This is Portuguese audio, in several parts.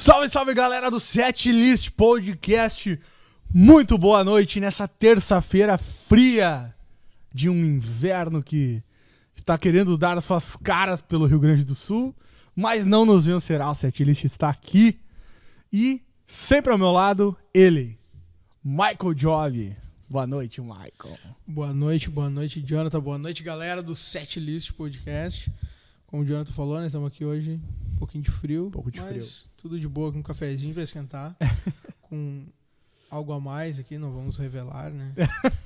Salve, salve galera do Setlist Podcast. Muito boa noite nessa terça-feira fria de um inverno que está querendo dar suas caras pelo Rio Grande do Sul, mas não nos vencerá. O Setlist está aqui e sempre ao meu lado ele, Michael Job. Boa noite, Michael. Boa noite, boa noite, Jonathan. Boa noite, galera do Setlist Podcast. Como o Jonathan falou, né? Estamos aqui hoje um pouquinho de frio. Um pouco de frio. Tudo de boa, com um cafezinho pra esquentar. com algo a mais aqui, não vamos revelar, né?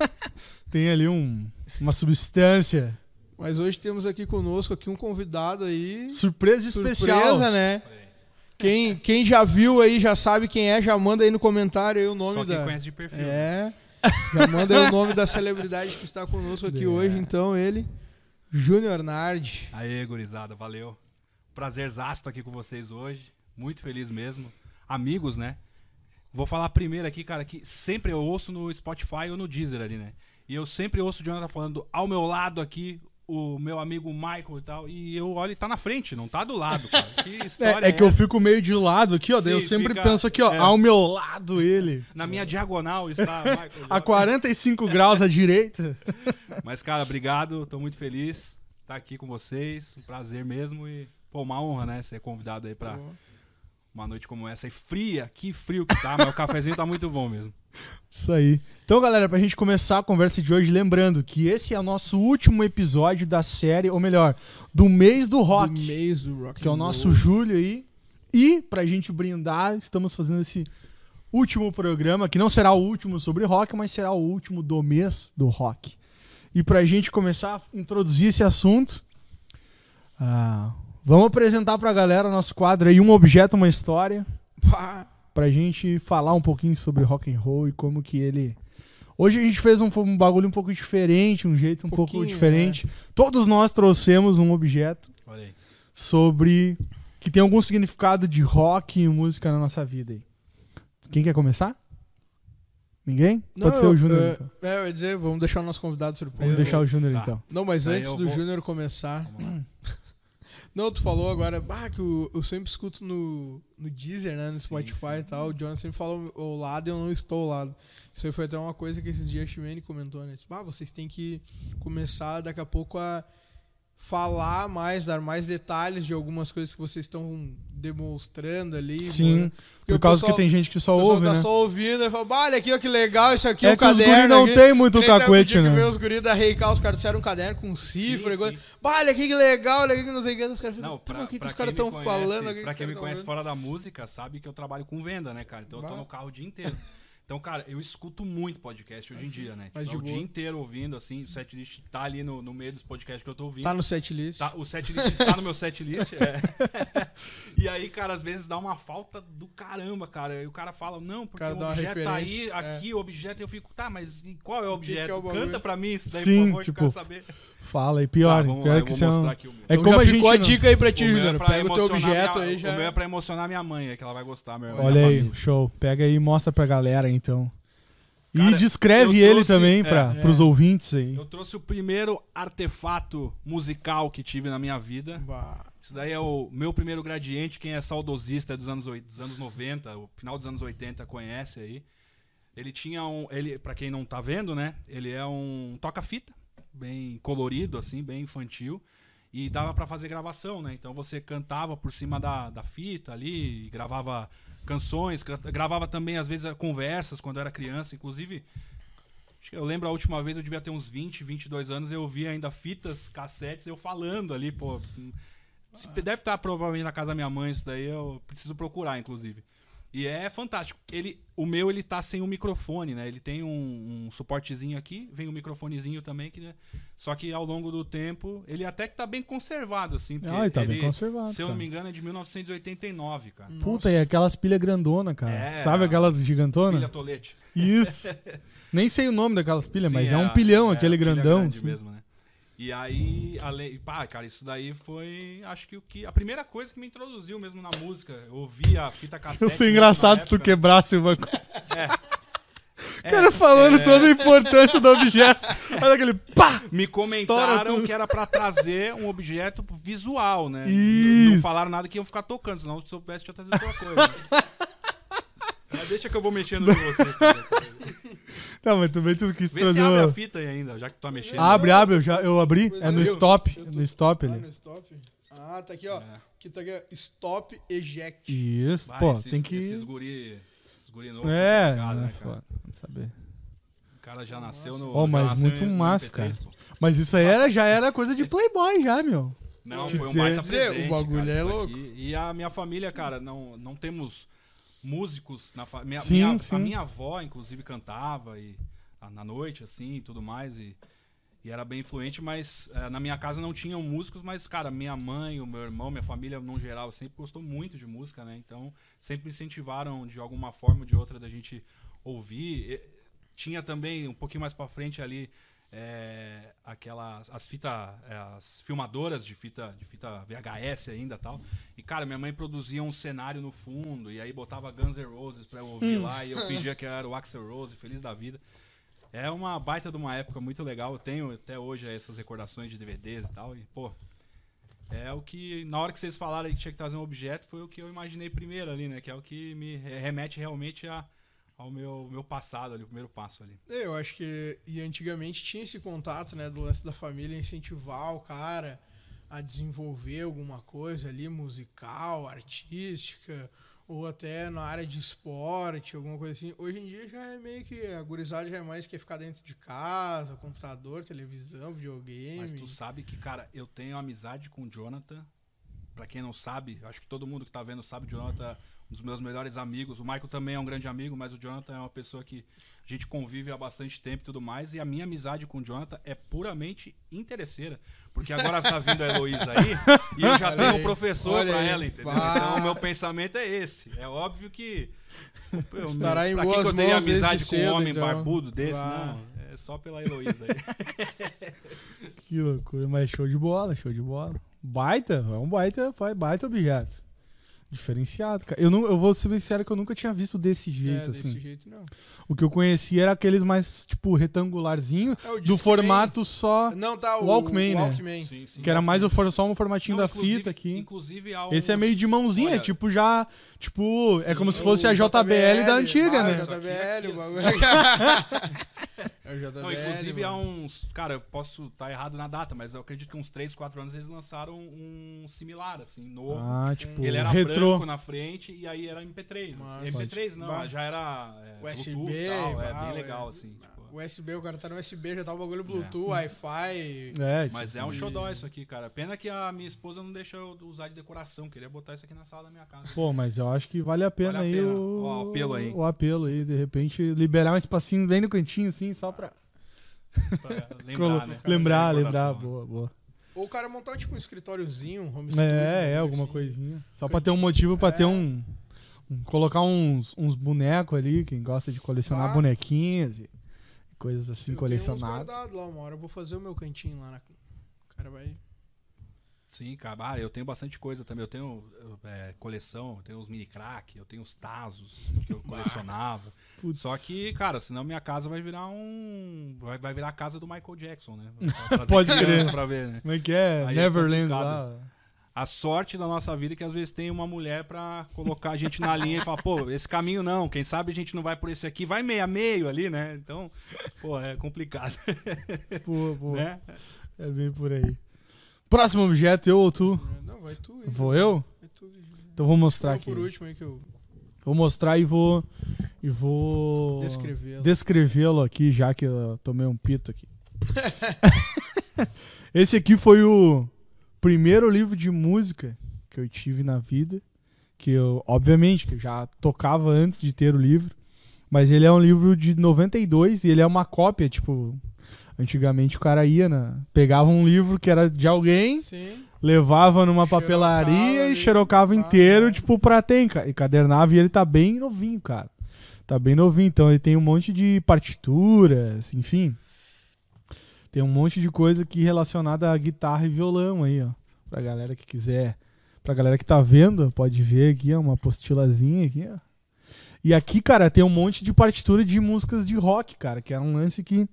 Tem ali um, uma substância. Mas hoje temos aqui conosco aqui um convidado aí. Surpresa especial. Surpresa, né? Quem, quem já viu aí, já sabe quem é, já manda aí no comentário aí o nome Só quem da. conhece de perfil. né? É. Já manda aí o nome da celebridade que está conosco aqui É. hoje, então, ele. Júnior Nardi. Aê, gurizada, valeu. Prazerzaço aqui com vocês hoje. Muito feliz mesmo. Amigos, né? Vou falar primeiro aqui, cara, que sempre eu ouço no Spotify ou no Deezer ali, né? E eu sempre ouço o Jonathan falando ao meu lado aqui, o meu amigo Michael e tal. E eu olho, tá na frente, não tá do lado, cara. Que história É, é que eu fico meio de lado aqui, ó. daí eu Sim, sempre fica- penso aqui, ó, é. ao meu lado ele. Na minha diagonal está Michael. A 45 graus à direita. Mas, cara, obrigado. Tô muito feliz estar aqui com vocês. Um prazer mesmo e, pô, uma honra, né? Ser convidado aí pra uma noite como essa. E fria, que frio que tá, mas o cafezinho tá muito bom mesmo. Isso aí. Então, galera, pra gente começar a conversa de hoje, lembrando que esse é o nosso último episódio da série, ou melhor, do mês do rock, Do mês do rock. que é o nosso roll. julho aí. E, pra gente brindar, estamos fazendo esse último programa, que não será o último sobre rock, mas será o último do mês do rock. E pra gente começar a introduzir esse assunto, ah, vamos apresentar pra galera o nosso quadro aí, Um Objeto, Uma História. Pra gente falar um pouquinho sobre rock and roll e como que ele. Hoje a gente fez um, um bagulho um pouco diferente, um jeito um pouco diferente. Todos nós trouxemos um objeto Olha aí. sobre que tem algum significado de rock e música na nossa vida aí. Quem quer começar? Ninguém? Não, Pode ser o Júnior é, então. É, eu ia dizer, vamos deixar o nosso convidado surpresa. Vamos deixar o Júnior Tá. então. Não, mas Daí antes eu do vou- Júnior começar. Não, tu falou agora, bah, que eu, eu sempre escuto no, no Deezer, né? No Sim, Spotify sim. e tal. O John sempre fala ao lado e eu não estou ao lado. Isso aí foi até uma coisa que esses dias a Shimane comentou, né? Ah, vocês têm que começar daqui a pouco a falar mais, dar mais detalhes de algumas coisas que vocês estão demonstrando ali. Sim, mano. Por causa pessoal- que tem gente que só ouve, tá né? só ouvindo e fala, olha aqui, ó, que legal, isso aqui é, É um que os caderno. guri não aqui. tem muito Que cacuete, né? que os guris da Reikal, os caras disseram um caderno com cifra Sim, e sim. Olha aqui que legal, olha aqui que não sei o que. Os caras ficam, Não, "Tá, pra, mas o que, que os caras estão falando aqui? Pra que quem os me conhece fora da música, sabe que eu trabalho com venda, né, cara? Então eu tô no carro o dia inteiro. Então, cara, eu escuto muito podcast hoje em dia, né? mas Tipo, de o dia boa. inteiro ouvindo, assim, o setlist tá ali no, no meio dos podcasts que eu tô ouvindo. Tá no setlist. Tá, o setlist está no meu setlist. É. e aí, cara, às vezes dá uma falta do caramba, cara. E o cara fala, não, porque cara o uma objeto tá aí, referência, é. aqui o objeto, eu fico, tá, mas e qual é o O que que objeto? é o bagulho? Canta pra mim isso daí, Sim, por favor, tipo, eu quero saber. Fala, e pior, Tá, vamos pior lá, eu que vou é um- mostrar aqui o meu. É então como já a ficou a gente não- dica aí pra ti, O meu é Pega o teu emocionar objeto minha- aí já. O meu é pra emocionar minha mãe, é que ela vai gostar, meu irmão. Olha minha aí, família. show. Pega aí e mostra pra galera, então. e Cara, descreve ele trouxe- também é, para é. pros ouvintes aí. Eu trouxe o primeiro artefato musical que tive na minha vida. Bah, Isso daí é o meu primeiro gradiente. Quem é saudosista dos anos, dos anos 90, o final dos anos 80 conhece aí. Ele tinha um. Ele, pra quem não tá vendo, né? Ele é um toca-fita, bem colorido, assim, bem infantil. E dava pra fazer gravação, né? Então você cantava por cima da, da fita ali, e gravava canções, gra- gravava também, às vezes, conversas quando eu era criança. Inclusive, eu lembro a última vez, eu devia ter uns 20, 22 anos, eu ouvia ainda fitas, cassetes, eu falando ali, pô. Se- Deve estar provavelmente na casa da minha mãe, isso daí eu preciso procurar, inclusive. E é fantástico. Ele, o meu, ele tá sem o microfone, né? Ele tem um, um suportezinho aqui, vem um microfonezinho também, que, né? só que ao longo do tempo, ele até que tá bem conservado, assim. Ah, ele tá bem ele, conservado. Se eu não me engano, é de 1989, cara. Puta, e aquelas pilhas grandona, cara. É, Sabe aquelas gigantonas? Pilha tolete. Isso. Nem sei o nome daquelas pilhas, Sim, mas é, um a- pilhão, é, aquele pilha grandão. grande assim. mesmo, né? E aí, além, pá, cara, isso daí foi, acho que o que a primeira coisa que me introduziu mesmo na música. Eu ouvi a fita cassete. Eu mesmo engraçado se tu quebrasse uma coisa. É. O cara falando é. toda a importância do objeto. Olha aquele pá! Me comentaram que era pra trazer um objeto visual, né? Isso. Não falaram nada que iam ficar tocando, senão se eu soubesse tinha trazido outra coisa. Mas deixa que eu vou mexendo com você. cara. Tá, mas também tu quis Vê trazer. se abre a fita aí ainda, já que tu tá mexendo. Abre, abre, eu, já, eu abri. Pois É no é. stop. Eu tô- No stop Ah, ali. no stop? Ah, tá aqui, ó. É. Aqui tá aqui, ó. Stop Eject. Isso, Vai, pô, esses, tem que. Esses guri, esses guri novos. É, são complicados, é né, cara? foda, não saber. O cara já nasceu no. Oh, já mas nasceu muito no massa, MP3, cara. pô. Mas isso aí era, já era coisa de Playboy, já, meu. Não, Te foi um dizer- baita dizer, presente, o bagulho cara, é isso louco. aqui. E a minha família, cara, não, não temos músicos na família. Sim, minha, sim. A minha avó, inclusive, cantava e, na noite, assim, e tudo mais. E, e era bem influente, mas eh, na minha casa não tinham músicos, mas, cara, minha mãe, o meu irmão, minha família, no geral, sempre gostou muito de música, né? Então, sempre incentivaram de alguma forma ou de outra da gente ouvir. E- tinha também, um pouquinho mais pra frente ali, é, aquelas as fitas as filmadoras de fita de fita VHS ainda tal. E cara minha mãe produzia um cenário no fundo e aí botava Guns N' Roses pra eu ouvir lá e eu fingia que era o Axl Rose feliz da vida. É uma baita de uma época muito legal eu tenho até hoje essas recordações de DVDs e tal e pô é o que na hora que vocês falaram que tinha que trazer um objeto foi o que eu imaginei primeiro ali né que é o que me remete realmente a, ao meu meu passado ali o primeiro passo ali É, Eu acho que e antigamente tinha esse contato, né, do lance da família incentivar o cara a desenvolver alguma coisa ali musical, artística ou até na área de esporte, alguma coisa assim. Hoje em dia já é meio que a gurizada já é mais quer ficar dentro de casa, computador, televisão, videogame. Mas tu sabe que, cara, eu tenho amizade com o Jonathan. Pra quem não sabe, acho que todo mundo que tá vendo sabe, o Jonathan é um dos meus melhores amigos. O Michael também é um grande amigo, mas o Jonathan é uma pessoa que a gente convive há bastante tempo e tudo mais. E a minha amizade com o Jonathan é puramente interesseira. Porque agora tá vindo a Heloísa aí e eu já Olha tenho aí, um professor aí. ela, entendeu? Então o meu pensamento é esse. É óbvio que. Eu, Estará em pra boas que eu desde amizade com um homem então. barbudo desse? Não. É só pela Heloísa aí. Que loucura, mas show de bola, show de bola. Baita, é um baita, faz baita objeto. Diferenciado, cara. Eu, não, eu vou ser sincero que eu nunca tinha visto desse é, jeito, desse assim. jeito não. O que eu conhecia era aqueles mais, tipo, retangularzinho, É o do formato só. Não tá o Walkman, né? Walkman. Sim, sim. Que era mais o, for- só um formatinho Não, da fita aqui. Inclusive há Esse é uns- meio de mãozinha, Olha, tipo, já. Tipo, é como se O fosse a JBL da antiga, ah, né? o é JBL, aqui, o bagulho. É JBL. Não, inclusive há mano. uns. Cara, eu posso estar errado na data, mas eu acredito que uns 3, 4 anos eles lançaram um similar, assim, novo. Ah, tipo, Ele era retrô. branco na frente e aí era MP3. Mas- assim. MP3 não, Bah. já era. É, USB, Bluetooth tal, é bem legal, é. assim. USB, o cara tá no USB, já tá o bagulho Bluetooth, Wi-Fi. É, Mas tipo, é um E- xodó isso aqui, cara. Pena que a minha esposa não deixa eu usar de decoração. Queria botar isso aqui na sala da minha casa. Pô, mas eu acho que vale a pena Vale a aí pena. o... Ó, o apelo aí. O apelo aí, de repente, liberar um espacinho bem no cantinho, assim, só pra Pra lembrar, né? lembrar, lembrar. Boa, boa. Ou o cara montar tipo um escritóriozinho, um home studio. É, é, um alguma assim. coisinha. Só pra ter um motivo pra ter É. um, um- Colocar uns, uns bonecos ali, quem gosta de colecionar Ah. bonequinhos e coisas assim Eu tenho colecionadas. guardados lá, uma hora eu vou fazer o meu cantinho lá na. O cara vai. Sim, cara. Ah, eu tenho bastante coisa também. Eu tenho é, coleção, eu tenho os mini crack, eu tenho os Tazos que eu colecionava. Putz. Só que, cara, senão minha casa vai virar um. Vai, vai virar a casa do Michael Jackson, né? Pode crer. Pra ver, né? Como é que é? Aí é Neverland complicado. lá. A sorte da nossa vida é que às vezes tem uma mulher pra colocar a gente na linha e falar, pô, esse caminho não, quem sabe a gente não vai por esse aqui, vai meio a meio ali, né? Então, pô, é complicado, Pô, pô, né? é bem por aí. Próximo objeto, eu ou tu? Não, vai tu aí. Vou eu? Vai tu. Então vou mostrar Não, aqui. por último aí que eu Vou mostrar e vou. E vou. descrever. descrevê-lo aqui, já que eu tomei um pito aqui. Esse aqui foi o primeiro livro de música que eu tive na vida. Que eu, obviamente, que eu já tocava antes de ter o livro. Mas ele é um livro de 92 e ele é uma cópia, tipo. Antigamente o cara ia, na, pegava um livro que era de alguém, Sim. levava numa Xerocava papelaria e xerocava pá, inteiro, né? tipo, pra ter, encadernava e ele tá bem novinho, cara. Tá bem novinho, então ele tem um monte de partituras, enfim. Tem um monte de coisa aqui relacionada a guitarra e violão aí, ó. Pra galera que quiser. Pra galera que tá vendo, pode ver aqui, ó, uma apostilazinha aqui, ó. E aqui, cara, tem um monte de partitura de músicas de rock, cara, que é um lance que.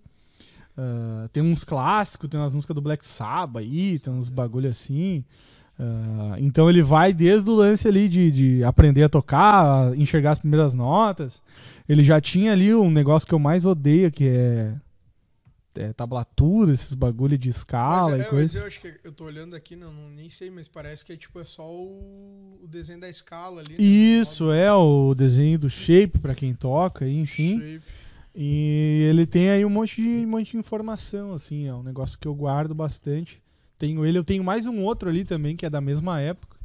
ah, tem uns clássicos, tem umas músicas do Black Sabbath aí, tem uns bagulho assim. Ah, então ele vai desde o lance ali de, de aprender a tocar, a enxergar as primeiras notas. Ele já tinha ali um negócio que eu mais odeio, que é, é tablatura, esses bagulho de escala Mas, e é, coisa. eu acho que eu tô olhando aqui, não, não- nem sei, mas parece que é tipo é só o, o desenho da escala ali. né? Isso, é o desenho do shape pra quem toca, enfim. Shape. E ele tem aí um monte de, um monte de informação, assim, é um negócio que eu guardo bastante. Tenho ele, eu tenho mais um outro ali também, que é da mesma época.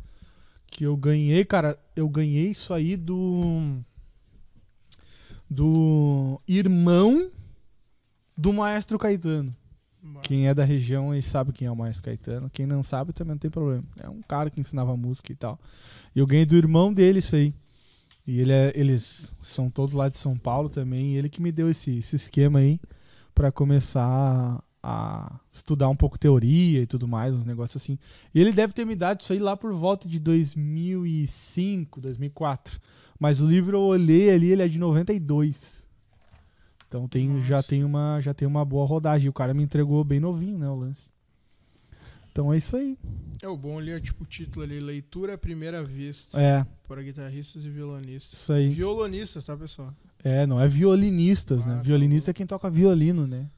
Que eu ganhei, cara, eu ganhei isso aí do. Do irmão do Maestro Caetano. Quem é da região aí sabe quem é o Maestro Caetano. Quem não sabe também não tem problema. É um cara que ensinava música e tal. E eu ganhei do irmão dele isso aí. E ele é- eles são todos lá de São Paulo também. E ele que me deu esse, esse esquema aí pra começar a estudar um pouco teoria e tudo mais, uns negócios assim. E ele deve ter me dado isso aí lá por volta de 2005, 2004. Mas o livro eu olhei ali, ele é de 92. Então tem, já, tem uma, já tem uma boa rodagem. E o cara me entregou bem novinho, né, o lance. Então é isso aí. É o bom ali, é tipo o título ali, Leitura à Primeira Vista, É, para guitarristas e violonistas. isso aí. Violonistas, tá, pessoal? É, não é violinistas, Ah, né? tá Violinista bom. é quem toca violino, né?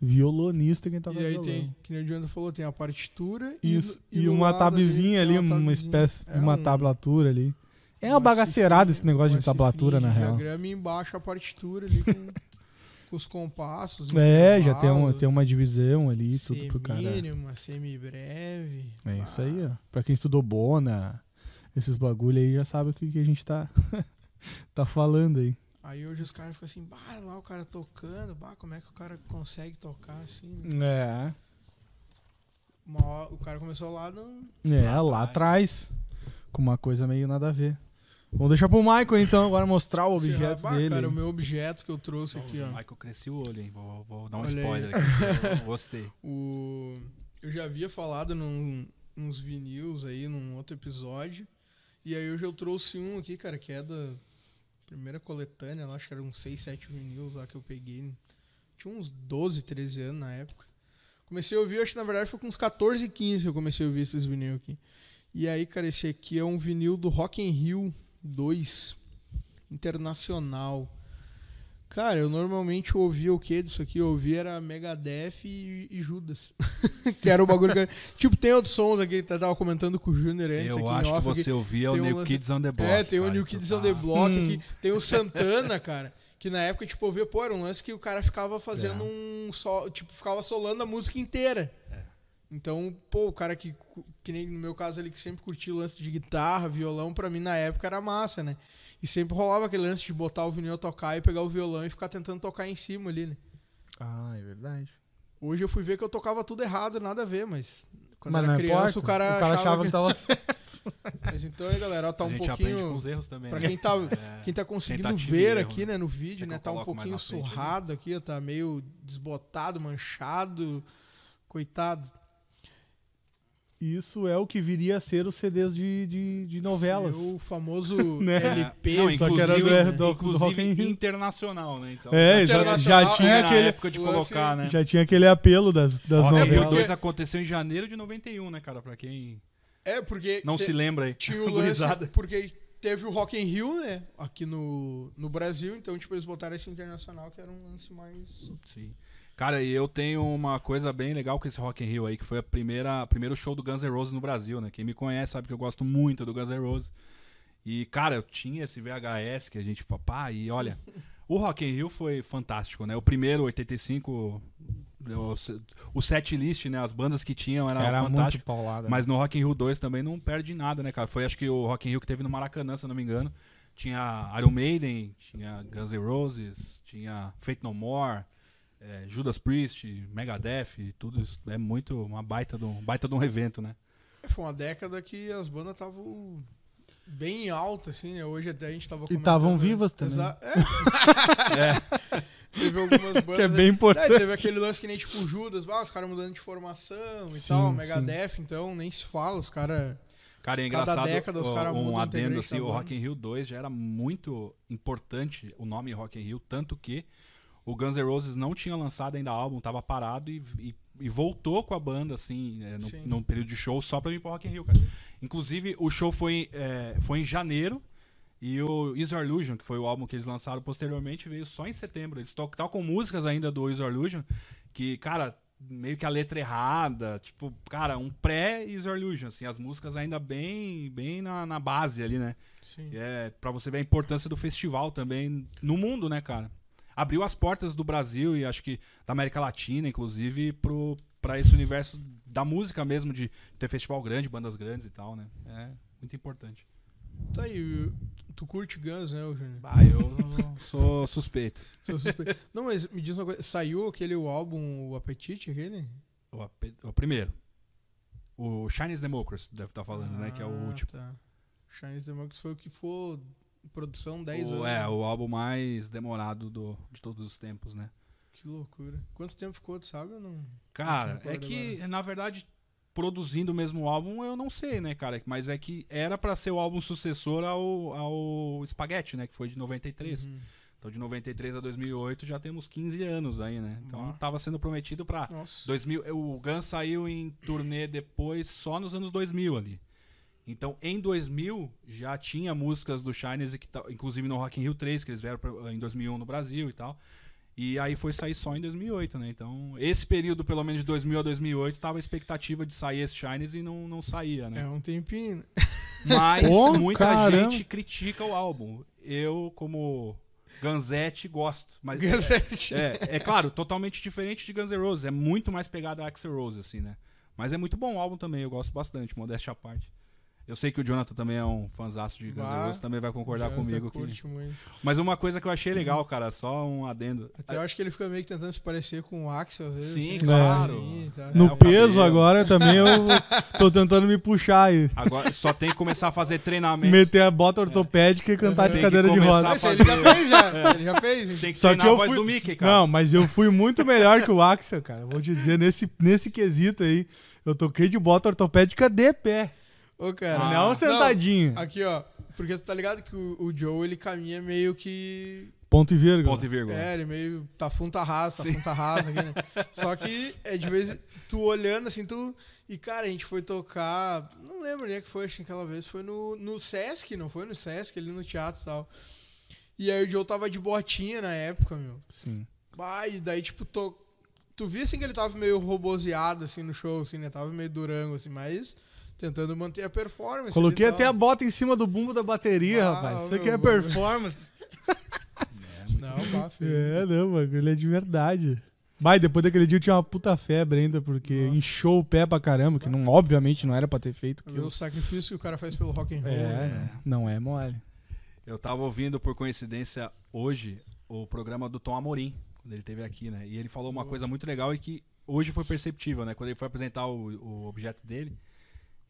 Violonista é quem toca e aí violão. tem, que nem o Jonathan falou, tem a partitura Isso, e, e, uma tabzinha ali, tem uma tabezinha. espécie de É uma um- tablatura ali. É uma uma bagaceirada esse negócio uma de tablatura, na real. diagrama e embaixo a partitura ali com os compassos. É, já tem, um, tem uma divisão ali, tudo pro cara. Semínima, semi-breve. É isso aí, ó. Pra quem estudou Bona, esses bagulho aí já sabe o que, que a gente tá, tá falando aí. Aí hoje os caras ficam assim, bah, lá o cara tocando, bah, como é que o cara consegue tocar assim? né?" É. Uma o cara começou lá no. É, Lá atrás, com uma coisa meio nada a ver. Vamos deixar pro Michael então agora mostrar o objeto bah, dele. Cara, o meu objeto que eu trouxe aqui, o ó. Michael cresceu o olho, hein? Vou, vou dar um Olha aí. spoiler aqui. Eu gostei. O... Eu já havia falado num, nos vinils aí, num outro episódio. E aí hoje eu trouxe um aqui, cara, que é da primeira coletânea, lá, acho que eram uns 6, 7 vinils lá que eu peguei. Tinha uns 12, 13 anos na época. Comecei a ouvir, acho que na verdade foi com uns 14, 15 que eu comecei a ouvir esses vinil aqui. E aí, cara, esse aqui é um vinil do Rock in Rio 2 Internacional. Cara, eu normalmente ouvia o que disso aqui? Eu ouvia era Megadeth e, e Judas. que era o bagulho que... Tipo, tem outros sons aqui, que eu tava comentando com o Júnior antes Eu aqui acho que off. aqui. você ouvia o um New lance- Kids on the Block. É, tem o cara, New que Kids tá- on the Block Hum. aqui. Tem o Santana, cara. Que na época, tipo, eu via, pô, era um lance que o cara ficava fazendo É. um só. Tipo, ficava solando a música inteira. É. Então, pô, o cara que, que nem no meu caso ali, que sempre curtia o lance de guitarra, violão, pra mim na época era massa, né? E sempre rolava aquele lance de botar o vinil tocar e pegar o violão e ficar tentando tocar em cima ali, né? Ah, é verdade. Hoje eu fui ver que eu tocava tudo errado, nada a ver, mas quando Mas era não criança importa, o cara, o cara achava que que... tava Mas então aí, galera, ó, tá a um gente aprende com pouquinho... os erros também. Pra né? quem tá, É. quem tá conseguindo Tentativa ver erro, aqui, né? né, no vídeo, Quer né, tá um pouquinho frente ali? surrado aqui, ó, tá meio desbotado, manchado, coitado. Isso é o que viria a ser os CDs de, de, de novelas. O famoso Né? LP, Não, só que era do- inclusive- do- do inclusive Rock in Rio. internacional, né? Então, É, já, já Internacional, tinha na aquele, época de colocar, né? já tinha aquele apelo das, das Rock novelas. 2 aconteceu em janeiro de 91, né, cara? Pra quem É, porque não te- se lembra aí. tinha o lance, porque teve o Rock in Rio, né, aqui no, no Brasil, então, tipo, eles botaram esse internacional, que era um lance mais... Sim. Cara, e eu tenho uma coisa bem legal com esse Rock in Rio aí, que foi a primeira, o primeiro show do Guns N' Roses no Brasil, né? Quem me conhece sabe que eu gosto muito do Guns N' Roses. E, cara, eu tinha esse VHS que a gente, papá, e olha, o Rock in Rio foi fantástico, né? O primeiro, 85, o, o set list, né? As bandas que tinham era, Era fantástico. muito paulada. Mas no Rock in Rio 2 também não perde nada, né, cara? Foi acho que o Rock in Rio que teve no Maracanã, se eu não me engano. Tinha Iron Maiden, tinha Guns N' Roses, tinha Fate No More, é, Judas Priest, Megadeth, tudo isso. É muito uma baita de um, baita de um evento, né? É, Foi uma década que as bandas estavam bem alta, assim, né? Hoje até a gente tava E estavam vivas também. Exa- É. Teve algumas bandas... que é bem É, importante. teve aquele lance que nem tipo Judas, bah, os caras mudando de formação e Sim, tal, sim. Megadeth, então nem se fala, os caras. Cara, é Cada engraçado, década os mudam um o adendo assim, o. Rock in Rio 2 já era muito importante, o nome Rock in Rio, tanto que o Guns N' Roses não tinha lançado ainda álbum, tava parado e, e- e voltou com a banda, assim, é, no, num período de show só pra vir pro Rock in Rio, cara. Inclusive, o show foi, é, foi em janeiro e o Is Your Illusion, que foi o álbum que eles lançaram posteriormente, veio só em setembro. Eles to- tocam músicas ainda do Is Your Illusion que, cara, meio que a letra errada, tipo, cara, um pré-Is Your Illusion, assim, as músicas ainda bem, bem na, na base ali, né? Sim. E É, pra você ver a importância do festival também no mundo, né, cara? Abriu as portas do Brasil e acho que da América Latina, inclusive, pro, pra esse universo da música mesmo, de ter festival grande, bandas grandes e tal, né? É muito importante. Tá aí, tu curte Guns, né, Júnior? Ah, eu sou suspeito. Sou suspeito. Não, mas me diz uma coisa, saiu aquele o álbum, o Apetite, aquele? O, o primeiro. O Chinese Democracy, deve estar falando, né? Que é o Ah, último. Tá. Chinese Democracy foi o que for produção 10 O, anos. é, né? o álbum mais demorado do, de todos os tempos, né? Que loucura. Quanto tempo ficou, tu sabe ou não? Cara, Não é que, na verdade, produzindo o mesmo álbum, eu não sei, né, cara? Mas é que era pra ser o álbum sucessor ao, ao Spaghetti, né? Que foi de 93. Uhum. Então, de 93 a 2008 já temos 15 anos aí, né? Então, Ah. tava sendo prometido pra. Nossa. 2000, o Guns saiu em turnê depois, só nos anos 2000 ali. Então, em 2000, já tinha músicas do Shines, que tá- inclusive no Rock in Rio 3, que eles vieram pra- em 2001 no Brasil e tal. E aí foi sair só em 2008, né? Então, esse período, pelo menos de 2000 a 2008, tava a expectativa de sair esse Shines e não, não saía, né? É um tempinho. né? Mas Ô, muita caramba. gente critica o álbum. Eu, como Ganzete, gosto. Mas Guns N' é, é claro, totalmente diferente de Guns N' Roses. É muito mais pegada a Axl Rose, assim, né? Mas é muito bom o álbum também, eu gosto bastante, modéstia à parte. Eu sei que o Jonathan também é um fanzaço de Guns N' Bah, Roses, também vai concordar comigo. Que... muito. Mas uma coisa que eu achei legal, cara, só um adendo. Até eu acho que ele fica meio que tentando se parecer com o Axel às vezes. Sim, assim, claro. assim, tá. No É, o peso cabelo. agora também eu tô tentando me puxar e Agora só tem que começar a fazer treinamento. meter a bota ortopédica e cantar de Tem que cadeira de roda. a Mas ele já fez, já. Ele já fez. Tem que Só treinar que eu a voz fui- do Mickey, cara. Não, mas eu fui muito melhor que o Axel, cara. Vou te dizer, nesse, nesse quesito aí, eu toquei de bota ortopédica de pé. Ô, cara. Ah. não sentadinho. Aqui, ó. Porque tu tá ligado que o, o Joe, ele caminha meio que... Ponto e vírgula. Ponto e vírgula. É, ele meio... Tá funta rasa, tá funta rasa aqui, né? Só que, é de vez... Tu olhando, assim, tu... E, cara, a gente foi tocar... Não lembro onde é que foi, acho que aquela vez. Foi no, no Sesc, não foi no Sesc, ali no teatro e tal. E aí o Joe tava de botinha na época, meu. Sim. Bah, e daí, tipo, to... tu via assim que ele tava meio roboseado, assim, no show, assim, né? Tava meio durango, assim, mas tentando manter a performance. Coloquei ali e até a bota em cima do bumbo da bateria, Ah, rapaz. Isso aqui é performance. Não, bah, feio. É, não, bagulho é de verdade. Vai, depois daquele dia eu tinha uma puta febre ainda, porque Nossa. inchou o pé pra caramba, que não, obviamente não era pra ter feito aquilo. o sacrifício que o cara faz pelo rock and roll. É, né? não é mole. Eu tava ouvindo, por coincidência, hoje, o programa do Tom Amorim, quando ele esteve aqui, né? E ele falou uma coisa muito legal e que hoje foi perceptível, né? Quando ele foi apresentar o, o objeto dele,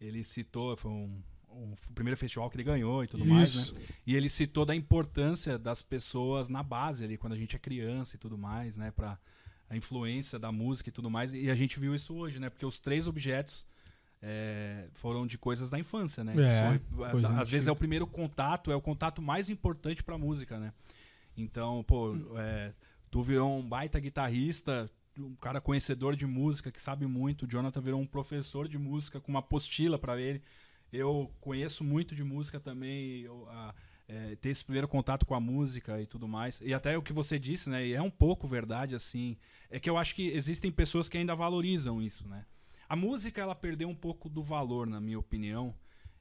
ele citou, foi um, um- o primeiro festival que ele ganhou e tudo mais, Isso. né? E ele citou da importância das pessoas na base ali, quando a gente é criança e tudo mais, né? Pra a influência da música e tudo mais. E a gente viu isso hoje, né? Porque os três objetos é, foram de coisas da infância, né? É, coisa às vezes é o primeiro contato, é o contato mais importante pra música, né? Então, pô, é, tu virou um baita guitarrista, um cara conhecedor de música, que sabe muito. O Jonathan virou um professor de música com uma apostila pra ele. Eu conheço muito de música também. Eu, ah, é, ter esse primeiro contato com a música e tudo mais. E até o que você disse, né? E é um pouco verdade, assim. É que eu acho que existem pessoas que ainda valorizam isso, né? A música, ela perdeu um pouco do valor, na minha opinião,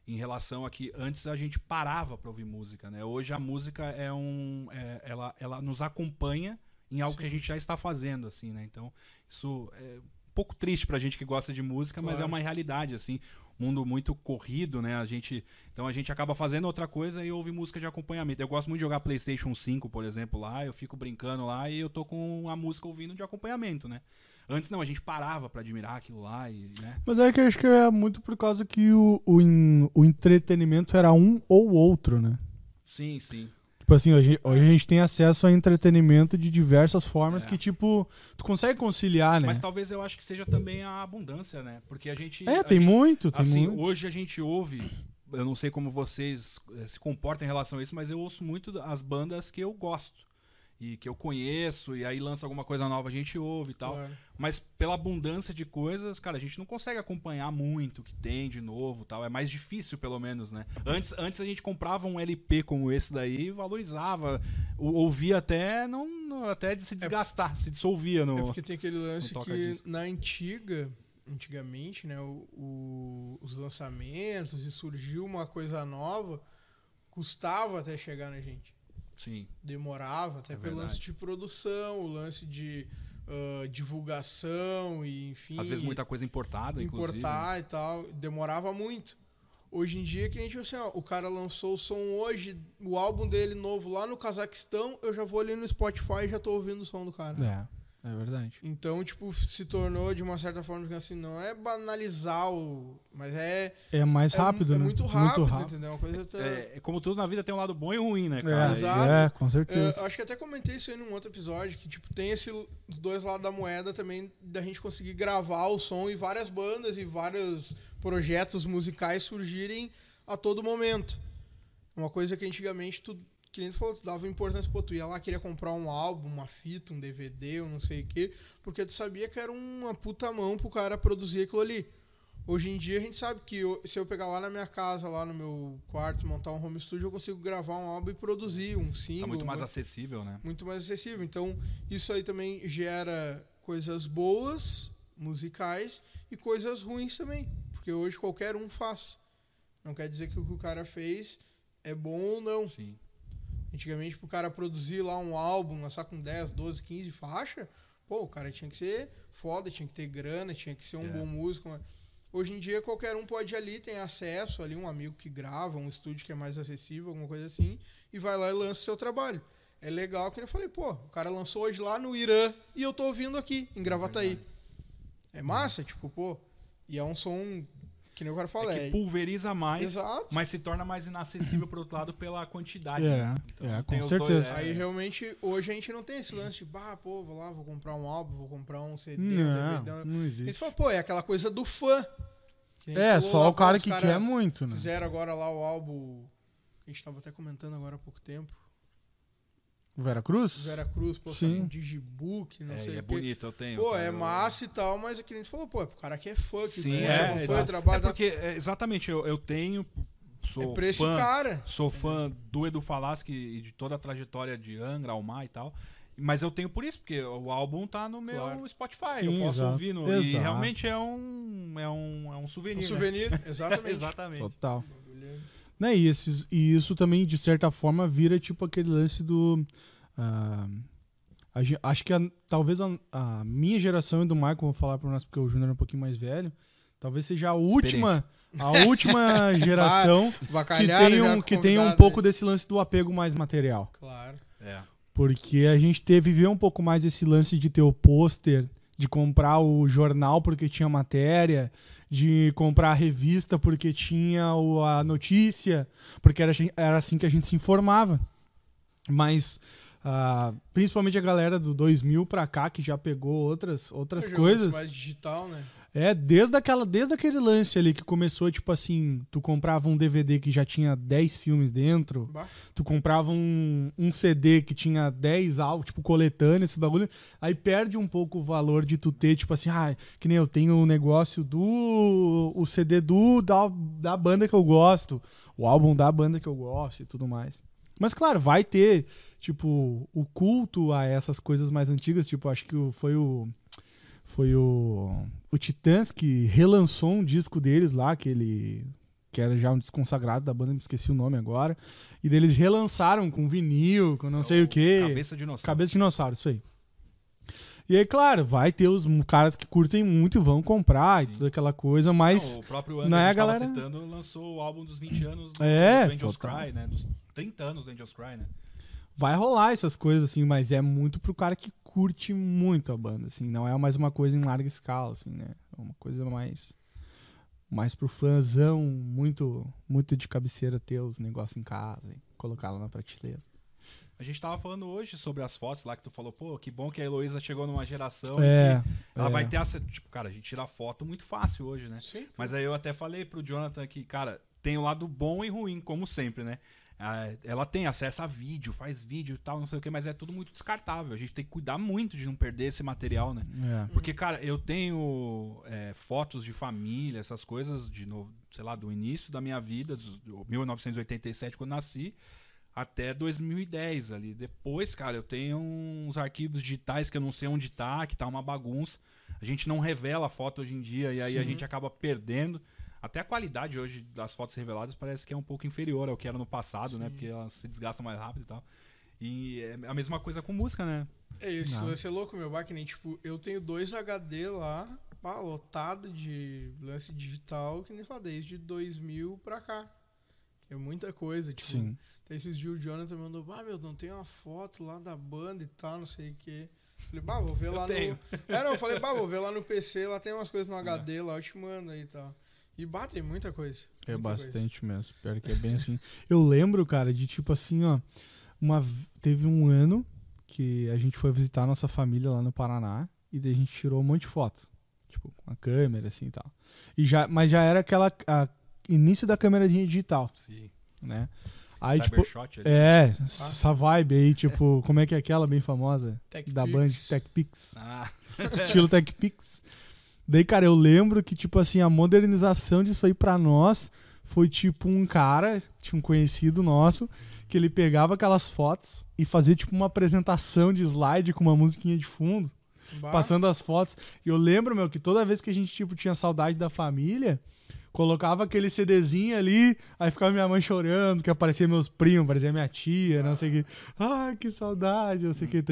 em relação a que antes a gente parava para ouvir música, né? Hoje a música é um, é- ela, ela nos acompanha em algo que a gente já está fazendo, assim, né? Então isso é um pouco triste pra gente que gosta de música, mas é Claro. uma realidade, assim, mundo muito corrido, né? A gente, então a gente acaba fazendo outra coisa e ouve música de acompanhamento. Eu gosto muito de jogar PlayStation 5, por exemplo, lá, eu fico brincando lá e eu tô com a música ouvindo de acompanhamento, né? Antes não, a gente parava pra admirar aquilo lá e, né? Mas é que eu acho que é muito por causa que o, o, o entretenimento era um ou outro, né? Sim, sim. Tipo assim, hoje, hoje a gente tem acesso a entretenimento de diversas formas É. que, tipo, tu consegue conciliar, né? Mas talvez eu acho que seja também a abundância, né? Porque a gente. É, a tem gente- muito, tem Assim, muito. hoje a gente ouve. Eu não sei como vocês eh, se comportam em relação a isso, mas eu ouço muito as bandas que eu gosto. E que eu conheço, e aí lança alguma coisa nova, a gente ouve e tal. Claro. Mas pela abundância de coisas, cara, a gente não consegue acompanhar muito o que tem de novo e tal. É mais difícil, pelo menos, né? Antes, antes a gente comprava um LP como esse daí e valorizava. ou- Ouvia até não, até de se desgastar, se dissolvia É no. porque tem aquele lance que na antiga, antigamente, né, o- o- os lançamentos e surgiu uma coisa nova, custava até chegar na gente. Sim. Demorava, até É pelo verdade. lance de produção, o lance de ah, divulgação e enfim. Às vezes muita coisa importada, inclusive. importar e tal, demorava muito. Hoje em dia que a gente assim, ó, o cara lançou o som hoje, o álbum dele novo lá no Cazaquistão, eu já vou ali no Spotify e já tô ouvindo o som do cara. É, é verdade. Então, tipo, se tornou de uma certa forma assim, não é banalizar o, mas é É mais é- rápido, é, né? muito rápido, entendeu? Uma coisa até- É, é como tudo na vida tem um lado bom e ruim, né, É, cara? Exato. é, com É, certeza. eu acho que até comentei isso aí num outro episódio, que tipo, tem esse, os dois lados da moeda também, da gente conseguir gravar o som e várias bandas e vários projetos musicais surgirem a todo momento. Uma coisa que antigamente tu, que nem tu falou, tu dava importância, pô, tu ia lá, queria comprar um álbum, uma fita, um DVD, ou não sei o quê, porque tu sabia que era uma puta mão pro cara produzir aquilo ali. Hoje em dia a gente sabe que eu- se eu pegar lá na minha casa, lá no meu quarto, montar um home studio, eu consigo gravar um álbum e produzir um single. Tá muito mais uma- acessível, né? muito mais acessível. Então, isso aí também gera coisas boas, musicais, e coisas ruins também. Porque hoje qualquer um faz. Não quer dizer que o que o cara fez é bom ou não. Sim. Antigamente, pro cara produzir lá um álbum, lançar com 10, 12, 15 faixas, pô, o cara tinha que ser foda, tinha que ter grana, tinha que ser um É. bom músico. Hoje em dia, qualquer um pode ir ali, tem acesso ali, um amigo que grava, um estúdio que é mais acessível, alguma coisa assim, e vai lá e lança seu trabalho. É legal que eu falei, pô, o cara lançou hoje lá no Irã e eu tô ouvindo aqui, em Gravataí. É massa, tipo, pô. E é um som que nem o cara fala, É que é. pulveriza mais, Exato. mas se torna mais inacessível por outro lado pela quantidade. É, né? é, tem com os dois- certeza. é, Aí realmente, hoje a gente não tem esse lance de, bah, pô, vou lá, vou comprar um álbum, vou comprar um CD, um Não, DVD. não A gente existe. fala, pô, é aquela coisa do fã. É, só lá, o cara que cara quer muito, né? Fizeram agora lá o álbum. A gente tava até comentando agora há pouco tempo. Vera Cruz? Vera Cruz, pô, Sim. um digibook, não É, sei e é o bonito, eu tenho. Pô, é eu- massa e tal, mas é que a gente falou, pô, é pro cara que é fã, que Sim, curte, é, acompanha o exato. trabalho É da- porque, é, exatamente, eu, eu tenho. Sou É pra esse fã, cara. Sou fã do Edu Falaschi e de toda a trajetória de Angra, Almar e tal. Mas eu tenho por isso, porque o álbum tá no meu Claro. Spotify. Sim, eu posso exato. ouvir no. E Exato. realmente é um. É um, é um souvenir. Um né? souvenir, exatamente. Exatamente. Total. Né, e, esses, e isso também, de certa forma, vira tipo aquele lance do. ah, a acho que a- talvez a, a minha geração e do Michael, vou falar para nós porque o Júnior é um pouquinho mais velho, talvez seja a última, a última geração que tem, um, que tem um pouco desse lance do apego mais material. Claro. É. Porque a gente teve viveu um pouco mais esse lance de ter o pôster, de comprar o jornal porque tinha matéria, de comprar a revista porque tinha o- a notícia, porque era, era assim que a gente se informava. Mas ah, principalmente a galera do 2000 pra cá que já pegou outras outras é coisas. mais digital, né? É, desde, aquela, desde aquele lance ali que começou, tipo assim, tu comprava um DVD que já tinha 10 filmes dentro, Bah. tu comprava um, um CD que tinha 10 álbuns, tipo, coletânea, esse bagulho, aí perde um pouco o valor de tu ter, tipo assim, ah, que nem eu tenho o negócio do. o CD do da, da banda que eu gosto, o álbum da banda que eu gosto e tudo mais. Mas claro, vai ter, tipo, o culto a essas coisas mais antigas, tipo, acho que foi o. Foi o. O Titãs que relançou um disco deles lá, que ele que era já um desconsagrado da banda, me esqueci o nome agora. E deles relançaram com vinil, com não sei o quê. Cabeça de dinossauro. Cabeça de dinossauro, isso aí. E aí, claro, vai ter os caras que curtem muito e vão comprar e Sim. toda aquela coisa, mas. Não, o próprio André é que a galera- citando lançou o álbum dos 20 anos do, É, do Angels total. Cry, né? Dos 30 anos do Angels Cry, né? Vai rolar essas coisas, assim, mas é muito pro cara que curte muito a banda, assim. Não é mais uma coisa em larga escala, assim, né? É uma coisa mais. Mais pro fãzão, muito, muito de cabeceira ter os negócios em casa e colocar lá na prateleira. A gente tava falando hoje sobre as fotos lá que tu falou, pô, que bom que a Heloísa chegou numa geração É, que ela é. vai ter essa. Tipo, cara, a gente tira foto muito fácil hoje, né? Sim. Mas aí eu até falei pro Jonathan que, cara, tem o lado bom e ruim, como sempre, né? Ah, Ela tem acesso a vídeo, faz vídeo e tal, não sei o que, mas é tudo muito descartável. A gente tem que cuidar muito de não perder esse material, né? É. Porque, cara, eu tenho é, fotos de família, essas coisas, de novo, sei lá, do início da minha vida, do 1987, quando nasci, até 2010 ali. Depois, cara, eu tenho uns arquivos digitais que eu não sei onde tá, que tá uma bagunça. A gente não revela a foto hoje em dia e aí a Sim. gente acaba perdendo. Até a qualidade hoje das fotos reveladas parece que é um pouco inferior ao que era no passado, né? Porque elas se desgastam mais rápido e tal. E é a mesma coisa com música, né? É isso, Não. é louco, meu, bah, nem, tipo, eu tenho dois HD lá, pá, lotado de lance digital, que nem fala, desde 2000 pra cá. Que é muita coisa, tipo, Sim. até esses dias o Jonathan mandou, ah, meu, não tem uma foto lá da banda e tal, não sei o quê. Falei, bah, vou ver lá tenho. no... É, não, eu falei, bah, vou ver lá no PC, lá tem umas coisas no HD, lá eu te mando aí e tal. E, bah, tem muita coisa. É muita coisa. bastante mesmo. Pior que é bem assim. Eu lembro, cara, de tipo assim, ó. Uma, teve um ano que a gente foi visitar a nossa família lá no Paraná e daí a gente tirou um monte de foto. Tipo, com a câmera, assim e tal. E já, mas já era aquela. a- início da câmerazinha digital, Sim. né? Aí, tipo. Ali. É, essa vibe aí, tipo, como é que é aquela bem famosa? Tech da Pix. Band, Tech Pix. Ah, estilo Tech Pix. Daí, cara, eu lembro que, tipo assim, a modernização disso aí pra nós foi tipo um cara, tinha um conhecido nosso, que ele pegava aquelas fotos e fazia tipo uma apresentação de slide com uma musiquinha de fundo, Bah, passando as fotos. E eu lembro, meu, que toda vez que a gente, tipo, tinha saudade da família, colocava aquele CDzinho ali, aí ficava minha mãe chorando, que aparecia meus primos, aparecia minha tia, não sei o que. Ai, que saudade, não sei o que.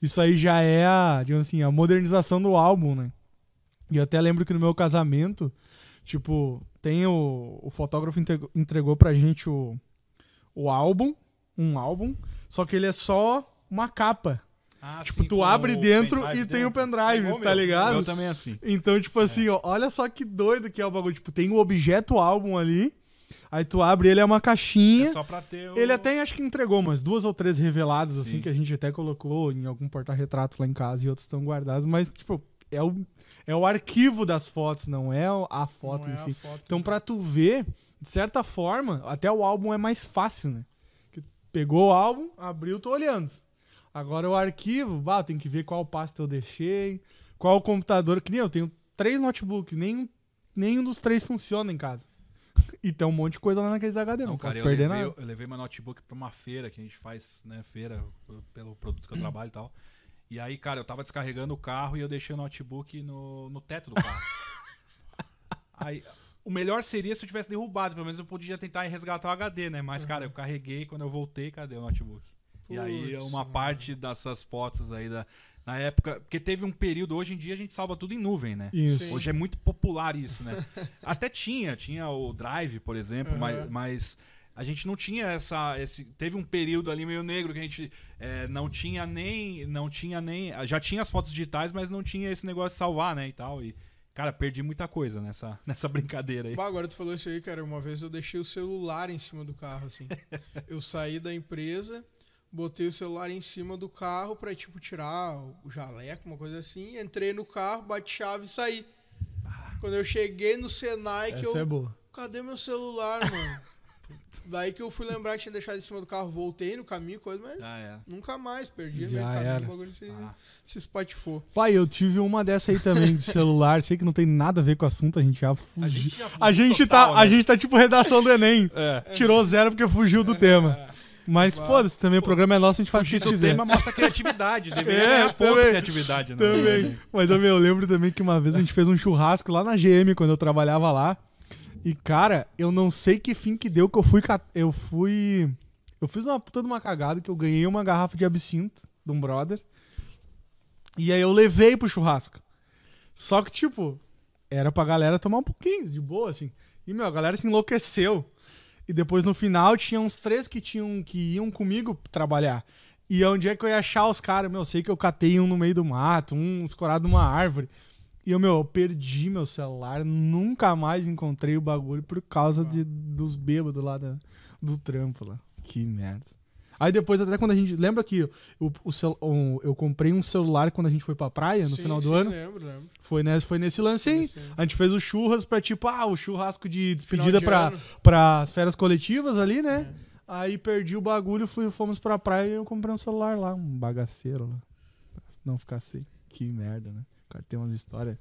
Isso aí já é a, digamos assim, a modernização do álbum, né? E eu até lembro que no meu casamento, tipo, tem o, o fotógrafo entregou, entregou pra gente o, o álbum, um álbum, só que ele é só uma capa. Ah, Tipo, sim, tu abre dentro e tem o dentro. pendrive, É tá ligado? Eu também é assim. Então, tipo assim, ó, olha só que doido que é o bagulho. Tipo, tem o objeto álbum ali, aí tu abre ele, é uma caixinha. É só pra ter o... Ele até acho que entregou umas duas ou três reveladas, assim, Sim. que a gente até colocou em algum porta-retrato lá em casa e outros estão guardados, mas, tipo, é o, é o arquivo das fotos, não é a foto não é em a si. foto. Então, pra tu ver, de certa forma, até o álbum é mais fácil, né? Que pegou o álbum, abriu, tô olhando. Agora o arquivo, bah, tem que ver qual pasta eu deixei, qual computador, que nem eu tenho três notebooks, nenhum, nenhum dos três funciona em casa. E tem um monte de coisa lá naqueles HD, não, Não, posso cara, eu perder levei, nada. eu levei meu notebook pra uma feira que a gente faz, né, feira, pelo produto que eu trabalho e tal. E aí, cara, eu tava descarregando o carro e eu deixei o notebook no, no teto do carro. aí, o melhor seria se eu tivesse derrubado, pelo menos eu podia tentar resgatar o HD, né? Mas, cara, eu carreguei, quando eu voltei, cadê o notebook? e aí, uma mano. parte dessas fotos aí da... Na época, porque teve um período, hoje em dia a gente salva tudo em nuvem, né? Isso. Hoje é muito popular isso, né? Até tinha, tinha o Drive, por exemplo, Aham. mas, mas a gente não tinha essa. Esse, teve um período ali meio negro que a gente é, não tinha nem. Não tinha nem. Já tinha as fotos digitais, mas não tinha esse negócio de salvar, né? E tal. E, cara, perdi muita coisa nessa, nessa brincadeira aí. Bah, agora tu falou isso aí, cara. Uma vez eu deixei o celular em cima do carro, assim. eu saí da empresa, botei o celular em cima do carro pra, tipo, tirar o jaleco, uma coisa assim. Entrei no carro, bati chave e saí. Quando eu cheguei no Senai, que Essa eu. é boa. Cadê meu celular, mano? Daí que eu fui lembrar que tinha deixado em cima do carro, voltei no caminho, coisa, mas Ah, é. nunca mais, perdi no Já caminho, era. o se, Ah, se espatifou. Pai, eu tive uma dessa aí também de celular. Sei que não tem nada a ver com o assunto, a gente já a fugiu. gente, já A gente, total, tá, né? a gente tá tipo redação do Enem. É. Tirou zero porque fugiu do tema. Mas foda-se, também o programa é nosso, a gente faz o que a gente quiser. tema mostra criatividade. Deveria É, ganhar também. criatividade, né? Também. Mas eu, meu, eu lembro também que uma vez a gente fez um churrasco lá na GM, quando eu trabalhava lá. E, cara, eu não sei que fim que deu que eu fui. Eu fui. Eu fiz uma puta de uma cagada que eu ganhei uma garrafa de absinto de um brother. E aí eu levei pro churrasco. Só que, tipo, era pra galera tomar um pouquinho, de boa, assim. E, meu, a galera se enlouqueceu. E depois no final tinha uns três que tinham que iam comigo trabalhar. E onde é que eu ia achar os caras? Meu, eu sei que eu catei um no meio do mato, um escorado numa árvore. E eu, meu, eu perdi meu celular, nunca mais encontrei o bagulho por causa de, dos bêbados lá da- do trampo lá. Que merda. Aí depois, até quando a gente. Lembra que o, o cel- o- eu comprei um celular quando a gente foi pra praia, no Sim, final do sim, ano? Lembro, lembro. Foi, nesse, foi nesse lance aí. Sim. A gente fez o churras pra, tipo, ah, o churrasco de despedida de pra, ano. pras férias coletivas ali, né? É. Aí perdi o bagulho, fui, fomos pra praia e eu comprei um celular lá, um bagaceiro lá. Pra não ficar sem. Que merda, né? Cara tem umas histórias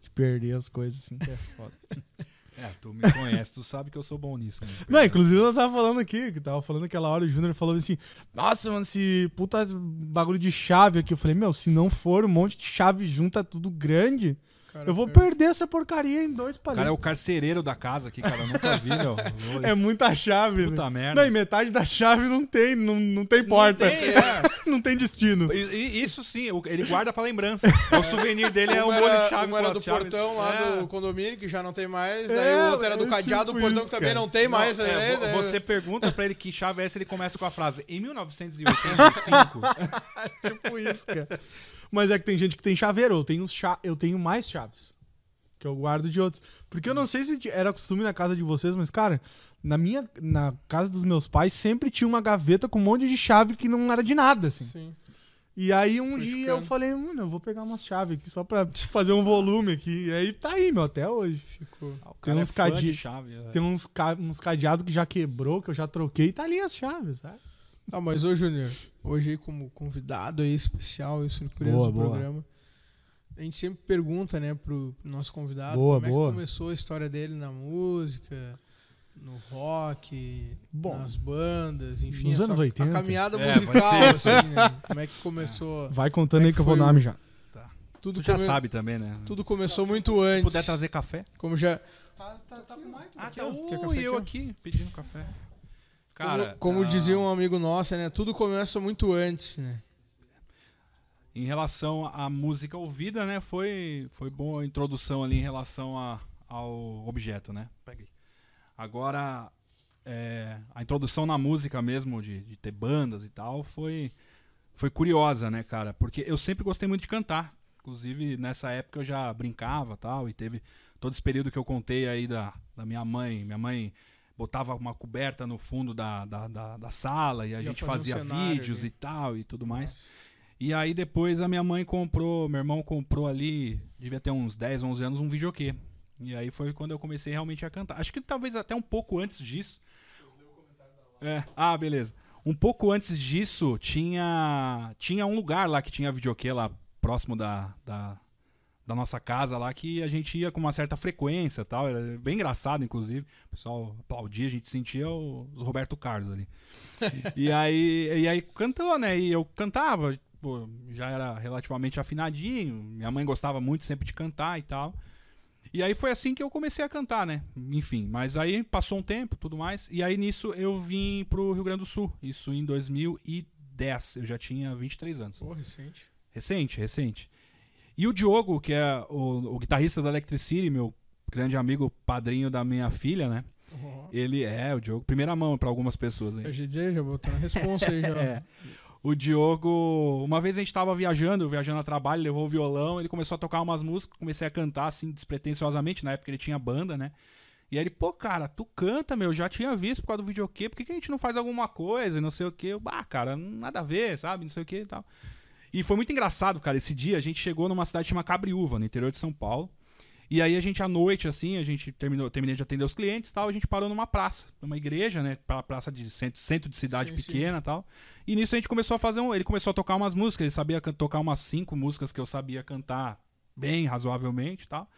de perder as coisas assim que é foda. É, tu me conhece, tu sabe que eu sou bom nisso. Né? Não, inclusive nós tava falando aqui, que tava falando aquela hora, o Júnior falou assim: Nossa, mano, esse puta bagulho de chave aqui. Eu falei, meu, se não for um monte de chave junta, tudo grande, Cara, eu vou per- perder essa porcaria em dois O cara é palitos. o carcereiro da casa aqui, cara. Eu nunca vi, meu. É muita chave, Puta né? merda. Não, e metade da chave não tem, não, não tem porta. Não tem, é. não tem destino. E- e- Isso sim, o- ele guarda pra lembrança. O souvenir dele é um molho de chave um era do chaves. portão lá É. do condomínio, que já não tem mais. É, Daí o outro era do é cadeado do tipo portão, isso, que também cara. não tem mais. Não, é, né? você pergunta pra ele que chave é essa, ele começa com a frase em 1985. tipo isso, cara. Mas é que tem gente que tem chaveiro, eu tenho, cha- eu tenho mais chaves. Que eu guardo de outros. Porque eu não sei se era costume na casa de vocês, mas, cara, na minha. Na casa dos meus pais sempre tinha uma gaveta com um monte de chave que não era de nada, assim. Sim. E aí um Foi dia ficando. eu falei, mano, eu vou pegar umas chaves aqui só pra fazer um volume aqui. E aí tá aí, meu, até hoje. Ficou. Ah, o Tem cara uns é fã de cadi- chave. é. Tem uns, ca... uns cadeados que já quebrou, que eu já troquei, e tá ali as chaves, sabe? Tá, mas ô Júnior, hoje aí como convidado aí especial e surpresa Boa, do boa. programa, a gente sempre pergunta, né, pro nosso convidado Boa, como é boa. que começou a história dele na música, no rock, Bom, nas bandas, enfim. nos essa- anos 80. A caminhada É, musical, assim, né? Como é que começou? Vai contando é aí que que eu vou o- nome já. Tudo, Tu já come- sabe também, né? tudo começou muito Se antes. puder trazer café. Como já, Tá, tá, tá com mais, Ah, Aqui, tá. ó. Quer Ui, café eu aqui, aqui pedindo café. Cara, como, como ah, dizia um amigo nosso, né? Tudo começa muito antes, né? Em relação à música ouvida, né? Foi, foi boa a introdução ali em relação a- ao objeto, né? Peguei. Agora, é, a introdução na música mesmo, de, de ter bandas e tal, foi, foi curiosa, né, cara? Porque eu sempre gostei muito de cantar. Inclusive, nessa época eu já brincava tal, e teve todo esse período que eu contei aí da, da minha mãe. Minha mãe botava uma coberta no fundo da, da, da, da sala e a Já gente fazia um cenário vídeos e tal e tudo mais. E aí depois a minha mãe comprou, meu irmão comprou ali, devia ter uns 10, 11 anos, um videokê. E aí foi quando eu comecei realmente a cantar. Acho que talvez até um pouco antes disso. É. Ah, beleza. Um pouco antes disso, tinha tinha um lugar lá que tinha videokê lá próximo da, da, da nossa casa lá que a gente ia com uma certa frequência e tal. Era bem engraçado, inclusive. O pessoal aplaudia, a gente sentia o- os Roberto Carlos ali. e aí, e aí cantou, né? E eu cantava, pô, já era relativamente afinadinho. Minha mãe gostava muito sempre de cantar e tal. E aí foi assim que eu comecei a cantar, né? Enfim, mas aí passou um tempo, tudo mais. E aí nisso eu vim pro Rio Grande do Sul. Isso em 2010. Eu já tinha 23 anos. Pô, recente. Recente, recente. E o Diogo, que é o, o guitarrista da Electricity, meu grande amigo, padrinho da minha filha, né? Ó. Ele é o Diogo, primeira mão pra algumas pessoas, hein? Eu já dizer, já botou na responsa aí já. É. O Diogo, uma vez a gente tava viajando, viajando a trabalho, levou o violão, ele começou a tocar umas músicas, comecei a cantar assim despretensiosamente, na época ele tinha banda, né? E aí ele, pô, cara, tu canta, meu, já tinha visto por causa do videokê, por que, que a gente não faz alguma coisa e não sei o quê? Eu, bah, cara, nada a ver, sabe, não sei o quê e tal. E foi muito engraçado, cara, esse dia a gente chegou numa cidade chamada Cabriúva, no interior de São Paulo. E aí a gente, à noite, assim, a gente terminou, terminei de atender os clientes e tal, a gente parou numa praça, numa igreja, né? Pra praça de centro, centro de cidade Sim, pequena e tal. E nisso a gente começou a fazer um. Ele começou a tocar umas músicas, ele sabia tocar umas cinco músicas que eu sabia cantar bem, razoavelmente e tal.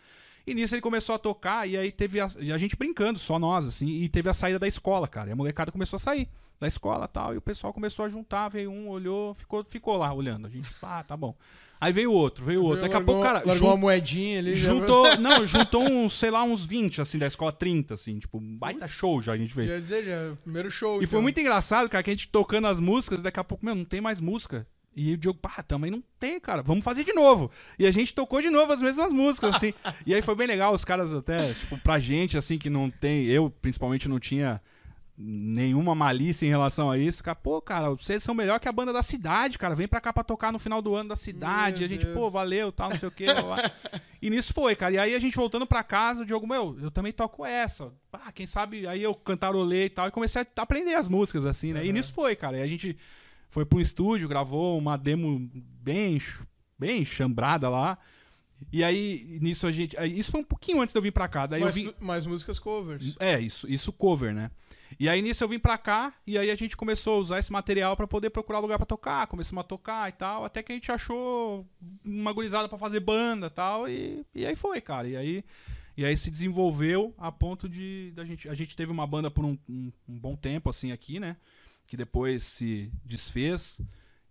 E nisso ele começou a tocar, e aí teve a, a gente brincando, só nós, assim, e teve a saída da escola, cara. E a molecada começou a sair da escola tal, e o pessoal começou a juntar, veio um, olhou, ficou, ficou lá olhando. A gente, ah, tá bom. Aí veio outro, veio outro. Daqui a pouco, cara, Largou jun- uma moedinha ali. já- juntou, não, juntou uns, sei lá, uns 20, assim, da escola 30, assim, tipo, baita show já a gente. Já ia dizer, já, primeiro show. E foi então. muito engraçado, cara, que a gente tocando as músicas, daqui a pouco, meu, não tem mais música. E o Diogo, pá, também não tem, cara, vamos fazer de novo. E a gente tocou de novo as mesmas músicas, assim. e aí foi bem legal, os caras até, tipo, pra gente, assim, que não tem, eu principalmente não tinha nenhuma malícia em relação a isso. Cara, pô, cara, vocês são melhor que a banda da cidade, cara. Vem pra cá pra tocar no final do ano da cidade. Meu a gente, Deus. pô, valeu, tal, não sei o quê. e nisso foi, cara. E aí a gente voltando pra casa, o Diogo, meu, eu também toco essa. Ah, quem sabe, aí eu cantarolei e tal. E comecei a aprender as músicas, assim, né? E Uhum. nisso foi, cara. E a gente foi um estúdio, gravou uma demo bem, bem chambrada lá. E aí, nisso a gente. Isso foi um pouquinho antes de eu vir pra cá. Daí eu mais, vim. mais músicas covers. É, isso, isso cover, né? E aí nisso eu vim pra cá e aí a gente começou a usar esse material pra poder procurar lugar pra tocar, começamos a tocar e tal, até que a gente achou uma gurizada pra fazer banda e tal, e, e aí foi, cara. E aí, e aí se desenvolveu a ponto de da gente, a gente teve uma banda por um, um- um bom tempo assim aqui, né? Que depois se desfez,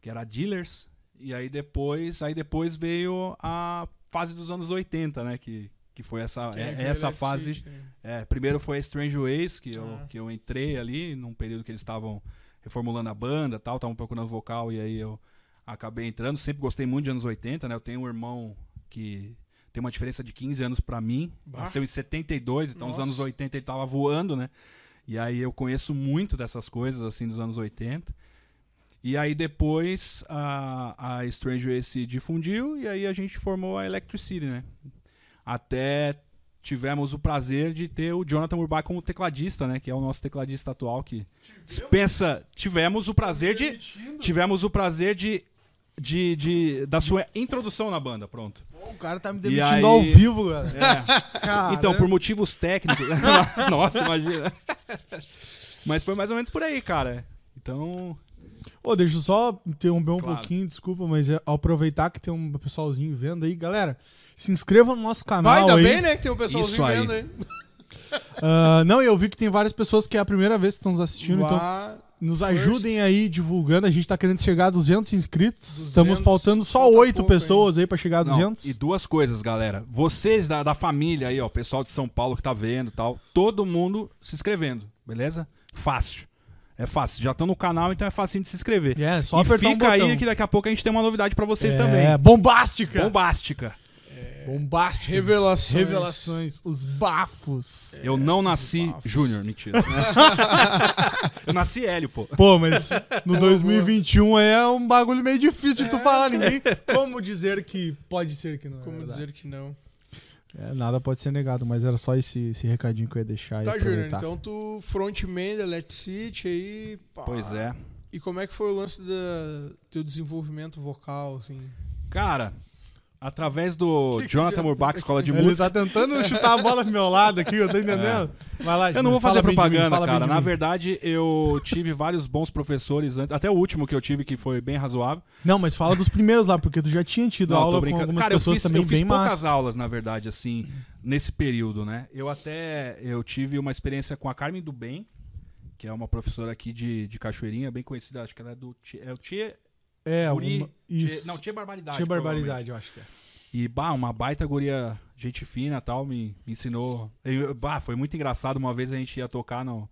que era a Dealers, e aí depois, aí depois veio a fase dos anos 80, né, que que foi essa Quem é- viu essa fase City, né? é, primeiro foi a Strange Ways, que eu, Ah. que eu entrei ali num período que eles estavam reformulando a banda tal, estavam procurando vocal e aí eu acabei entrando. Sempre gostei muito de anos 80, né? Eu tenho um irmão que tem uma diferença de 15 anos pra mim, Bah. nasceu em 72, então nos Nossa. anos 80 ele tava voando, né? E aí eu conheço muito dessas coisas, assim, dos anos 80. E aí depois a, a Strange Ways se difundiu e aí a gente formou a Electricity, né? Até tivemos o prazer de ter o Jonathan Urbach como tecladista, né? Que é o nosso tecladista atual que dispensa. Tivemos o prazer de. Tivemos o prazer de. De, de, da sua introdução na banda, pronto. O cara tá me demitindo aí- ao vivo, cara. É. Cara, Então, por motivos técnicos. Nossa, imagina. Mas foi mais ou menos por aí, cara. Então. Ô, deixa eu só interromper um Claro. pouquinho, desculpa, mas é aproveitar que tem um pessoalzinho vendo aí. Galera, se inscreva no nosso canal Vai, ainda aí. bem, né? Que tem um pessoalzinho Isso aí. vendo aí. Ah, não, eu vi que tem várias pessoas que é a primeira vez que estão nos assistindo, então Vá- nos first. ajudem aí divulgando. A gente tá querendo chegar a 200 inscritos. 200, Estamos faltando só falta 8 pouco pessoas aí pra chegar a Não, 200. e duas coisas, galera. Vocês da, da família aí, ó, o pessoal de São Paulo que tá vendo e tal, todo mundo se inscrevendo, beleza? Fácil. É fácil. Já estão no canal, então é facinho de se inscrever. É, só e apertar fica um botão. aí que daqui a pouco a gente tem uma novidade pra vocês é, também. bombástica. Bombástica. Bombástica. Revelações. Revelações. Os bafos. Eu não nasci. Júnior, mentira. eu nasci Hélio, pô. Pô, mas no 2021 é um bagulho meio difícil de tu falar. Ninguém. Como dizer que pode ser que não é Como verdade? dizer que não. É, nada pode ser negado, mas era só esse, esse recadinho que eu ia deixar aí. Tá, Júnior, então tu frontman da Let City aí. pá. Pois é. E como é que foi o lance do teu desenvolvimento vocal, assim? Cara, através do Que que Jonathan Murbach Escola de Ele Música. tá tentando chutar a bola pro meu lado aqui, eu tô entendendo. Vai lá, Eu não vou fazer mim, propaganda, bem cara. Na mim. verdade, eu tive vários bons professores antes. Até o último que eu tive, que foi bem razoável. Não, mas fala dos primeiros lá, porque tu já tinha tido Não, aula com algumas Cara, eu pessoas fiz, também eu fiz bem poucas massa. aulas, na verdade, assim, nesse período, né? Eu até eu tive uma experiência com a Carmen do Bem, que é uma professora aqui de, de Cachoeirinha, bem conhecida, acho que ela é do é o É, Guri, uma, Tchê- isso. não, Tchê Barbaridade. Tinha barbaridade, eu acho que é. E, bah, uma baita guria, gente fina tal, me, me ensinou. Eu- bah, foi muito engraçado. Uma vez a gente ia tocar no,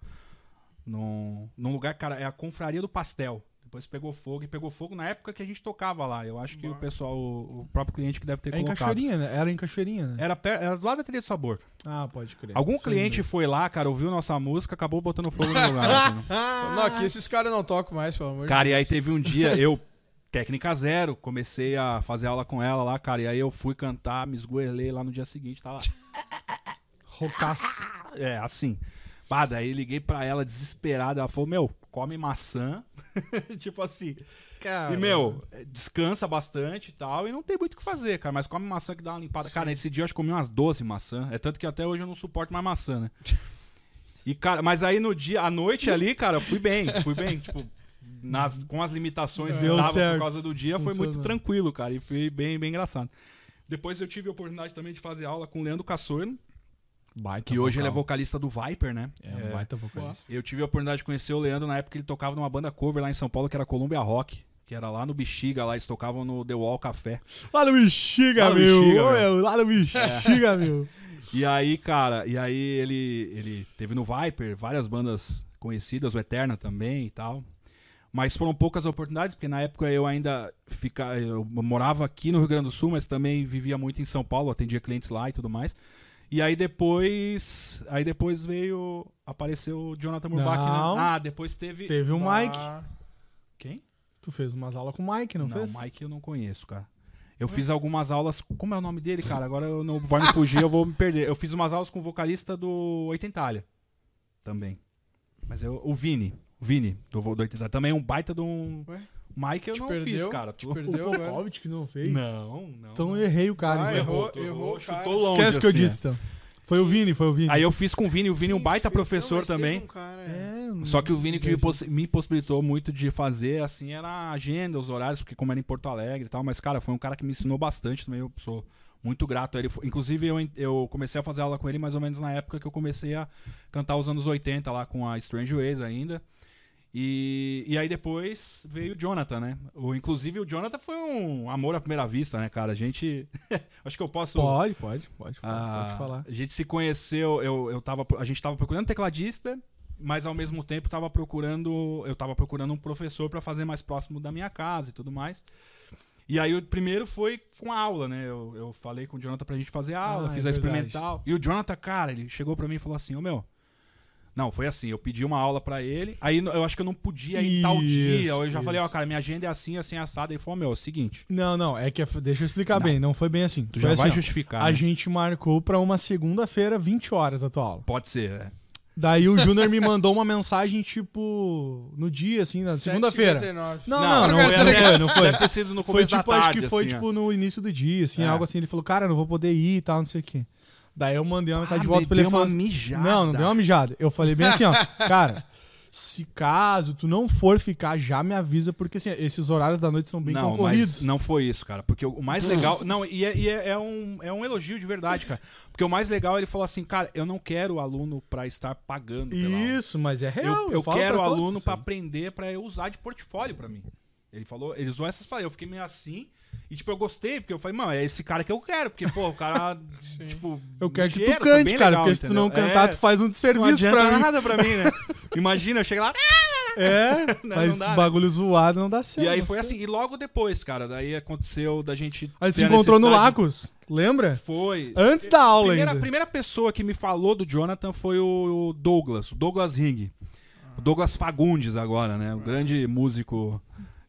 no, num lugar, cara, é a Confraria do Pastel. Depois pegou fogo e pegou fogo na época que a gente tocava lá. Eu acho que o pessoal, o, o próprio cliente que deve ter É em colocado. Cachoeirinha, né? Era em Cachoeirinha, né? Era, per- era do lado da trilha do sabor. Ah, pode crer. Algum Sim, cliente né? foi lá, cara, ouviu nossa música, acabou botando fogo no lugar. assim, né? Não, aqui esses caras não tocam mais, pelo amor Cara, de e aí Deus. teve um dia, eu, técnica zero, comecei a fazer aula com ela lá, cara, e aí eu fui cantar, me esgoelei lá no dia seguinte, tava. Rocaço. É, assim. Pá, daí liguei pra ela desesperada, ela falou, meu, come maçã. tipo assim. Cara, E, meu, descansa bastante e tal, e não tem muito o que fazer, cara, mas come maçã que dá uma limpada. Cara, nesse dia eu acho que comi umas 12 maçã. É tanto que até hoje eu não suporto mais maçã, né? E, cara, mas aí no dia, à noite ali, cara, eu fui bem, fui bem, tipo, nas, com as limitações que Deu tava certo. por causa do dia, foi muito Funcionou. tranquilo, cara, e foi bem, bem engraçado. Depois eu tive a oportunidade também de fazer aula com o Leandro Cassorno, Baita que hoje ele é vocal. vocalista do Viper, né? É, um baita vocalista. Eu tive a oportunidade de conhecer o Leandro na época que ele tocava numa banda cover lá em São Paulo, que era Columbia Rock, que era lá no Bexiga, lá eles tocavam no The Wall Café. Lá no Bexiga, Lá no meu. Bexiga, Ô, meu. Lá no Bexiga, meu. E aí, cara, e aí ele, ele teve no Viper várias bandas conhecidas, o Eterna também e tal. Mas foram poucas oportunidades, porque na época eu ainda fica, eu morava aqui no Rio Grande do Sul, mas também vivia muito em São Paulo, atendia clientes lá e tudo mais. E aí depois. Aí depois veio. Apareceu o Jonathan Murbach. né? Não. Ah, depois teve. Teve o Bah, Mike. Quem? Tu fez umas aulas com o Mike, não, Não, fez? Mike eu não conheço, cara. Eu fiz algumas aulas. Como é o nome dele, cara? Agora eu não vai me fugir, eu vou me perder. Eu fiz umas aulas com o vocalista do Oitentalha. Também. Mas eu, o Vini. Vini, do, do Oitentalha. Também é um baita de um. Ué? Mike eu Te não perdeu? fiz, cara. Te Tu- perdeu o? Popovic que não fez? Não, não. Então não. eu errei o cara. Ah, então. errou, errou, chutou longe. Esquece o que eu assim, disse, então. Foi o Vini, foi o Vini. Aí eu fiz com o Vini, o Vini é um baita fez? professor Não, também. um cara, É, Só que o Vini que me, possi- me possibilitou muito de fazer, assim, era a agenda, os horários, porque como era em Porto Alegre e tal, mas, cara, foi um cara que me ensinou bastante também, eu sou muito grato a ele. Foi- Inclusive, eu, eu comecei a fazer aula com ele mais ou menos na época que eu comecei a cantar os anos 80 lá com a Strange Ways ainda. E, e aí depois veio o Jonathan, né? O, inclusive o Jonathan foi um amor à primeira vista, né, cara? A gente. acho que eu posso. Pode, pode, pode, Ah, pode falar. A gente se conheceu, eu, eu tava, a gente tava procurando tecladista, mas ao mesmo tempo tava procurando, eu tava procurando um professor pra fazer mais próximo da minha casa e tudo mais. E aí o primeiro foi com a aula, né? Eu, eu falei com o Jonathan pra gente fazer a aula, Ah, fiz é a experimental. E o Jonathan, cara, ele chegou pra mim e falou assim: Ô meu. Não, foi assim, eu pedi uma aula pra ele, aí eu acho que eu não podia ir tal dia. Isso, Eu já falei, ó, isso. cara, minha agenda é assim, assim, assada. Ele falou, meu, é o seguinte, Não, não, é que deixa eu explicar Não. bem, não foi bem assim. tu Foi já assim, vai ó, justificar. A né? gente marcou pra uma segunda-feira, 20 horas a tua aula. Pode ser, é. Daí o Júnior me mandou uma mensagem, tipo, no dia, assim, na segunda-feira. 7h59. Não, Não, não, não, não, foi, não foi, não foi. Deve ter sido no Foi começo tipo, da tarde, acho que foi assim, ó. tipo no início do dia, assim, É. algo assim. Ele falou, cara, não vou poder ir e tal, não sei o quê. Daí eu mandei uma mensagem Ah, de volta pra ele deu uma assim, mijada. Não, não deu uma mijada. Eu falei bem assim, ó, cara, se caso tu não for ficar, já me avisa, porque assim, esses horários da noite são bem não, concorridos. mas não foi isso, cara. Porque o mais legal. Não, e, é, e é- é um, é um elogio de verdade, cara. Porque o mais legal, ele falou assim, cara, eu não quero o aluno pra estar pagando pela aula. Isso, mas é real. Eu, eu falo quero o todos aluno isso pra aprender, pra eu usar de portfólio pra mim. Ele falou, ele usou essas palavras. Eu fiquei meio assim. E, tipo, eu gostei, porque eu falei, mano, é esse cara que eu quero. Porque, pô, o cara, tipo. Eu quero que tu cante, cara, legal, porque se tu não entendeu? cantar, É, tu faz um não desserviço adianta pra mim. nada pra mim, né? Imagina, eu chego lá. É, Não, faz não dá, né? bagulho zoado, não dá certo. E aí não foi sei. assim. E logo depois, cara, daí aconteceu da gente. A gente se ter a encontrou no necessidade- Lacos, lembra? Foi. Antes da aula primeira, ainda. A primeira pessoa que me falou do Jonathan foi o Douglas, o Douglas Ring. O Douglas Fagundes agora, né? O grande músico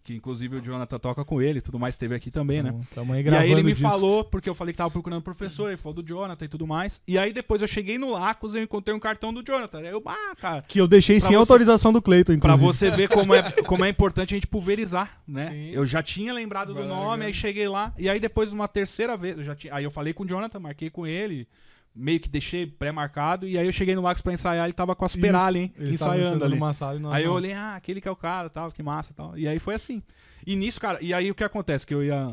que inclusive o Jonathan toca com ele e tudo mais, esteve aqui também, né? Tamo- aí E aí ele me disco. falou, porque eu falei que tava procurando professor, ele falou do Jonathan e tudo mais. E aí depois eu cheguei no Lacos e eu encontrei um cartão do Jonathan. Aí eu, ah, cara, Que eu deixei Pra sem você- autorização do Cleiton, Pra inclusive. você ver como é, como é importante a gente pulverizar, né? Sim. Eu já tinha lembrado do Vai nome, largando. aí cheguei lá, e aí depois uma terceira vez, eu já tinha, aí eu falei com o Jonathan, marquei com ele, meio que deixei pré-marcado, e aí eu cheguei no Lacos pra ensaiar, ele tava com a Superali, hein, Isso, ensaiando ali. numa sala e nós Aí eu não. olhei, ah, aquele que é o cara, tal, que massa, tal. E aí foi assim. E nisso, cara, e aí o que acontece? Que eu ia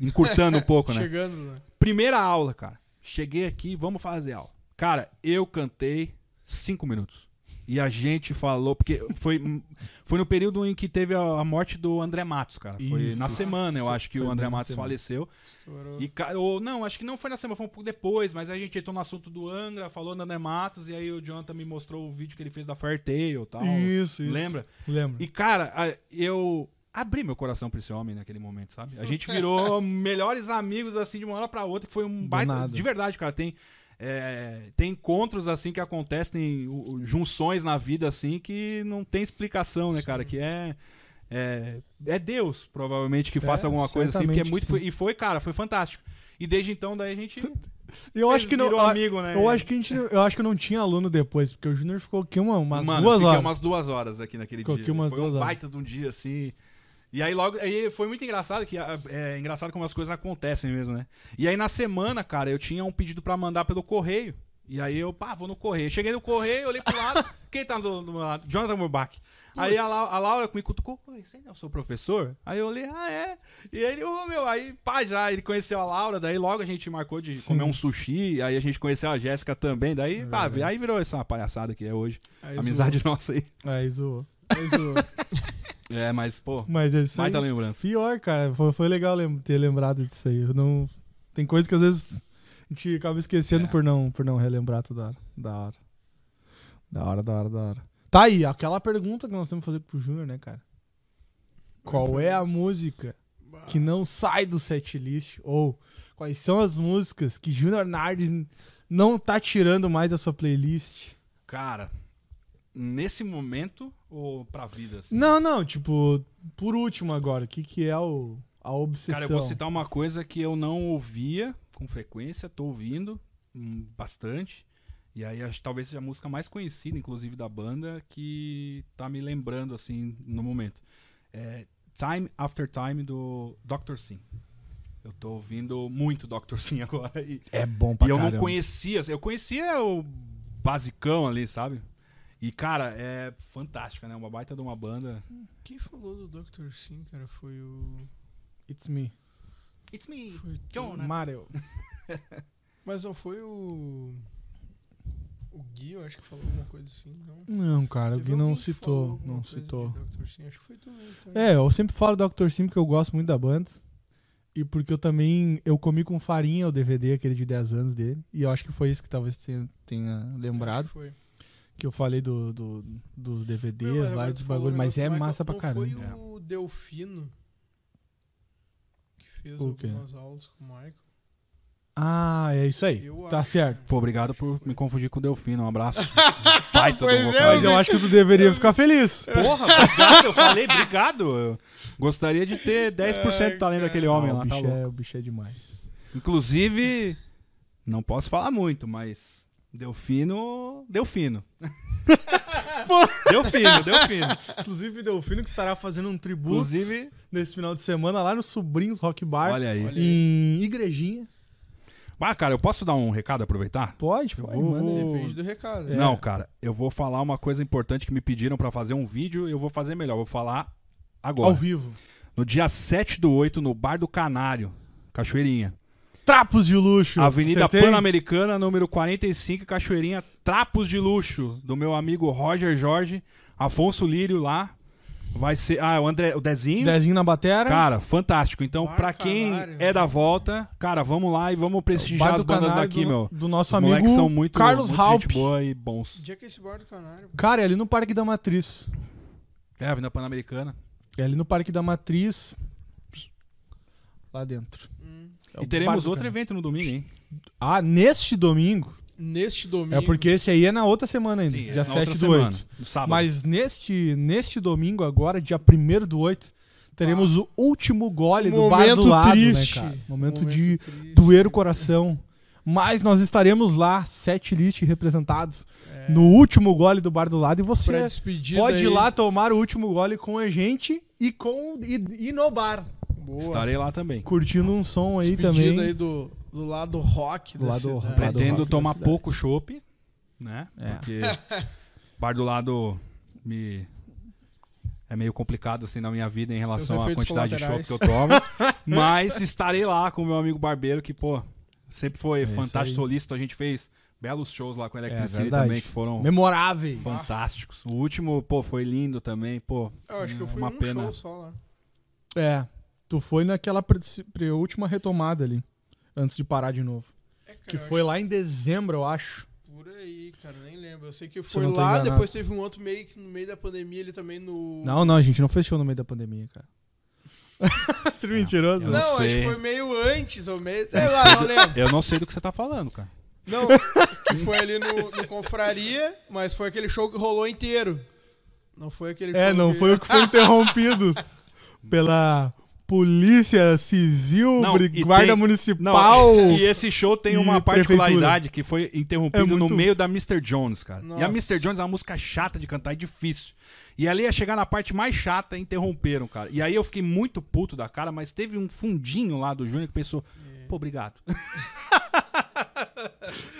encurtando um pouco, né? Chegando, né? Primeira aula, cara. Cheguei aqui, vamos fazer aula. Cara, eu cantei cinco minutos. E a gente falou, porque foi, foi no período em que teve a, a morte do André Matos, cara. Foi Isso. na semana, eu acho que Foi o André Matos semana. faleceu. Estourou. E, ou, não, acho que não foi na semana, foi um pouco depois, mas a gente entrou no assunto do Angra, falou do André Matos, e aí o Jonathan me mostrou o vídeo que ele fez da Fairtail e tal. Isso, isso. Lembra? Lembro. E, cara, eu abri meu coração pra esse homem naquele momento, sabe? A gente virou melhores amigos, assim, de uma hora pra outra, que foi um Do baita. nada. De verdade, cara. Tem, é, tem encontros, assim, que acontecem, junções na vida, assim, que não tem explicação, né, cara? Que é. É, é Deus, provavelmente, que É, faça alguma coisa assim, porque é muito. sim. E foi, cara, foi fantástico. E desde então, daí a gente. Eu acho que não. amigo, né? eu acho que a gente, eu acho que não tinha aluno depois, porque o Júnior ficou aqui uma, umas Mano, duas horas. umas duas horas aqui naquele Ficou dia. aqui umas Foi duas um horas. baita de um dia, assim. E aí logo. Aí foi muito engraçado que é engraçado como as coisas acontecem mesmo, né? E aí na semana, cara, eu tinha um pedido pra mandar pelo correio. E aí eu, pá, vou no correio. Cheguei no correio, olhei pro lado. quem tá do, do meu lado? Jonathan Murbach. Aí a, Lau- a Laura me cutucou, Oi, você não é o seu professor? Aí eu olhei, ah, é. E aí ele, ô meu, aí pá, já, ele conheceu a Laura, daí logo a gente marcou de Sim. comer um sushi, aí a gente conheceu a Jéssica também, daí, É pá, verdade. aí virou essa palhaçada que é hoje. Aí Amizade nossa aí. Aí zoou. zoou, aí zoou. É, mas, pô, Mas é isso aí. baita lembrança. Pior, cara. Foi, foi legal lem- ter lembrado disso aí. Eu não... Tem coisa que às vezes a gente acaba esquecendo É. por, não, por não relembrar toda hora. Da hora. Da hora, da hora, da hora. Tá aí, aquela pergunta que nós temos que fazer pro Júnior, né, cara? Qual é a música que não sai do setlist? Ou quais são as músicas que Júnior Nardes não tá tirando mais da sua playlist? Cara, nesse momento ou pra vida? Assim? Não, não, tipo, por último agora, o que, que é o, a obsessão? Cara, eu vou citar uma coisa que eu não ouvia com frequência, tô ouvindo hum, bastante. E aí acho que talvez seja a música mais conhecida, inclusive, da banda, que tá me lembrando, assim, no momento. É Time After Time, do Dr. Sim. Eu tô ouvindo muito Dr. Sim agora. E, É bom pra e eu caramba. não conhecia, eu conhecia o basicão ali, sabe? E, cara, é fantástica, né? Uma baita de uma banda. Quem falou do Dr. Sim, cara, foi o. It's me. It's me, Foi John, né? Mario. Mas não foi o. O Gui, eu acho que falou alguma coisa assim, não. Não, cara, o Teve Gui não citou, não citou. Dr. Sim, acho que foi tu mesmo. tá? É, eu sempre falo Dr. Sim porque eu gosto muito da banda. E porque eu também, eu comi com farinha o DVD, aquele de 10 anos dele. E eu acho que foi isso que talvez tenha, tenha lembrado. Acho que foi. Que eu falei do, do- dos DVDs mas lá e dos bagulho. Mas é massa pra caramba. Foi o Delfino que fez O quê? algumas aulas com o Michael. Ah, é isso aí. Eu tá acho. certo. Pô, obrigado por me confundir com o Delfino. Um abraço. Baita do Pois é. Mas eu acho que tu deveria ficar feliz. Porra, obrigado. Eu falei, obrigado. Eu gostaria de ter 10% do talento daquele homem Ah, lá. o, Tá bicho louco. é, o bicho é demais. Inclusive, não posso falar muito, mas Delfino. Delfino. Delfino, Delfino. Inclusive, Delfino que estará fazendo um tributo Inclusive, nesse final de semana lá no Sobrinhos Rock Bar, olha aí. Em Igrejinha. Ah, cara, eu posso dar um recado, aproveitar? Pode, pode, vou- vou- Depende do recado. É. Não, cara, eu vou falar uma coisa importante que me pediram pra fazer um vídeo e eu vou fazer melhor. Vou falar agora. Ao vivo. No dia 7 do 8, no Bar do Canário, Cachoeirinha. Trapos de luxo. Avenida? Pan-Americana, número 45, Cachoeirinha, Trapos de Luxo, do meu amigo Roger Jorge, Afonso Lírio lá. Vai ser. Ah, o André, o Dezinho. Dezinho na batera. Cara, fantástico. Então, Bar pra quem Canário. é da volta, cara, vamos lá e vamos prestigiar as bandas daqui, do, meu. do nosso Os amigo são muito, Carlos muito Halp. boa e bons. Onde é que é esse bar do canário? Cara, é ali no Parque da Matriz. É, Avenida Pan-Americana. É ali no Parque da Matriz. Lá dentro. É e Bar teremos outro evento no domingo, hein? Ah, neste domingo. Neste domingo. É porque esse aí é na outra semana ainda. Sim, dia essa na 7 outra do semana, 8. No sábado. Mas neste, neste domingo, agora, dia 1 do 8, teremos o último gole do bar do Momento lado, triste. né, cara? Momento, Momento de triste. doer o coração. Mas nós estaremos lá, sete list representados, É. no último gole do bar do lado. E você pode ir aí. lá tomar o último gole com a gente e, com, e, e no bar. Boa. Estarei lá também. Curtindo um som aí Despedida também. aí do, do lado rock Do da lado cidade. rock. Pretendo rock tomar pouco chopp, né? É. Porque bar do lado me é meio complicado assim na minha vida em relação à quantidade de chopp colaterais. que eu tomo. Mas estarei lá com o meu amigo barbeiro que, pô, sempre foi É fantástico solícito. A gente fez belos shows lá com a Electric City verdade. também que foram Memoráveis. fantásticos. O último, pô, foi lindo também, pô. Eu acho que eu fui Uma num pena. show só lá. É. Tu foi naquela pre- pre- última retomada ali, antes de parar de novo. É, cara, Que foi lá em dezembro, eu acho. Por aí, cara, nem lembro. Eu sei que foi lá, enganado. depois teve um outro meio que no meio da pandemia ele também no. Não, não, a gente não fechou no meio da pandemia, cara. Tu mentiroso. Eu né? não Não, acho que foi meio antes ou meio. Sei lá, não lembro. Eu não sei do que você tá falando, cara. Não, que foi ali no, no Confraria, mas foi aquele show que rolou inteiro. Não foi aquele show. É, não que... foi o que foi interrompido pela Polícia Civil, Não, e Guarda tem- Municipal. Não, e esse show tem e uma prefeitura. particularidade que foi interrompido É muito- no meio da Mr. Jones, cara. E a Nossa. Mr. Jones é uma música chata de cantar, é difícil. E ali ia chegar na parte mais chata e interromperam, cara. E aí eu fiquei muito puto da cara, mas teve um fundinho lá do Júnior que pensou, É. pô, obrigado.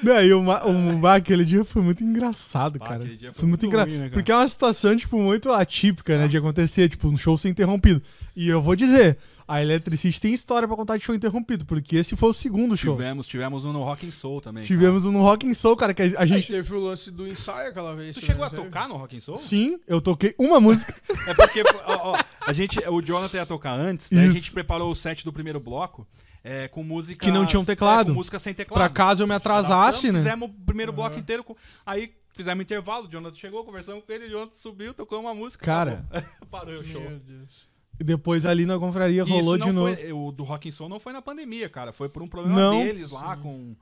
Daí o, ma- o, bah, aquele dia foi muito engraçado, Ah, cara. aquele dia foi Foi muito muito engraçado. né, cara? porque é uma situação, tipo, muito atípica, né? De acontecer, tipo, um show ser interrompido. E eu vou dizer, a Electricity tem história pra contar de show interrompido, porque esse foi o segundo show. Tivemos, tivemos um no Rock and Soul também. cara. Tivemos um no Rock and Soul, cara, que a, a Aí gente... teve o lance do ensaio aquela vez. Tu também, chegou a não teve? tocar no Rock and Soul? Sim, eu toquei uma música. É porque ó, ó, a gente, o Jonathan ia tocar antes, a Isso. gente preparou o set do primeiro bloco é, com música Que não tinha um teclado. com música sem teclado. pra caso eu me atrasasse, né? Fizemos o primeiro Uhum. bloco inteiro, com- aí fizemos intervalo, o Jonathan chegou, conversamos com ele, o Jonathan subiu, tocou uma música. Cara. parou o show. Meu Deus. E depois ali na confraria rolou isso de novo. foi, o do Rock and Soul não foi na pandemia, cara, foi por um problema Não. deles lá com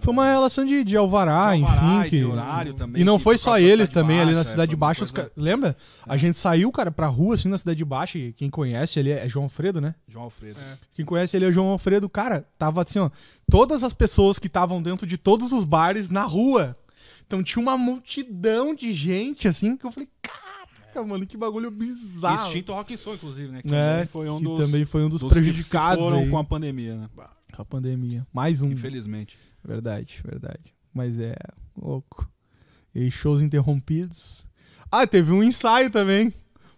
Foi uma relação de, de alvará, De alvará enfim. e que- de horário também, e não que foi só eles também, ali na Baixa, é, Cidade uma Baixa. coisa- ca- Lembra? A gente saiu, cara, pra rua, assim, na Cidade Baixa. e Quem conhece ali é João Alfredo, né? João Alfredo. É. Quem conhece ele é o João Alfredo. Cara, tava assim, ó. Todas as pessoas que estavam dentro de todos os bares na rua. Então tinha uma multidão de gente, assim, que eu falei, caraca, mano, que bagulho bizarro. Extinto Rock and Soul, inclusive, né? Que É, também foi um que dos, também foi um dos, dos que prejudicados se foram aí com a pandemia, né? com a pandemia. Mais um. Infelizmente. Verdade, verdade. Mas é louco. E shows interrompidos. Ah, teve um ensaio também.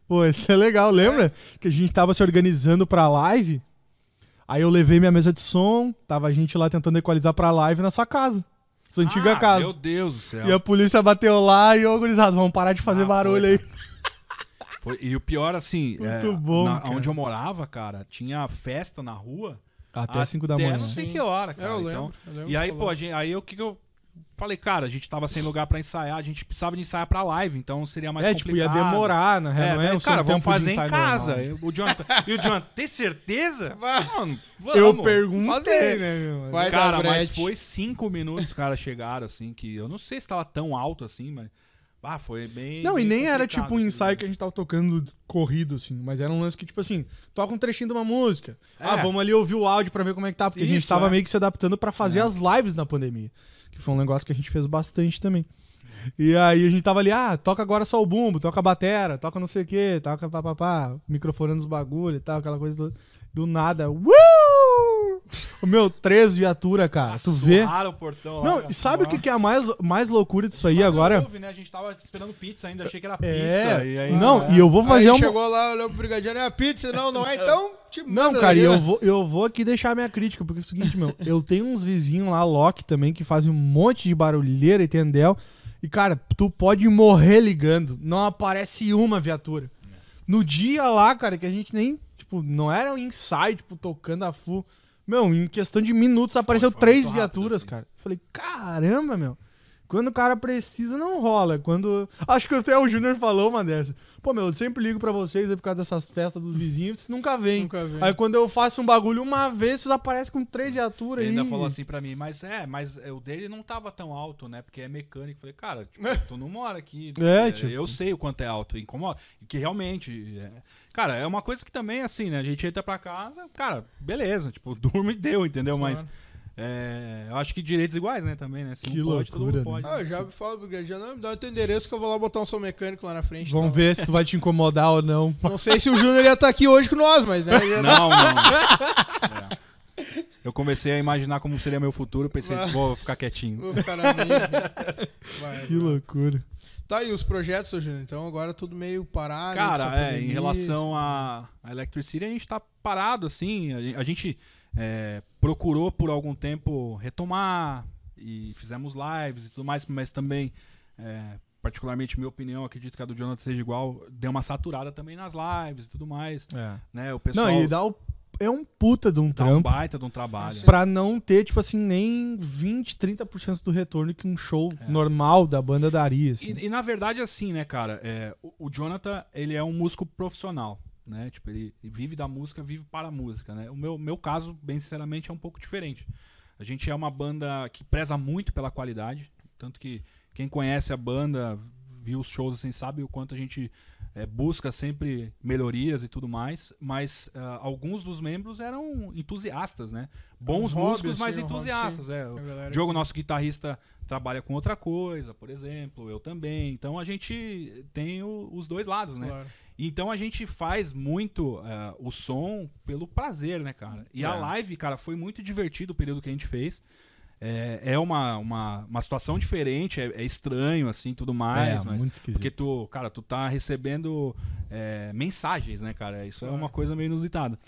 Pô, esse é legal, lembra? Que a gente tava se organizando pra live. Aí eu levei minha mesa de som, tava a gente lá tentando equalizar pra live na sua casa. Sua antiga Ah, casa. Meu Deus do céu. E a polícia bateu lá e, ô, gurizada, vamos parar de fazer Ah, barulho foi, aí. Foi- e o pior, assim, Muito é, bom, na- onde eu morava, cara, tinha festa na rua. Até 5 da manhã. não sei que hora, É, cara. eu Então, lembro. eu lembro e aí, pô, gente, aí o que, que eu falei, cara, a gente tava sem lugar pra ensaiar, a gente precisava de ensaiar pra live, então seria mais É, tipo, ia complicado. demorar, na real, É, não é cara, vamos fazer em casa. Eu- O Jonathan, e o Jonathan, tem certeza? Não, vamos, Eu perguntei, fazer. né, meu? Vai cara, dar mas foi cinco minutos os caras chegaram, assim, que eu não sei se tava tão alto assim, mas. Ah, foi bem. Não, e bem nem era tipo um ensaio né? que a gente tava tocando corrido, assim, mas era um lance que, tipo assim, toca um trechinho de uma música. Ah, É. vamos ali ouvir o áudio pra ver como é que tá, porque a gente Isso, tava é. meio que se adaptando pra fazer É. as lives na pandemia. Que foi um negócio que a gente fez bastante também. E aí a gente tava ali, ah, toca agora só o bumbo, toca a batera, toca não sei o que, toca papapá, microfonando os bagulho e tal, aquela coisa do, do nada. Uh! O meu, três viatura, cara, tu vê? O portão lá, Não, e sabe o que, que é a mais, mais loucura disso aí Mas agora? houve, né? A gente tava esperando pizza ainda, achei que era pizza. É, e aí, não, é. e eu vou fazer aí um. chegou lá, olhou pro brigadiano, é a pizza? Não, não é, então te Não, manda cara, e aí, eu né? vou, eu vou aqui deixar minha crítica, porque é o seguinte, meu, eu tenho uns vizinhos lá, Loki também, que fazem um monte de barulheira e tendel. E, cara, tu pode morrer ligando, não aparece uma viatura. No dia lá, cara, que a gente nem, tipo, não era um ensaio, tipo, tocando a full. Meu, em questão de minutos apareceu foi três muito rápido, viaturas, assim. cara. Falei, caramba, meu. Quando o cara precisa, não rola. Quando. Acho que até o Júnior falou uma dessa. Pô, meu, eu sempre ligo pra vocês aí por causa dessas festas dos vizinhos, vocês nunca vêm. Nunca vem. Aí quando eu faço um bagulho uma vez, vocês aparecem com três viaturas Ele aí. ainda falou assim pra mim, mas é, mas o dele não tava tão alto, né? Porque é mecânico. Falei, cara, tipo, tu não mora aqui. É, tipo- Eu sei o quanto é alto, incomoda. Que realmente. é- Cara, é uma coisa que também, assim, né? A gente entra pra casa, cara, beleza, tipo, durma e deu, entendeu? Mas. Claro. é, eu acho que direitos iguais, né, também, né? Se Que um pode, todo loucura, mundo pode. Ah, eu já falo pro brigadiano, não, me dá o teu endereço que eu vou lá botar um som mecânico lá na frente. Vamos então. ver se tu vai te incomodar ou não. Não sei se o Júnior ia estar aqui hoje com nós, mas né? ia- Não, não. É. Eu comecei a imaginar como seria meu futuro, pensei, vou ficar quietinho. Vou ficar na minha. Vai, Que vai. loucura. Tá, e os projetos, seu Júnior? Então agora tudo meio parado. Cara, é, em relação a, a Electric City, a gente tá parado, assim. A A gente é, procurou por algum tempo retomar e fizemos lives e tudo mais, mas também, é, particularmente minha opinião, acredito que a do Jonathan seja igual, deu uma saturada também nas lives e tudo mais. É. Né? O pessoal Não, e dá o... é um puta de um dá um trampo. baita de um trabalho. Pra não ter, tipo assim, nem 20, 30% do retorno que um show É. normal da banda daria, assim. E, e, na verdade, assim, né, cara, é, o, o Jonathan, ele é um músico profissional, né? Tipo, ele vive da música, vive para a música, né? O meu, meu caso, bem sinceramente, é um pouco diferente. A gente é uma banda que preza muito pela qualidade, tanto que quem conhece a banda, viu os shows assim, sabe o quanto a gente é, busca sempre melhorias e tudo mais, mas ah, alguns dos membros eram entusiastas, né? Bons Um hobby, músicos, mas um hobby, entusiastas, sim. é. A galera Diogo, nosso guitarrista, trabalha com outra coisa, por exemplo, eu também. Então a gente tem o- os dois lados, né? Claro. Então a gente faz muito eh, o som pelo prazer, né, cara? E a É. live, cara, foi muito divertido o período que a gente fez. É, é uma, uma, uma situação diferente, é, é estranho, assim, tudo mais. é, mas- muito esquisito. porque tu, cara, tu tá recebendo é, mensagens, né, cara? Isso é uma coisa meio inusitada.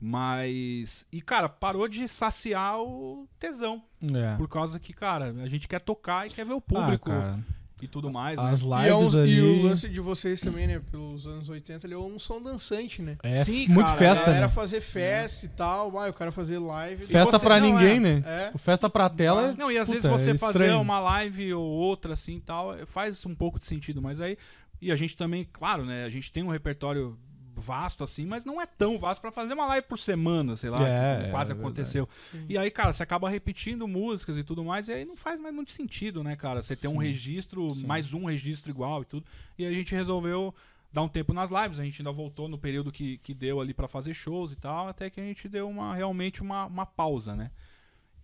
Mas. E, cara, parou de saciar o tesão. É. Por causa que, cara, a gente quer tocar e quer ver o Ah, público cara, e tudo mais, as né? E, é um- lives e ali... o lance de vocês também, né? Pelos anos 80, ele é um som dançante, né? É Sim, muito cara, festa, a galera né? fazer festa e tal, vai, o cara fazer live. Festa pra ninguém, é. né? É. Tipo, festa pra tela. Não, e às Puta, vezes você é fazer uma live ou outra assim e tal, faz um pouco de sentido, mas aí. E a gente também, claro, né? A gente tem um repertório vasto assim, mas não é tão vasto pra fazer uma live por semana, sei lá, É, como é quase verdade. aconteceu. E aí, cara, você acaba repetindo músicas e tudo mais, e aí não faz mais muito sentido, né, cara? Você ter um registro, Sim. mais um registro igual e tudo. E a gente resolveu dar um tempo nas lives, a gente ainda voltou no período que, que deu ali pra fazer shows e tal, até que a gente deu uma realmente uma, uma pausa, né?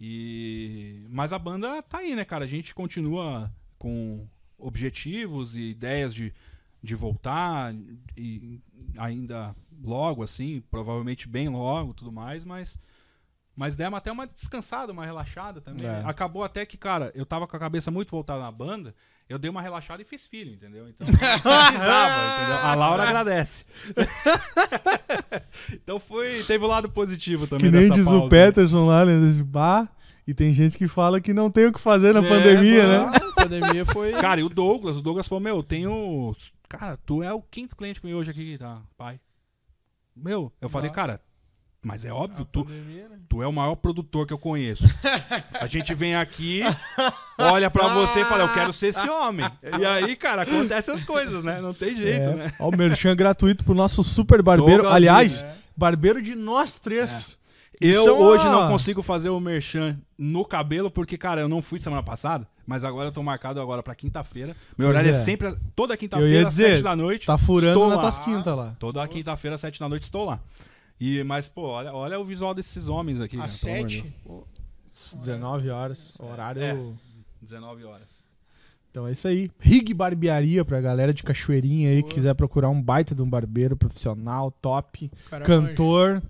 E mas a banda tá aí, né, cara? A gente continua com objetivos e ideias de, de voltar e ainda logo assim, provavelmente bem logo, tudo mais, mas mas demos até uma descansada, uma relaxada também. É. Acabou até que, cara, eu tava com a cabeça muito voltada na banda, eu dei uma relaxada e fiz filho, entendeu? Então, precisava, entendeu? A Laura agradece. então foi, teve o lado positivo também Que nem dessa diz pausa, o né? Peterson lá, né? Bah, e tem gente que fala que não tem o que fazer na É, pandemia, mano. né? A pandemia foi. Cara, e o Douglas, o Douglas falou, meu, eu tenho. Cara, tu é o quinto cliente que veio hoje aqui, tá, pai? Meu, eu falei, Bah. cara, mas é óbvio, tu, né? tu é o maior produtor que eu conheço. A gente vem aqui, olha pra você e fala, eu quero ser esse homem. E aí, cara, acontecem as coisas, né? Não tem jeito, É. né? Ó, o merchan gratuito pro nosso super barbeiro. Douglas Aliás, É. barbeiro de nós três. Eu Isso é hoje não consigo fazer o merchan no cabelo, porque, cara, eu não fui semana passada, mas agora eu tô marcado agora pra quinta-feira. Meu Pois horário é, é. sempre toda quinta-feira, às da noite. Tá furando na lá. tuas quintas lá. Toda quinta-feira, às sete da noite, estou lá. E, mas, pô, olha, olha o visual desses homens aqui. Às cara, pelo amor de sete. Deus. 19 horas, horário. É. 19 horas. Então é isso aí. Rig Barbearia pra galera de Cachoeirinha aí que Boa. quiser procurar um baita de um barbeiro profissional, top, O cara cantor.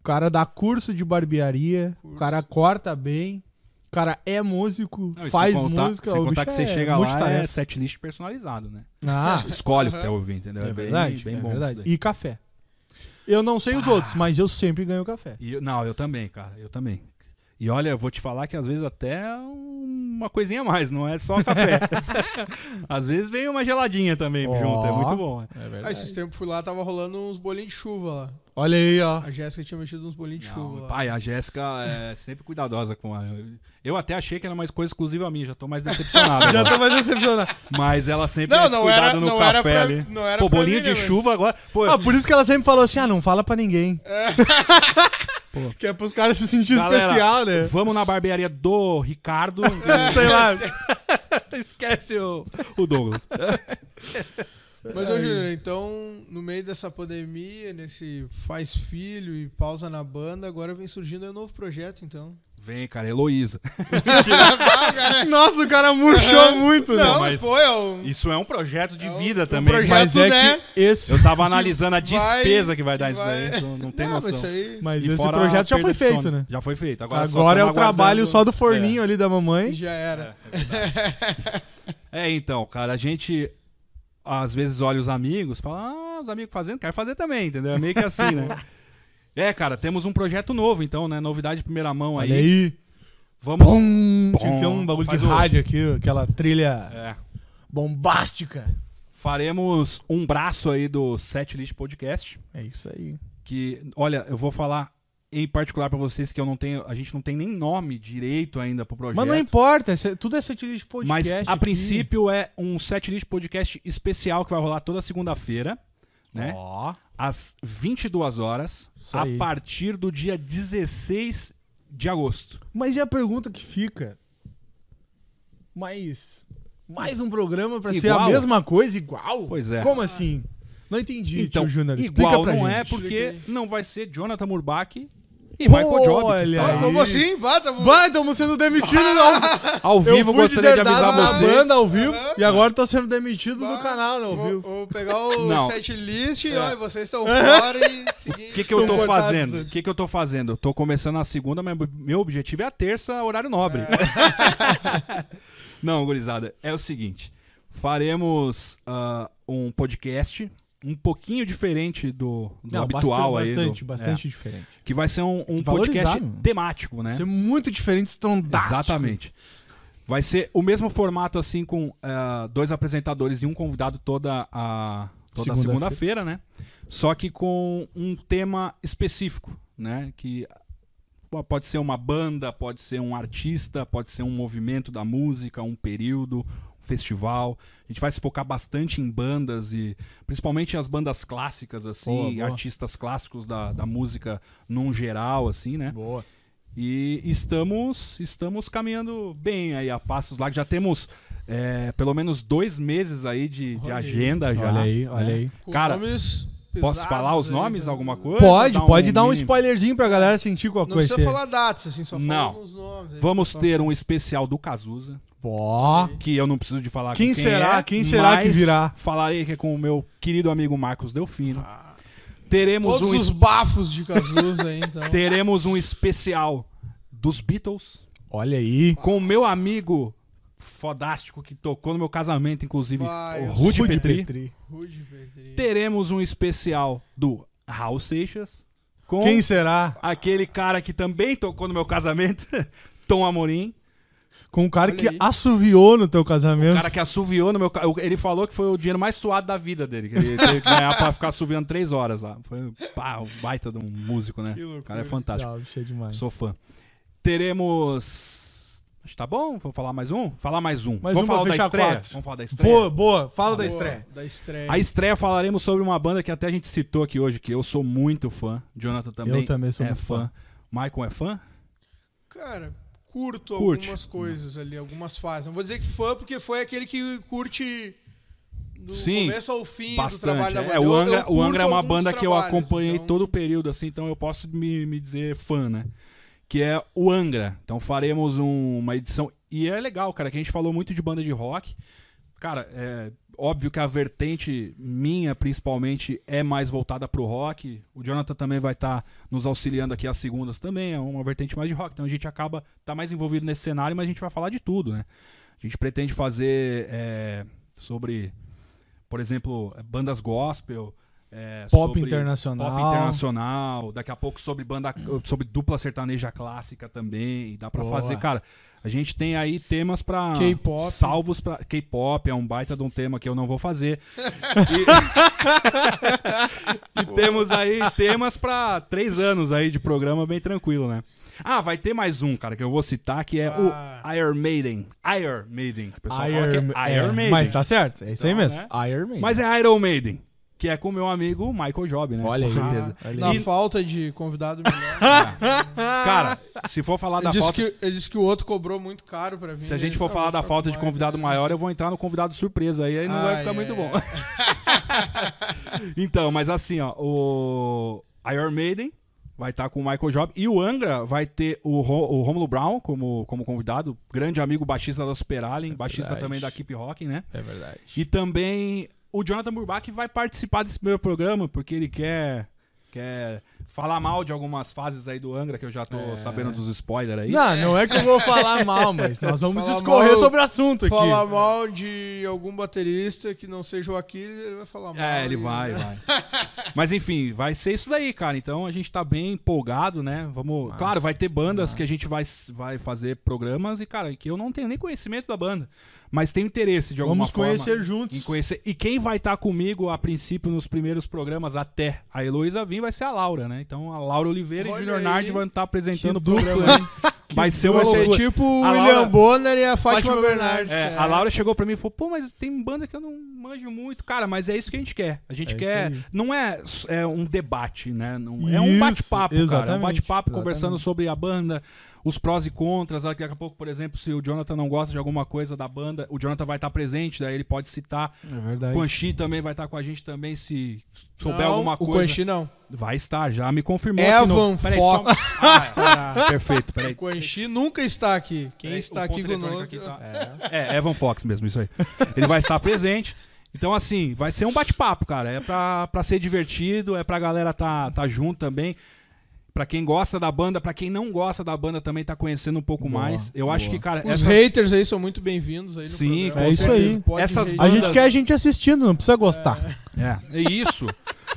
O cara dá curso de barbearia, o Curso. cara corta bem, o cara é músico, Não, faz contar, música. Sem o contar que você é chega lá, é multitarefa. setlist personalizado, né? Ah, Escolhe o que quer ouvir, entendeu? é bem- verdade, bem é bom verdade. E café. Eu não sei os Ah. outros, mas eu sempre ganho café. E eu- não, eu também, cara, eu também. E olha, eu vou te falar que às vezes até uma coisinha a mais, não é só café. às vezes vem uma geladinha também Ó. junto, é muito bom. né? É Ah, esses tempos fui lá, tava rolando uns bolinhos de chuva lá. Olha aí, ó. A Jéssica tinha mexido uns bolinhos de chuva Não, lá. pai, a Jéssica é sempre cuidadosa com a. Eu até achei que era mais coisa exclusiva minha, já tô mais decepcionado. Já tô mais decepcionado. Mas ela sempre Não, não cuidado era- no não café era pra- ali. não era Pô, pra bolinho mim, de né, mas- chuva agora. Pô, Ah, por isso que ela sempre falou assim: ah, não fala pra ninguém. Que é pros caras se sentir Galera, especial, né? Vamos na barbearia do Ricardo. Sei lá. Esquece o, o Douglas. Mas, ô Júnior, então, no meio dessa pandemia, nesse faz filho e pausa na banda, agora vem surgindo um novo projeto, então. Vem, cara, Heloísa. Nossa, o cara murchou muito, né? Não, mas- mas pô, é um, Isso é um projeto de É um- vida um também. projeto- Mas é né? que esse, Eu tava analisando a vai- despesa que vai dar isso vai- daí. Não, não tem não, mas noção. isso aí mas E esse fora a projeto já foi de feito, sono. né? Já foi feito. Agora, Agora, só é o tamo trabalho aguardando- só do forninho ali da mamãe. já era. É, é. É, então, cara, a gente às vezes olha os amigos, fala, ah, os amigos fazendo, quero fazer também, entendeu? É meio que assim, né? É, cara, temos um projeto novo, então, né? Novidade de primeira mão Olha aí. aí. Vamos. Bom, tinha que ter um bagulho de Faz rádio aqui, aquela trilha É. bombástica. Faremos um braço aí do Setlist Podcast. É isso aí. Que, olha, eu vou falar em particular pra vocês que eu não tenho. A gente não tem nem nome direito ainda pro projeto. Mas não importa, tudo é setlist Mas podcast. a aqui. princípio é um setlist podcast especial que vai rolar toda segunda-feira, né? Ó, Às 22 horas, a partir do dia 16 de agosto. Mas e a pergunta que fica? Mas mais um programa pra ser a mesma coisa igual? Pois é. Como assim? Não entendi, Então, tio Júnior. Explica igual pra não gente. é porque não vai ser Jonathan Murbach e Michael Job. Olha. Como assim? Bata, Vai, estamos sendo demitidos ao, Ao Eu vivo, fui gostaria de deserdado avisar na vocês. banda ao vivo Aham. e agora tô sendo demitido do canal, né, ao Vou, vivo. vou pegar o Não. set list e É. olha, vocês estão fora e O seguinte. que, que eu tô cortados fazendo? tudo. O que, que eu tô fazendo? Eu tô começando na segunda, mas meu objetivo é a terça, horário nobre. Não, gurizada, é o seguinte. Faremos ah, um podcast um pouquinho diferente do, do Não, habitual bastante, aí. bastante, do- bastante diferente. é, que vai ser um, um podcast mano. temático, né? Ser muito diferente, estrondástico. Exatamente. Vai ser o mesmo formato, assim, com ah, dois apresentadores e um convidado toda a toda Segunda-feira. segunda-feira, né? Só que com um tema específico, né? Que pode ser uma banda, pode ser um artista, pode ser um movimento da música, um período, festival. A gente vai se focar bastante em bandas e principalmente as bandas clássicas, assim, Boa, boa. artistas clássicos da, da música num geral, assim, né? Boa. E estamos, estamos caminhando bem aí a passos lá, que já temos é, pelo menos dois meses aí de, de aí. agenda já. Olha aí, né? olha aí. Com Cara, nomes Posso falar os aí, nomes, né? alguma coisa? Pode, pode dar um mínimo? spoilerzinho pra galera sentir qual Não coisa. precisa falar datas, assim, só Não. fala os nomes. aí, Vamos pessoal. ter um especial do Cazuza, Ó. que eu não preciso de falar Quem com será? é, Quem será que virá? Falarei que é com o meu querido amigo Marcos Delfino. Ah, Teremos Todos um, os bafos de Cazuza aí, então. teremos um especial dos Beatles Olha aí. com o meu amigo fodástico que tocou no meu casamento, inclusive, Vai, o Rude. Petri. Petri. Rude Petri. Teremos um especial do Raul Seixas com Quem será? aquele cara que também tocou no meu casamento, Tom Amorim. Com o cara Olha que aí. assoviou no teu O casamento. cara que assoviou no meu Ele falou que foi o dinheiro mais suado da vida dele. Que ele teve que ganhar pra ficar assoviando três horas lá. Foi pá, um baita de um músico, né? Que O cara é fantástico. Não, isso demais. Sou fã. Teremos. Acho que tá bom? Vamos falar mais um? Falar mais um. Mais Vamos um falar da estreia? quatro. Vamos falar da estreia? Boa, boa. Fala da Boa, estreia. Da estreia. A estreia falaremos sobre uma banda que até a gente citou aqui hoje, que eu sou muito fã. Jonathan também. Eu também sou é muito fã. Michael é fã? Cara, curto Curte. algumas coisas ali, algumas fases. Não vou dizer que fã, porque foi aquele que curte do Sim, começo ao fim do Bastante. trabalho da banda. É, o eu Angra, o Angra é uma banda que eu acompanhei então- todo o período, assim, então eu posso me, me dizer fã, né? Que é o Angra. Então faremos um- uma edição. E é legal, cara, que a gente falou muito de banda de rock. Cara, é óbvio que a vertente minha, principalmente, é mais voltada pro rock. O Jonathan também vai estar nos auxiliando aqui às segundas também. É uma vertente mais de rock. Então a gente acaba tá mais envolvido nesse cenário, mas a gente vai falar de tudo, né? A gente pretende fazer é, sobre, por exemplo, bandas gospel. É, Pop internacional. Pop internacional. Daqui a pouco sobre banda, sobre dupla sertaneja clássica também. Dá pra Boa. fazer, cara. A gente tem aí temas pra. K-pop. Salvos pra. K-pop é um baita de um tema que eu não vou fazer. E, e temos aí temas pra três anos aí de programa bem tranquilo, né? Ah, vai ter mais um, cara, que eu vou citar, que é Ah. o Iron Maiden. Iron Maiden. O pessoal fala que Iron, é é, Iron Maiden. Mas tá certo. É isso aí Então, mesmo. né? Iron Maiden. Mas é Iron Maiden. Que é com o meu amigo Michael Job, né? Olha com aí. certeza. Ah, Olha na aí. falta de convidado melhor. Cara, se for falar ele, da disse falta. que, ele disse que o outro cobrou muito caro pra vir. Se a gente Ele for falou, falar da falta de mais, convidado né? maior, eu vou entrar no convidado surpresa. Aí, aí não vai Ai, ficar muito ai, bom. Então, mas assim, ó, o Iron Maiden vai estar com o Michael Job e o Angra vai ter o, Ro- o Romulo Brown como, como convidado, grande amigo baixista da Super Alien, baixista verdade. também da Keep Rock, né? É verdade. E também o Jonathan Burbach vai participar desse primeiro programa porque ele quer quer falar mal de algumas fases aí do Angra que eu já tô É. sabendo dos spoilers aí. Não, não é que eu vou falar mal, mas nós vamos Falar discorrer mal- sobre o assunto aqui. Falar mal de algum baterista que não seja o Aquiles, ele vai falar mal. É, ele vai, vai. Mas enfim, vai ser isso daí, cara. Então a gente tá bem empolgado, né? Vamos. Massa, claro, vai ter bandas massa. que a gente vai, vai fazer programas e, cara, que eu não tenho nem conhecimento da banda. Mas tenho interesse de alguma Vamos forma. conhecer juntos. Em conhecer. E quem vai estar comigo a princípio nos primeiros programas até a Heloísa vir vai ser a Laura, né? Então a Laura Oliveira Olha e o Júnior Nardi vão estar apresentando o programa. Vai ser uma Vai ser loucura. tipo o A William Laura- Bonner e a Fátima, Fátima Bernardes. É, a Laura chegou pra mim e falou: pô, mas tem banda que eu não manjo muito. Cara, mas é isso que a gente quer. A gente É quer. Não é, é um debate, né? Não, é um bate-papo, cara. É um bate-papo conversando sobre a banda, os prós e contras. Daqui a pouco, por exemplo, se o Jonathan não gosta de alguma coisa da banda, o Jonathan vai estar presente, daí ele pode citar. É verdade. O Quan Chi também vai estar com a gente também, se souber Não, alguma O coisa. Quan Chi não. Vai estar, já me confirmou. aqui no- Evan Peraí, só- Fox. Ah, estará. Perfeito, peraí. O Quan Chi nunca está aqui. Quem Peraí, está o aqui conosco... aqui tá- É, Evan Fox mesmo, isso aí. Ele vai estar presente. Então, assim, vai ser um bate-papo, cara. É pra, pra ser divertido, é pra galera tá, tá junto também. Pra quem gosta da banda, pra quem não gosta da banda também tá conhecendo um pouco Boa, mais. Eu boa. acho que, cara, Os essas- haters aí são muito bem-vindos aí no Sim, programa. é isso aí. Essas hater. A gente bandas- quer a gente assistindo, não precisa gostar. É, é isso.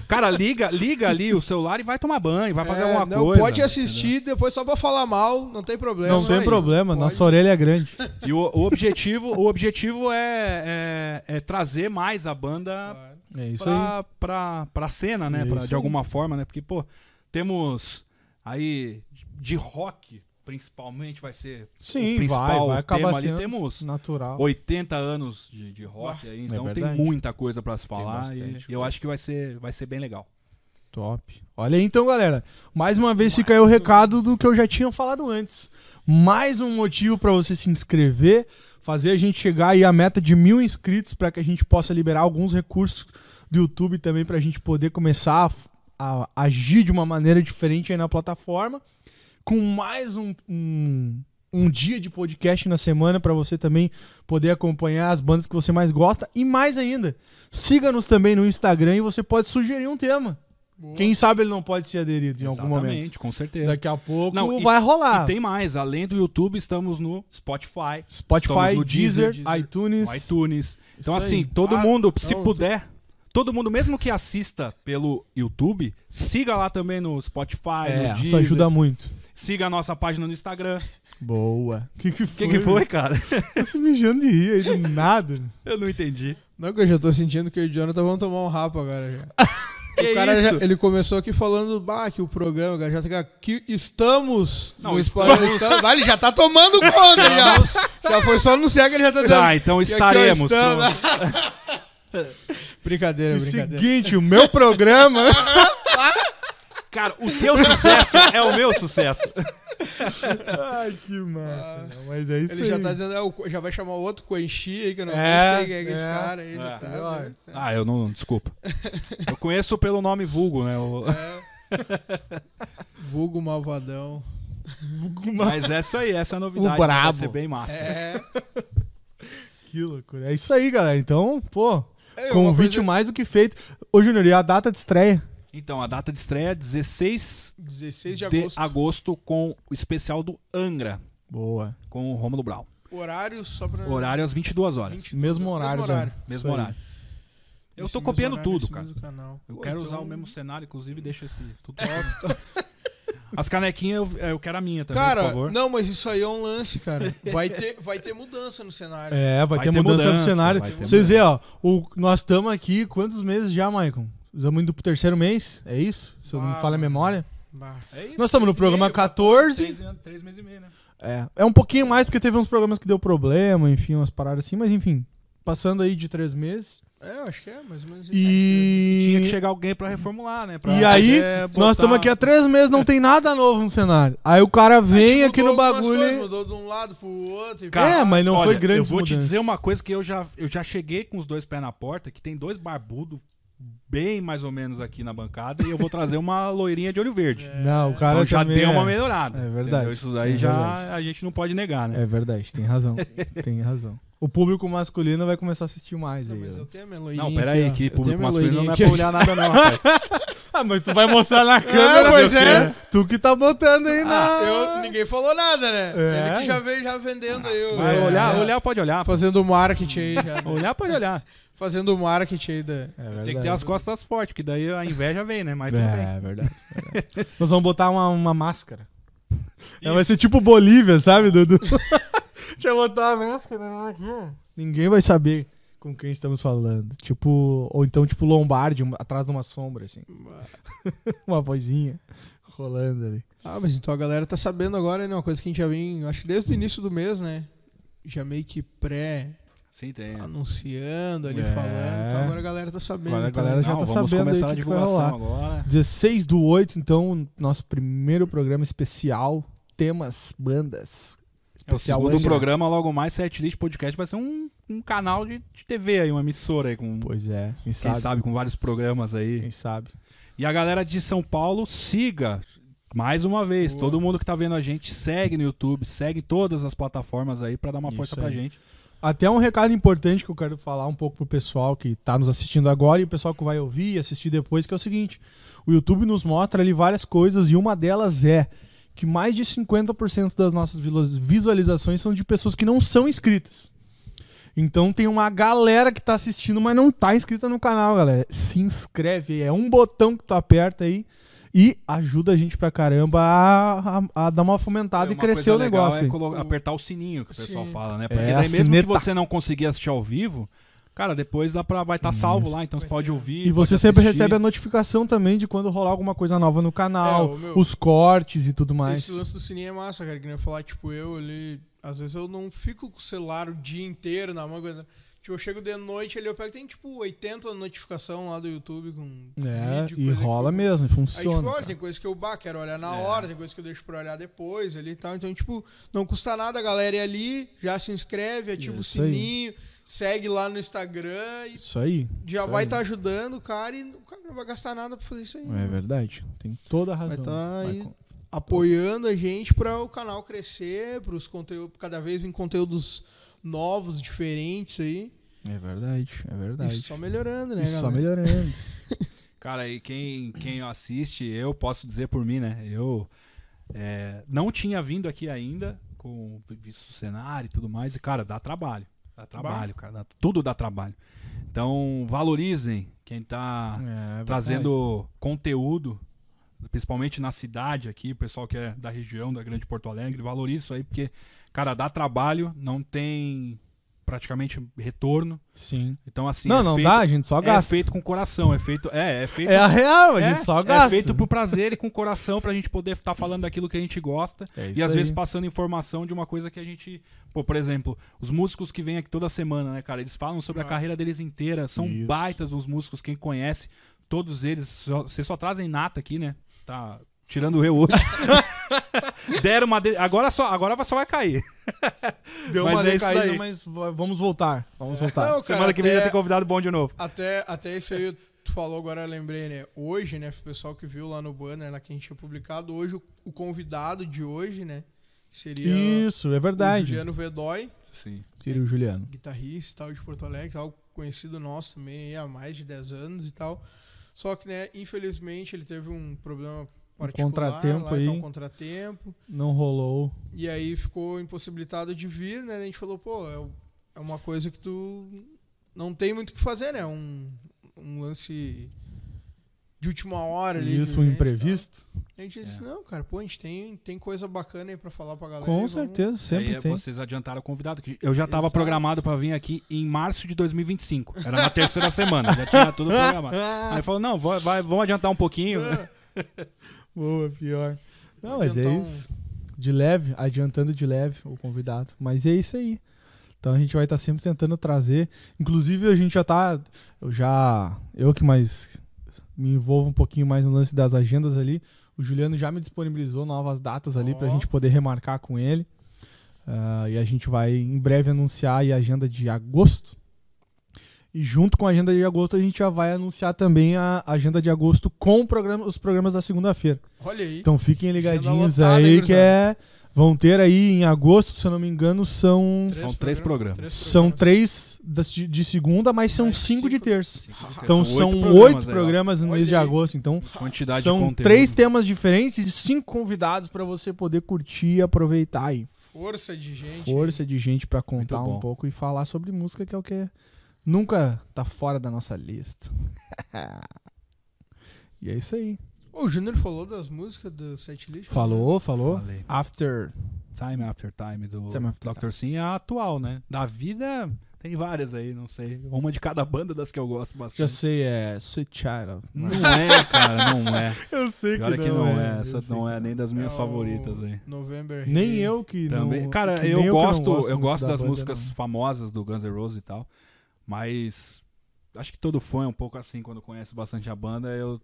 Cara, liga, liga ali o celular e vai tomar banho, vai fazer É, alguma não, coisa. Pode assistir, depois só pra falar mal, não tem problema. Não tem aí. problema, Pode. nossa orelha é grande. E o, o objetivo, o objetivo é, é- é trazer mais a banda. É isso aí. pra, pra, pra cena, né? É Pra- de aí. alguma forma, né? Porque, pô, temos aí de rock, principalmente vai ser Sim, o principal vai, vai acabar tema ali. Temos natural. 80 anos de, de rock aí, então tem É verdade. muita coisa pra se falar bastante e eu acho que vai ser, vai ser bem legal. Top. Olha aí então, galera. Mais uma vez fica aí o recado do que eu já tinha falado antes. Mais um motivo pra você se inscrever, fazer a gente chegar aí à meta de mil inscritos para que a gente possa liberar alguns recursos do YouTube também pra gente poder começar a, a agir de uma maneira diferente aí na plataforma. Com mais um, um, um dia de podcast na semana pra você também poder acompanhar as bandas que você mais gosta. E mais ainda, siga-nos também no Instagram e você pode sugerir um tema. Boa. Quem sabe ele não pode ser aderido em algum momento. com certeza. Daqui a pouco Não, e- vai rolar. E tem mais, além do YouTube, estamos no Spotify, Spotify, no Deezer, Deezer, iTunes. iTunes. Então, Isso assim, aí. todo Ah, mundo, se não, puder, todo mundo, mesmo que assista pelo YouTube, siga lá também no Spotify, É, no Deezer. isso ajuda muito. Siga a nossa página no Instagram. Boa. O que, que O foi? que, que foi, cara? Tá se mijando de rir aí do nada. Eu não entendi. Não, que eu já tô sentindo que eu e o Jonathan vão tomar um rapa agora já. Que o cara isso? já- ele começou aqui falando, bah, que o programa, já tá aqui, estamos Não, estamos-. Estamos. Ele já tá tomando conta já. Já foi só anunciar que ele já tá dando. Ah, então estaremos. Brincadeira, E brincadeira. seguinte, o meu programa. Cara, o teu sucesso é o meu sucesso. Ai, que massa. Não, Mas é isso Ele aí. já tá dizendo, é, já vai chamar o outro Coenchi aí, que eu não É, sei quem é que é esse cara É. tá, né? Ah, eu não. Desculpa. Eu conheço pelo nome vulgo, né? o- É. Vulgo malvadão. Mas é isso aí, essa é a novidade. O brabo. Vai ser bem massa. É. Que loucura. É isso aí, galera. Então, pô, É, convite coisa- mais do que feito. Ô, Júnior, e a data de estreia? Então, a data de estreia é 16 16 de de agosto. agosto com o especial do Angra, Boa. com o Rômulo Brau. Horário só pra. Horário às 22 horas. 20 Mesmo horário, já. Mesmo Isso aí. horário. Eu Esse tô mesmo copiando horário, tudo, cara. mesmo canal. Eu Pô, quero então- usar o mesmo cenário, inclusive deixa esse tudo. As canequinhas eu, eu quero a minha também, por Cara, favor. não, mas isso aí é um lance, cara. Vai ter, vai ter mudança no cenário. É, vai, Vai ter, ter mudança, no mudança, cenário. vai ter Vocês veem, ó, o, nós estamos aqui quantos meses já, Maicon? Estamos indo pro terceiro mês, é isso? Se eu não me falha a memória. Bah. É isso, Nós estamos no programa meio, 14. Três, anos- três meses e meio, né? É, é um pouquinho mais porque teve uns programas que deu problema, enfim, umas paradas assim, mas enfim, passando aí de três meses. É, eu acho que é, mais ou menos isso. E. Tinha que chegar alguém pra reformular, né? Pra E aí, botar- nós estamos aqui há três meses, não tem nada novo no cenário. Aí o cara gente vem aqui no bagulho. coisas, e- Mudou de um lado pro outro. e Cara, É, mas não Olha, foi grande Eu vou te dizer uma coisa que eu já, eu já cheguei com os dois pés na porta, que tem dois barbudos bem mais ou menos aqui na bancada, e eu vou trazer uma loirinha de olho verde. Não, o cara então já deu é... uma melhorada. É verdade. entendeu? Isso daí É já verdade. a gente não pode negar, né? É verdade, tem razão. tem razão. O público masculino vai começar a assistir mais Não, aí. mas ó. eu tenho a minha loirinha Não, pera aí, que Eu público masculino não é pra olhar nada não, rapaz. Ah, mas tu vai mostrar na câmera, pois meu é. filho. Tu que tá botando aí na. ó. Eu, ninguém falou nada, né? É. Ele que já veio já vendendo aí. é, olhar, é, olhar pode olhar. Fazendo marketing aí já. Olhar pode olhar. Fazendo marketing aí da. É. Tem que ter as costas fortes, que daí a inveja vem, né? Mas tudo bem. É, é verdade. é verdade. Nós vamos botar uma, uma máscara. É, vai ser tipo Bolívia, sabe, Dudu? Deixa eu botar uma máscara aqui. ó. Ninguém vai saber com quem estamos falando. Tipo, ou então tipo Lombardi, atrás de uma sombra, assim. uma vozinha rolando ali. Ah, mas então a galera tá sabendo agora, né? Uma coisa que a gente já vem, acho que desde o início do mês, né? Já meio que Sim, tem. pré-anunciando ali, É. falando. Então agora a galera tá sabendo. Agora a então. galera já Não, tá vamos sabendo aí começar o a que que vai divulgação rolar. agora. 16 do 8, então, nosso primeiro programa especial. Temas, bandas. É, o Especial segundo Angra. programa, logo mais, Setlist Podcast vai ser um, um canal de, de TV aí, uma emissora aí, com, Pois é, quem quem sabe. sabe. com vários programas aí. Quem sabe. E a galera de São Paulo, siga. Mais uma vez, Boa. todo mundo que tá vendo a gente, segue no YouTube, segue todas as plataformas aí pra dar uma Isso força pra aí. gente. Até um recado importante que eu quero falar um pouco pro pessoal que tá nos assistindo agora e o pessoal que vai ouvir e assistir depois, que é o seguinte: o YouTube nos mostra ali várias coisas e uma delas é que mais de 50% das nossas visualizações são de pessoas que não são inscritas. Então tem uma galera que tá assistindo, mas não tá inscrita no canal, galera. Se inscreve, é um botão que tu aperta aí e ajuda a gente pra caramba a, a- a dar uma fomentada É, e uma crescer o negócio. É apertar o sininho que o pessoal Sim. fala, né? Porque É, daí mesmo que sineta. você não conseguir assistir ao vivo, Cara, depois dá pra, vai estar salvo lá, então você pode ouvir. E pode você sempre assistir. recebe a notificação também de quando rolar alguma coisa nova no canal, É, meu- os cortes e tudo mais. Esse lance do sininho é massa, cara. Que nem eu falar, tipo, eu ali. Às vezes eu não fico com o celular o dia inteiro na mão. Tipo, eu chego de noite ali, eu pego, tem tipo 80 notificação lá do YouTube com É, vídeo, e que rola for- mesmo, e Aí, tipo, funciona. olha, tem coisa que eu bah, quero olhar na É. hora, tem coisa que eu deixo pra olhar depois ali e tal. Então, tipo, não custa nada a galera ir ali, já se inscreve, ativa o Isso aí. sininho, segue lá no Instagram e Isso aí. já isso vai aí. estar ajudando o cara e o cara não vai gastar nada pra fazer isso aí. É verdade. Tem toda a razão. tá Vai aí com- apoiando a gente para o canal crescer, para os conteúdos, cada vez vir conteúdos novos, diferentes aí. É verdade, é verdade. E só melhorando, né, E só galera? melhorando. Cara, e quem, quem assiste, eu posso dizer por mim, né? Eu é, não tinha vindo aqui ainda, com visto o cenário e tudo mais, e, cara, dá trabalho. Dá trabalho, cara. dá- tudo dá trabalho. Então, valorizem quem tá É, trazendo conteúdo, principalmente na cidade aqui, o pessoal que é da região, da Grande Porto Alegre, valorize isso aí, porque, cara, dá trabalho, não tem praticamente retorno. Sim. Então, assim. não, é não feito, dá, a gente só É gasta. feito com coração, é feito. É, é feito. É a real, a é, gente só é gasta. feito por prazer e com coração pra gente poder estar falando daquilo que a gente gosta. É E isso às aí. vezes passando informação de uma coisa que a gente. Pô, por exemplo, os músicos que vêm aqui toda semana, né, cara? Eles falam sobre a Ah. carreira deles inteira. São Isso. baitas dos músicos, quem conhece. Todos eles. só- Vocês só trazem nata aqui, né? Tá. Tirando eu hoje. Deram uma. de- Agora só, agora só vai cair. Deu Mas uma é decaída, aí. mas va- vamos voltar. Vamos voltar. Não, cara, Semana que vem já tem convidado bom de novo. Até, até isso aí tu falou agora, eu lembrei, né? Hoje, né, pro pessoal que viu lá no banner, lá que a gente tinha publicado, hoje o, o convidado de hoje, né, seria Isso, é o verdade. Juliano Vedói, Sim. Queria o Juliano. guitarrista e tal de Porto Alegre, tal, conhecido nosso também há mais de 10 anos e tal. Só que, né, infelizmente ele teve um problema particular contratempo lá, aí. um contratempo. Não rolou. E aí ficou impossibilitado de vir, né? A gente falou, pô, é, é uma coisa que tu não tem muito o que fazer, né? Um, um lance de última hora ali. Isso, um imprevisto. tal. A gente disse, É. não, cara, pô, a gente tem, tem coisa bacana aí pra falar pra galera. Com vamos- certeza, sempre Aí, tem. vocês adiantaram o convidado. que Eu já estava Exato. programado para vir aqui em março de 2025. Era na terceira semana. Já tinha tudo programado. Aí falou: não, vai, vai- vamos adiantar um pouquinho. Boa, pior. Não, mas é isso. De leve, adiantando de leve o convidado. Mas é isso aí. Então a gente vai estar sempre tentando trazer. Inclusive a gente já tá. Eu já. Eu que mais me envolvo um pouquinho mais no lance das agendas ali. O Juliano já me disponibilizou novas datas ali pra Ó. gente poder remarcar com ele. Ah, e a gente vai em breve anunciar aí a agenda de agosto. E junto com a agenda de agosto, a gente já vai anunciar também a agenda de agosto com o programa- os programas da segunda-feira. Olha aí. Então fiquem ligadinhos lotada, hein, aí que é. Vão ter aí em agosto, se eu não me engano, são. São três programas. São programas. três das- de, de segunda, mas são Mais cinco de cinco. terça. Cinco- Então são oito oito aí, ó. programas no mês de agosto. Então Quantidade são de conteúdo. três temas diferentes e cinco convidados para você poder curtir e aproveitar aí. Força de gente. Força de gente para contar um pouco e falar sobre música, que é o que nunca tá fora da nossa lista. e é isso aí. O Júnior falou das músicas do setlist. Falou, falou. Falei. After. Time After Time do Time After Dr. Sim é a atual, né? Da vida tem várias aí, não sei. Uma de cada banda das que eu gosto bastante. Já sei, é Sweet Child. Não é, cara, não é. Eu sei Pior é que não é. eu Essa sei não que é nem das minhas favoritas aí. November Nem eu que Também. não. Cara, que eu que não gosto, eu gosto da das banda, músicas não. famosas do Guns N' Roses e tal, mas acho que todo fã é um pouco assim quando conhece bastante a banda. Eu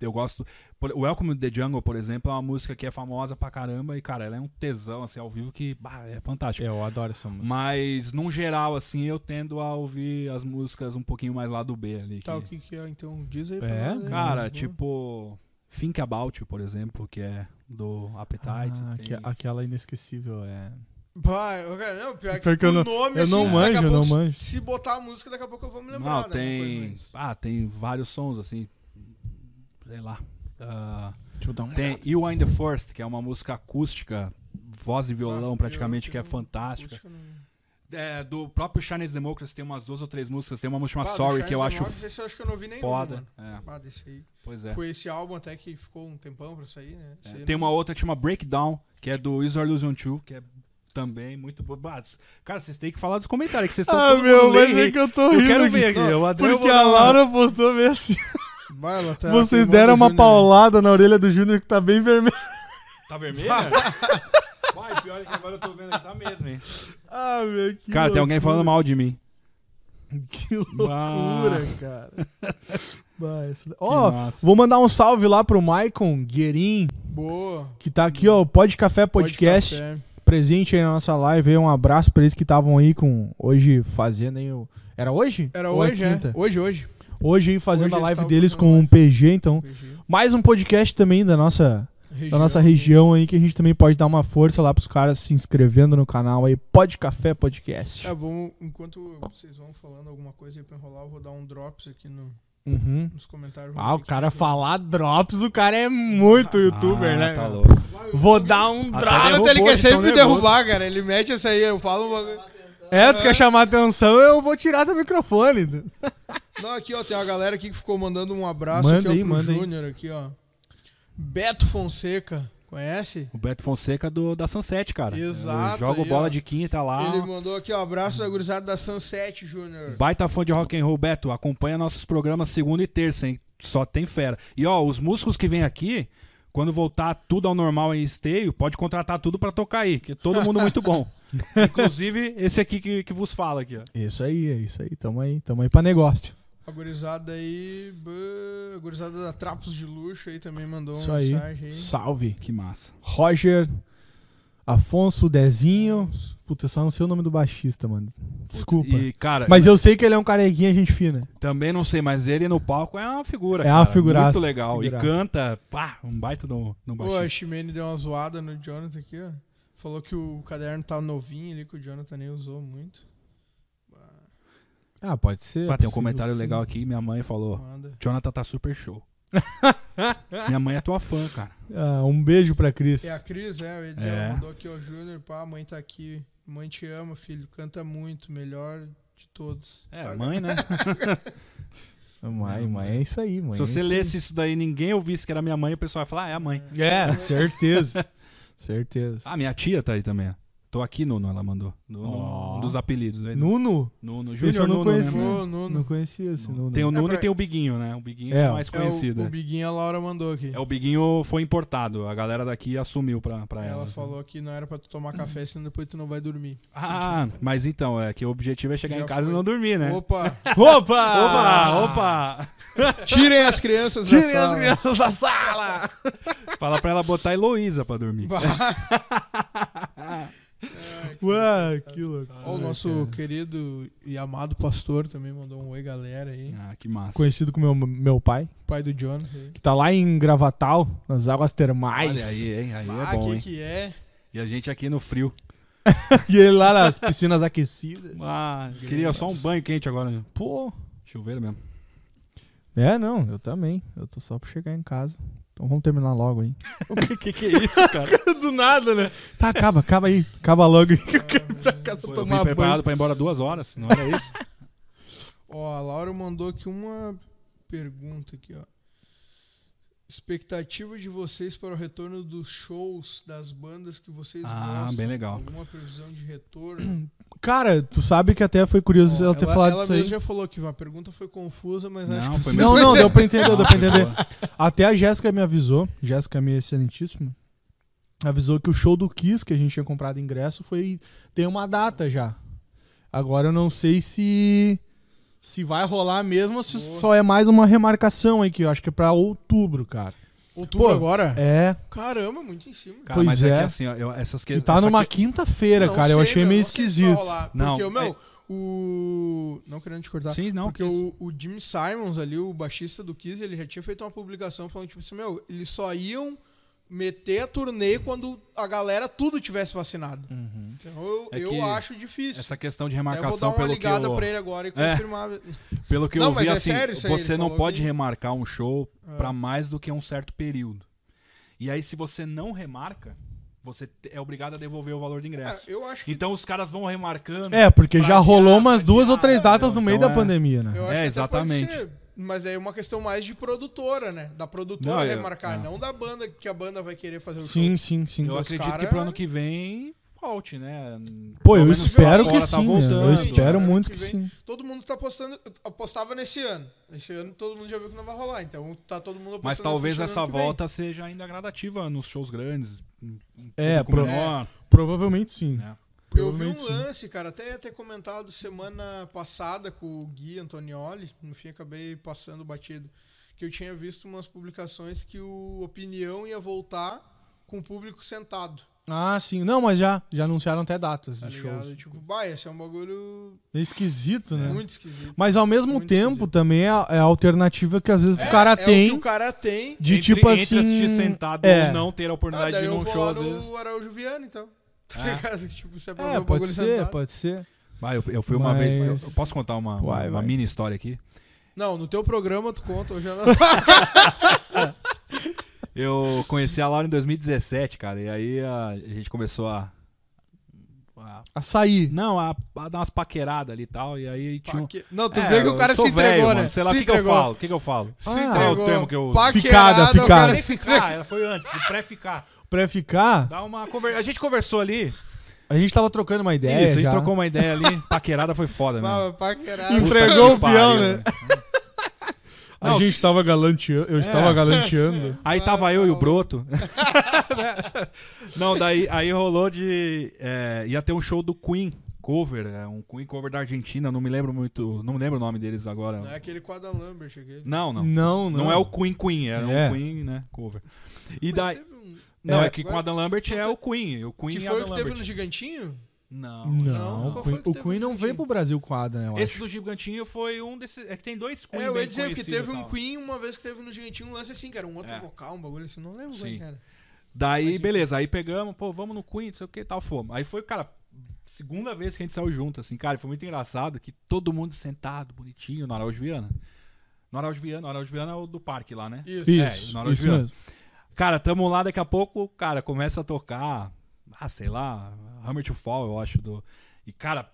eu gosto. por- O Welcome to the Jungle, por exemplo, é uma música que é famosa pra caramba e cara, ela é um tesão assim ao vivo que bah, é fantástico. Eu adoro essa música. Mas, num geral, assim, eu tendo a ouvir as músicas um pouquinho mais lá do B ali. Tá, o que- que é? Então, diz aí pra É? nós. Cara, tipo. Think About You, por exemplo, que é do Appetite. Ah, tem- aque- aquela inesquecível é. Bah, eu- cara, não, pior que, Pior que eu o não- nome, eu assim, não manjo, a eu não manjo. Se botar a música, daqui a pouco eu vou me lembrar. Não, alguma tem. Ah, tem vários sons, assim. Sei lá. Ah, Deixa eu dar uma tem olhada. You Are the First, que é uma música acústica, voz e violão Ah, praticamente, que é fantástica. É, do próprio Chinese Democracy tem umas duas ou três músicas. Tem uma música chamada do Sorry, que eu acho esse eu acho que eu não vi nenhum, foda. É, Ah, desse aí. pois é. Foi esse álbum até que ficou um tempão pra sair, né? É, Tem não- uma outra que chama Breakdown, que é do Is Illusion 2, que é também, muito bom. Cara, vocês têm que falar dos comentários, que vocês estão Ah, todo meu, mundo mas é que eu tô Eu rindo quero aqui. ver aqui. eu até Porque a Laura postou meio assim. Vai, tá Vocês deram uma paulada na orelha do Júnior que tá bem vermelho. Tá vermelha? Vai, pior é que agora eu tô vendo que tá mesmo, hein? Ah, meu, que Cara, tem alguém loucura. falando mal de mim. Que loucura, cara. Bah, Que Ó, massa. vou mandar um salve lá pro Maicon Guerin, Boa. que tá aqui, ó, o Pod Café Podcast, Pode café. Presente aí na nossa live. aí, Um abraço pra eles que estavam aí com hoje fazendo aí o... Era hoje? Era Ou é hoje, é? Hoje, hoje. Hoje aí fazendo Hoje a live deles com um PG, então. Região. Mais um podcast também da nossa, da nossa região aí, que a gente também pode dar uma força lá pros caras se inscrevendo no canal aí, Pod Café Podcast. É, vamos, enquanto vocês vão falando alguma coisa aí pra enrolar, eu vou dar um drops aqui no, Uhum. nos comentários. Ah, o cara aqui. falar drops, o cara é muito youtuber, Ah, né? Tá louco. Vou dar um Até drop. Ele quer sempre me derrubar, cara. Ele mete essa aí, eu falo. É, tu quer chamar atenção, eu vou tirar do microfone. Não, aqui, ó, tem uma galera aqui que ficou mandando um abraço Manda aqui, ó, aí, pro manda aí. Júnior aqui, ó. Beto Fonseca, conhece? O Beto Fonseca do, da Sunset, cara. Exato, aí, bola ó. de quinta lá. Ele mandou aqui, ó, abraço da gurizada da Sunset, Júnior. Baita fã de rock and roll, Beto. Acompanha nossos programas segunda e terça, hein? Só tem fera. E ó, os músicos que vêm aqui, quando voltar tudo ao normal em esteio, pode contratar tudo pra tocar aí, que é todo mundo muito bom. Inclusive esse aqui que, que vos fala aqui, ó. Isso aí, é isso aí. Tamo aí, tamo aí pra negócio. A gurizada aí, a gurizada da Trapos de Luxo aí também mandou Isso uma aí. mensagem aí. Salve. Que massa. Roger, Afonso, Dezinho. Puta, eu só não sei o nome do baixista, mano. Desculpa. E, cara, Mas eu sei que ele é um carequinha, gente fina. também não sei, mas ele no palco é uma figura. É uma cara. figuraça, Muito legal. figuraça. E canta, pá, um baita no, no Pô, a baixista. Ximene deu uma zoada no Jonathan aqui, ó. Falou que o caderno tá novinho ali, que o Jonathan nem usou muito. Ah, pode ser. Ah, tem um comentário legal aqui, minha mãe falou, Manda. Jonathan tá super show. minha mãe é tua fã, cara. Ah, um beijo pra Cris. É a Cris, é, ia dizer, É. mandou aqui, ó, Júnior, pá, a mãe tá aqui. Mãe te ama, filho, canta muito, melhor de todos. É, Paga- mãe, né? Mãe, mãe, é isso aí, mãe. Se é você isso lesse isso daí e ninguém ouvisse que era minha mãe, o pessoal ia falar, ah, é a mãe. É, certeza. certeza. Ah, minha tia tá aí também. Tô aqui, Nuno, ela mandou. Nuno, Ó. um dos apelidos. Aí, Nuno? Nuno, eu Júnior não Nuno, conhecia. né? Nuno, Nuno. Não conhecia esse Nuno. Tem o Nuno pra- e tem o Biguinho, né? O Biguinho É, é, o mais É, conhecido. o, o né? Biguinho a Laura mandou aqui. É, o Biguinho foi importado. A galera daqui assumiu pra, pra ela. Ela falou que não era pra tu tomar café, senão depois tu não vai dormir. Ah, mas então, é que o objetivo é chegar Já em casa foi. e não dormir, né? Opa! Opa! Opa, opa! Tirem as crianças da Tirem as sala. crianças da sala! Fala pra ela botar a Heloísa pra dormir. Ué, que louco. Ó, o nosso querido e amado pastor também mandou um oi, galera aí. Ah, que massa. Conhecido como meu, meu pai, Pai do aí. que tá lá em Gravatal, nas águas termais. Olha aí, hein? Aí Ah, é bom, que hein? que é? E a gente aqui no frio. E ele lá nas piscinas aquecidas. Ah, queria só um banho quente agora. né? Pô. Chuveiro mesmo. É, não, eu também. Eu tô só pra chegar em casa. Então vamos terminar logo aí. O que, que é isso, cara? Do nada, né? Tá, acaba, acaba aí. Acaba logo aí que eu quero ir pra casa Pô, eu tomar vim preparado banho. pra ir embora duas horas, não era isso? Ó, a Laura mandou aqui uma pergunta aqui, ó. Expectativa de vocês para o retorno dos shows das bandas que vocês Ah, gostam? bem legal. Alguma previsão de retorno? Cara, tu sabe que até foi curioso ela ter falado ela disso aí. mesma já falou que a pergunta foi confusa, mas Não, acho que foi. Não, não, deu pra entender, deu pra Ah, entender. Até a Jéssica me avisou, Jéssica minha excelentíssima, avisou que o show do Kiss, que a gente tinha comprado ingresso, foi tem uma data já. Agora eu não sei se se vai rolar mesmo ou se Boa. só é mais uma remarcação aí, que eu acho que é pra outubro, cara. Outubro Pô, agora? É, Caramba, muito em cima. Cara, Pois mas é. é. que assim, ó, eu- essas que, e tá essa numa que- quinta-feira, cara, eu sei, achei meu, meio não vai esquisito. rolar, Não, Porque, é- meu, o... Não querendo te cortar. Sim, não. Porque o, o Jim Simons ali, o baixista do Kiss, ele já tinha feito uma publicação falando, tipo assim, meu, eles só iam meter a turnê quando a galera tudo tivesse vacinado. Então eu, É eu que acho difícil. Essa questão de Até eu vou dar remarcação, uma pelo que, ligada eu, pra ele agora e É. confirmar. pelo que Não, eu vi, é assim, sério isso aí, você não pode que- remarcar um show É. pra mais do que um certo período. E aí, se você não remarca, você é obrigado a devolver o valor do É, ingresso. eu acho que, Então os caras vão remarcando. É, porque já rolou umas duas ou três datas no entendeu? meio Então da é- pandemia, né? eu acho É, que até pode exatamente. Mas é uma questão mais de produtora, né? Da produtora Não, eu- remarcar, é. não da banda que a banda vai querer fazer o Sim, show. sim, sim. Eu os acredito cara- que pro ano que vem volte, né? Pô, eu espero que fora tá sim, né? voltando. Eu espero muito que que vem. sim. Todo mundo tá apostando, apostava nesse ano. Esse ano todo mundo já viu que não vai rolar, então tá todo mundo apostando Mas talvez essa que volta seja ainda gradativa nos shows grandes. um É, pro- menor, Provavelmente sim. né? Eu vi um lance, cara, até ia ter comentado semana passada com o Gui Antonioli, no fim acabei passando batido, que eu tinha visto umas publicações que o Opinião ia voltar com o público sentado, Ah, sim. Não, mas já, já anunciaram até datas tá de ligado? shows. Tipo, bah, esse é um bagulho É esquisito, né? muito esquisito. Mas ao mesmo Muito tempo esquisito. também é a, é a alternativa que às vezes o É, cara é tem o que o cara tem. de entre, tipo entre assim. sentado é. ou não ter a Ah, oportunidade daí de ir eu num vou show, lá às vezes. no Araújo Viana, então. Tá É. ligado? Tipo, se é É, pode ser, sentado. pode ser. Vai, eu, eu fui uma Mas- vez. Eu, eu posso contar uma, uma, Vai, uma vai. mini história aqui? Não, no teu programa tu conta, eu já não... Eu conheci a Laura em 2017, cara, e aí a, a gente começou a. a- Açaí. não, a, a dar umas paqueradas ali e tal, e aí tinha um. Paque- Não, tu É, vê que o cara se entregou, velho, né? mano, Sei lá, o se que, que eu entregou. falo? O que, que eu falo? Se Ah, Qual é entregou. o termo que eu uso? Paquerada, Ficada, ficada. entregou. Pré-ficar, ela foi antes, pré-ficar. Pra ficar, Dá uma conver... A gente conversou ali. a gente tava trocando uma ideia. Isso, a gente já. trocou uma ideia ali. Paquerada foi foda. Bah, paquerada. Entregou o peão, né? velho. A Não. gente tava galanteando. Eu estava galanteando. Aí tava eu e o Broto. Não, daí aí rolou de. é, ia ter um show do Queen cover, é, um Queen cover da Argentina, não me lembro muito. Não me lembro o nome deles agora. Não é aquele com Adam Lambert, aquele. Não, não. Não, não. Não é o Queen Queen, era É. um Queen, né? Cover. E Mas daí. teve um- Não, É, é que com Adam Lambert é o Queen. O Queen Que e foi o que teve Lambert. no Gigantinho? Não. Não, Não, Queen, o teve Queen no não veio pro Brasil com a Adam, eu Esse acho. do Gigantinho foi um desses. É que tem dois Queen é, eu ia dizer que teve um. Queen uma vez que teve no Gigantinho um lance assim, que era um outro É. vocal, um bagulho assim, não lembro Sim. bem, cara. Daí, Mas enfim. beleza, aí pegamos, pô, vamos no Queen, não sei o que tal, fomos. Aí foi, cara, segunda vez que a gente saiu junto, assim, cara, foi muito engraçado que todo mundo sentado, bonitinho, no Araújo Viana. No Araújo Viana, o Araújo Viana é o do parque lá, né? Isso. Isso, É, na hora de isso ver. mesmo. Cara, tamo lá, daqui a pouco, cara, começa a tocar, ah, sei lá, Hammer to Fall, eu acho, do... E, cara,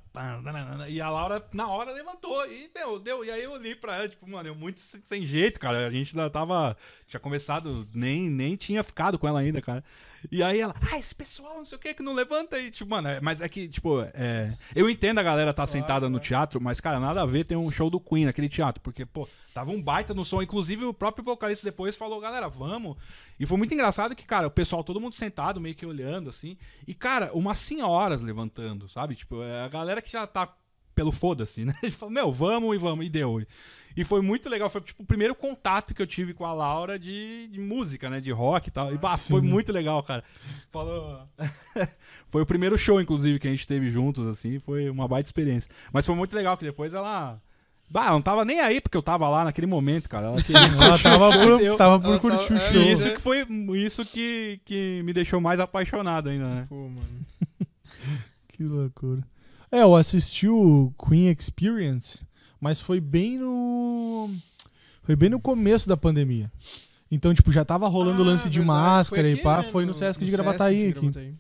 e a Laura, na hora, levantou. E, meu, deu. E aí eu olhei pra ela, tipo, mano, eu muito sem jeito, cara. A gente ainda tava. Tinha começado, nem, nem tinha ficado com ela ainda, cara. E aí ela, ah, esse pessoal, não sei o que, que não levanta aí. Tipo, mano, é- mas é que, tipo, é, eu entendo a galera tá sentada no teatro, mas, cara, nada a ver ter um show do Queen naquele teatro. Porque, pô, tava um baita no som. Inclusive, o próprio vocalista depois falou, galera, vamos. E foi muito engraçado que, cara, o pessoal, todo mundo sentado, meio que olhando, assim. E, cara, umas senhoras levantando, sabe? Tipo, é a galera que já tá pelo foda-se, né? Ele falou, meu, vamos e vamos, e deu. E foi muito legal, foi tipo o primeiro contato que eu tive com a Laura de, de música, né? De rock e tal. E bah, Sim. foi muito legal, cara. Falou. foi o primeiro show, inclusive, que a gente teve juntos, assim. Foi uma baita experiência. Mas foi muito legal que depois ela. Bah, ela não tava nem aí porque eu tava lá naquele momento, cara. Ela queria Ela tava por, Deu. tava por Ela curtir o tava- é, show. E isso que foi isso que, que me deixou mais apaixonado ainda, né? Pô, mano. Que loucura. É, eu assisti o Queen Experience, mas foi bem no. Foi bem no começo da pandemia. Então, tipo, já tava rolando o Ah, lance de verdade, máscara foi e aqui, pá. né, Foi no, Sesc de Sesc Gravataí aqui. Gravataí.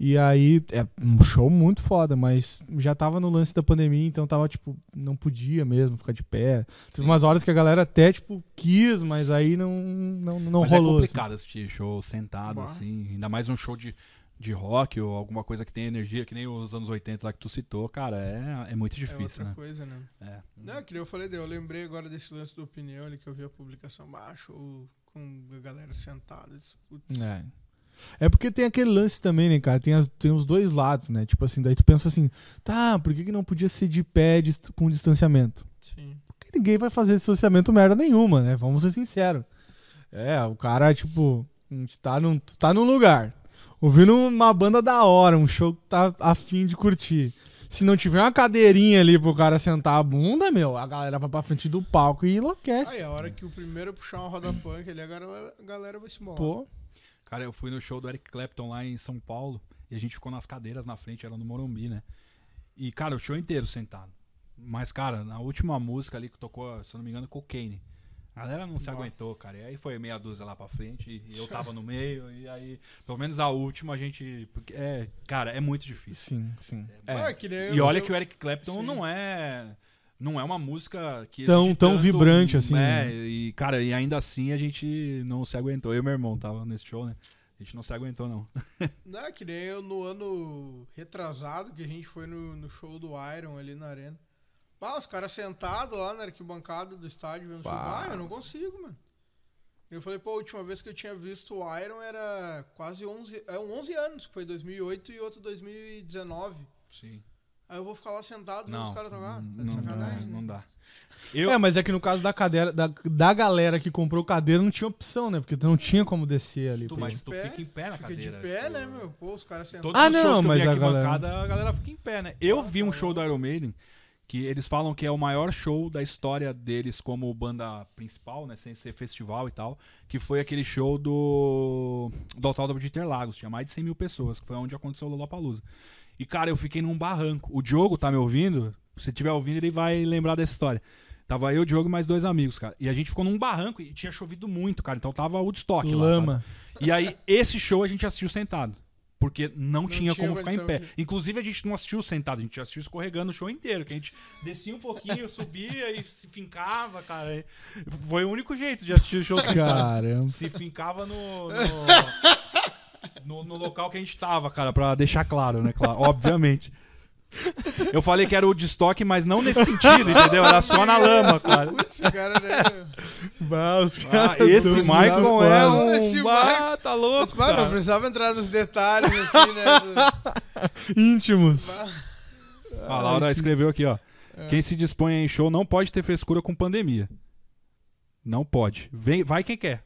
E aí, é um show muito foda, mas já tava no lance da pandemia, então tava, tipo, não podia mesmo ficar de pé. Teve umas horas que a galera até, tipo, quis, mas aí não, não, não Mas rolou. é assim. complicado assistir show sentado, Bah. assim. Ainda mais um show de, de rock ou alguma coisa que tem energia, que nem os anos 80 lá que tu citou, cara, é, é muito É difícil, outra né? coisa, né? É. Não, que nem eu falei, eu lembrei agora desse lance do opinião ali que eu vi a publicação baixo com a galera sentada. Putz, É. É porque tem aquele lance também, né, cara? Tem, as- tem os dois lados, né? Tipo assim, daí tu pensa assim, tá, por que, que não podia ser de pé dist- com distanciamento? sim. Porque ninguém vai fazer distanciamento merda nenhuma, né? Vamos ser sinceros. É, o cara, tipo, a gente tá num, tu tá num lugar, ouvindo uma banda da hora, um show que tá afim de curtir. Se não tiver uma cadeirinha ali pro cara sentar a bunda, meu, a galera vai pra frente do palco e enlouquece. Aí a hora que o primeiro puxar uma roda punk ali, a galera, a galera vai se embolar. Pô, Cara, eu fui no show do Eric Clapton lá em São Paulo e a gente ficou nas cadeiras na frente, era no Morumbi, né? E, cara, o show inteiro sentado. Mas, cara, na última música ali que tocou, se eu não me engano, Cocaine. A galera não se Bah. aguentou, cara. E aí foi meia dúzia lá pra frente e eu tava no meio. E aí, pelo menos a última, a gente. Porque é, cara, é muito difícil. sim, sim. Ah, É. que nem E olha eu- que o Eric Clapton Sim. não é. Não é uma música que. Tão- tão tanto, vibrante assim, É, né? e, cara, e ainda assim a gente não se aguentou. Eu e meu irmão tava nesse show, né? A gente não se aguentou, não. Não, é que nem eu no ano retrasado que a gente foi no, no show do Iron ali na arena. Ah, os caras sentados lá na arquibancada do estádio vendo. Bah. Ah, eu não consigo, mano. Eu falei, pô, a última vez que eu tinha visto o Iron era quase 11, é, 11 anos, que foi 2008 e outro 2019. Sim. Aí eu vou ficar lá sentado vendo Não, os caras tocar. Tá não, dá, né? não dá. Eu, É, mas é que no caso da cadeira, da, da galera que comprou cadeira, não tinha opção, né? Porque tu não tinha como descer ali. tu, mas tu pé, fica em pé na Fica cadeira. de pé, tipo, né, meu? Pô, os caras sentados. Ah, não, mas a galera- bancada, a galera fica em pé, né? Eu Ah, vi um tá show do. Iron Maiden que eles falam que é o maior show da história deles como banda principal, né? Sem ser festival e tal. Que foi aquele show do. do Autódromo de Interlagos. Tinha mais de 100 mil pessoas, que foi onde aconteceu o Lollapalooza. E, cara, eu fiquei num barranco. O Diogo tá me ouvindo? Se estiver ouvindo, ele vai lembrar dessa história. Tava eu, o Diogo e mais dois amigos, cara. E a gente ficou num barranco e tinha chovido muito, cara. Então tava Woodstock lá, sabe? Lama. E aí, esse show a gente assistiu sentado. Porque não, Não tinha, tinha como ficar em pé. de- Inclusive, a gente não assistiu sentado, a gente assistiu escorregando o show inteiro. Que a gente descia um pouquinho, subia e se fincava, cara. Foi o único jeito de assistir o show sentado. Caramba. Se fincava no. No, no- no local que a gente tava, cara, pra deixar claro, né? Claro, obviamente. Eu falei que era o de estoque, mas não nesse sentido, entendeu? Era só na lama, cara. Esse cara, né? meu? Bah, os Ah, caras esse tão Michael é um. Esse Ah, tá louco. Mas, mano, não cara. precisava entrar nos detalhes, assim, né? Íntimos. A Laura escreveu aqui, ó. É. Quem se dispõe em show não pode ter frescura com pandemia. Não pode. Vem, vai quem quer.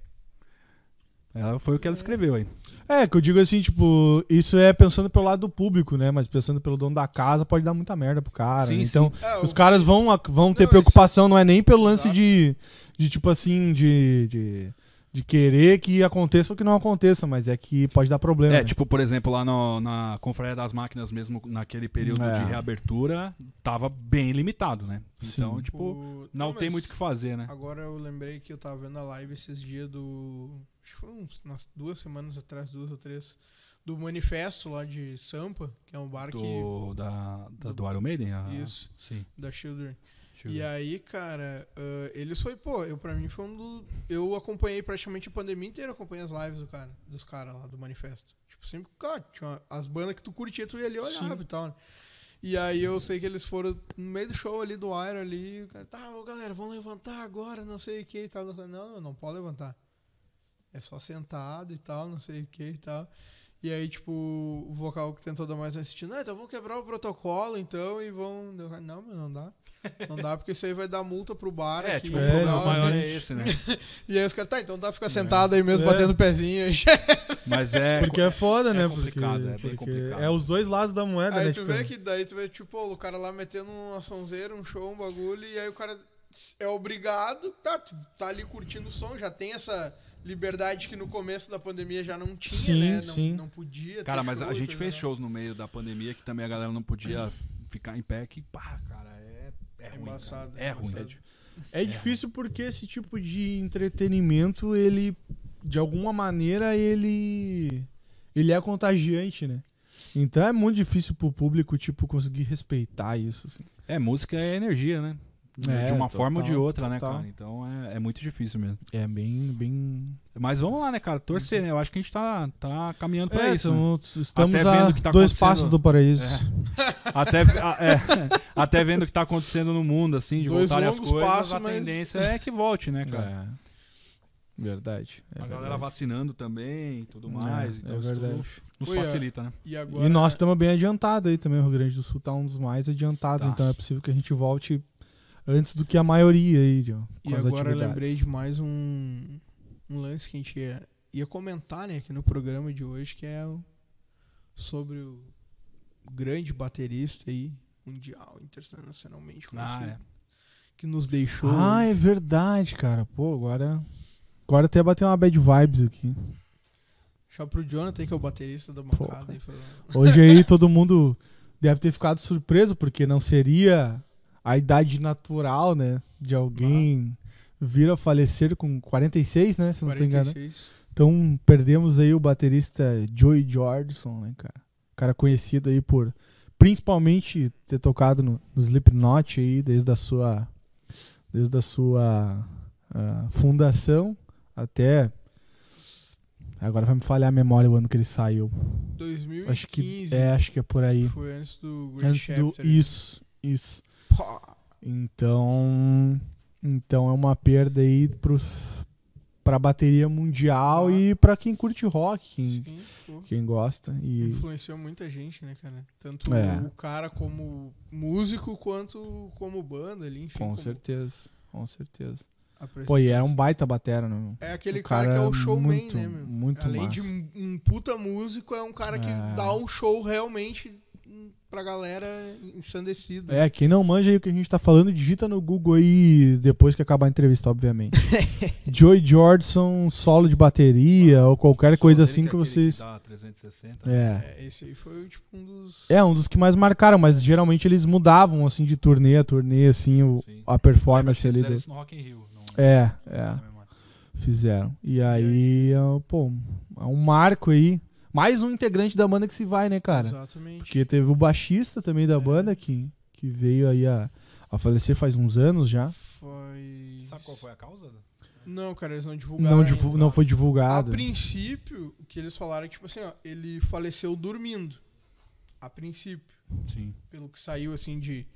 Ela foi o que ela escreveu aí. É, que eu digo assim, tipo, isso é pensando pelo lado do público, né? Mas pensando pelo dono da casa, pode dar muita merda pro cara. Sim, né? Então, É, os o- caras vão, vão ter Não, preocupação, não é nem pelo lance Exato. de, de, tipo assim, de, de, de querer que aconteça ou que não aconteça, mas é que pode dar problema. É, né? tipo, por exemplo, lá no- na Confraria das Máquinas, mesmo naquele período É. de reabertura, tava bem limitado, né? Então, Sim. tipo, o- não, tem mas muito o que fazer, né? Agora eu lembrei que eu tava vendo a live esses dias do. Acho que foi umas duas semanas atrás, duas ou três. Do Manifesto lá de Sampa, que é um bar que. Do, da, da- do Iron Maiden? ah, Isso, Sim. da Children. Eu E aí, cara, ah, eles foi, pô, eu pra mim foi um do. Eu acompanhei praticamente a pandemia inteira, acompanhei as lives do cara, dos caras lá do manifesto. Tipo, sempre, cara, tinha uma- as bandas que tu curtia, tu ia ali olhava Sim. e tal, né? E aí eu sei que eles foram no meio do show ali do Iron ali, o cara, tá, galera, vamos levantar agora, não sei o que e tal. Não, não, não pode levantar. É só sentado e tal, não sei o que e tal. E aí, tipo, o vocal que tentou dar mais uma assistida, não, então vamos quebrar o protocolo, então, e vão. Não, mas não dá. Não dá, porque isso aí vai dar multa pro bar É, aqui. tipo, É, o maior é esse, né? E aí os caras, tá, então dá pra ficar sentado aí mesmo, É. batendo o pezinho aí. Mas é. Porque é foda, é né? complicado, porque, é bem complicado. é os dois lados da moeda, Aí né? tu tipo, vê que daí tu vê, tipo, o cara lá metendo uma sonzeira, um show, um bagulho, e aí o cara é obrigado, tá, tu tá ali curtindo o som, já tem essa liberdade que no começo da pandemia já não tinha, Sim, né? Não, sim. não podia. Cara, mas show a gente coisa fez lá. shows no meio da pandemia que também a galera não podia ficar em pé, que, pá, cara, é, é ruim. embaçado, cara. é É ruim. embaçado. É difícil porque esse tipo de entretenimento, ele, de alguma maneira, ele, ele é contagiante, né? Então é muito difícil pro público, tipo, conseguir respeitar isso, assim. É, música é energia, né? É, de uma forma ou de outra, né, total. cara? Então é, é muito difícil mesmo. É bem, bem... Mas vamos lá, né, cara? Torcer, né? Eu acho que a gente tá, tá caminhando pra É, isso. né? tamo- estamos Até vendo a que tá dois passos do paraíso. Até, a- é, até vendo o que tá acontecendo no mundo, assim, de Dois voltarem as longos coisas, passos, a mas- tendência é que volte, né, cara? É. Verdade. é a galera verdade. vacinando também e tudo É, mais. então é verdade. nos é. facilita, né? E agora. E nós estamos bem adiantados aí também. O Rio Grande do Sul tá um dos mais adiantados, Tá. então é possível que a gente volte antes do que a maioria aí, com E as agora eu lembrei de mais um, um lance que a gente ia, ia comentar né, aqui no programa de hoje, que é o- sobre o grande baterista aí, mundial, internacionalmente conhecido, Ah, é. que nos deixou. Ah, é verdade, cara. Pô, agora. Agora até bateu uma bad vibes aqui. Já pro Jonathan, que é o baterista da bancada. aí, falou, Hoje aí todo mundo deve ter ficado surpreso, porque não seria a idade natural, né? De alguém vir a falecer com 46, né? Se não tô enganado. 46. Então perdemos aí o baterista Joey Jordison, né, cara? Cara conhecido aí por principalmente ter tocado no, no Slipknot aí desde a sua desde a sua ah, fundação até Agora vai me falhar a memória o ano que ele saiu. 2015. Acho que é, acho que é por aí. Foi antes do Great Antes do isso, isso. Então, então é uma perda aí pros pra bateria mundial Ah. e pra quem curte rock, quem, Sim, quem gosta e Influenciou muita gente, né, cara? Tanto É. o cara como músico quanto como banda ali, enfim. com como certeza, com certeza. Pô, e era um baita batera, né? meu? É aquele o cara, que é cara o showman, muito, né, meu? muito Além massa. de um, um puta músico, é um cara que É. dá um show realmente pra galera ensandecida. É, quem não manja aí o que a gente tá falando, digita no Google aí depois que acabar a entrevista, obviamente. Joy Jordison, solo de bateria ou qualquer coisa assim é que aquele vocês. dá 360. É. É, esse aí foi tipo um dos. É, um dos que mais marcaram, mas geralmente eles mudavam assim de turnê a turnê, assim, o- Sim. a performance Eles ali. fizeram Do... isso no Rock in Rio. Não, É, não é, na memória. fizeram. E aí, é, pô, é um marco aí. Mais um integrante da banda que se vai, né, cara? Exatamente. Porque teve o baixista também da É. banda que, que veio aí a, a falecer faz uns anos já. Foi. Sabe qual foi a causa? Não, cara, eles não divulgaram. Não, ainda. divu- não foi A divulgado. princípio, o que eles falaram é tipo assim, ó, ele faleceu dormindo. A princípio. Sim. Pelo que saiu assim de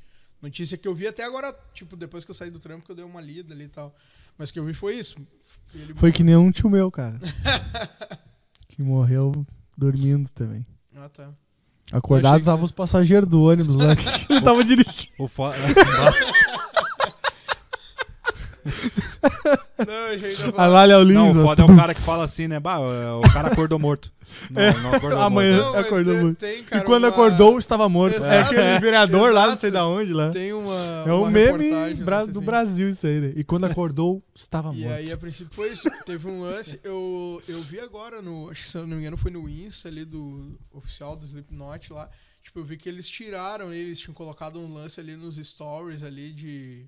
notícia que eu vi até agora, tipo, depois que eu saí do trampo, que eu dei uma lida ali e tal. Mas o que eu vi foi isso. Ele Foi que nem um tio meu, cara. que morreu dormindo também. Ah, tá. Acordado, Eu achei que- estavam os passageiros do ônibus lá que ele tava dirigindo. O fo... Não, eu falava- lá, Léo Lins. não, o foda é o cara que fala assim, né? Bah, o cara acordou morto. Não, não acordou Amanhã- morto. Não, acordou tem- muito. tem, E cara, quando uma- acordou, estava morto. é Exato. aquele vereador lá, não sei Exato. da onde lá. Tem uma. É um uma meme bra- do assim. Brasil isso aí, né? E quando acordou, estava E morto. aí, a princípio, foi isso. Teve um lance. Eu, eu vi agora no. Acho que se eu não me engano, foi no Insta ali do oficial do Slipknot lá. Tipo, eu vi que eles tiraram, eles tinham colocado um lance ali nos stories ali de.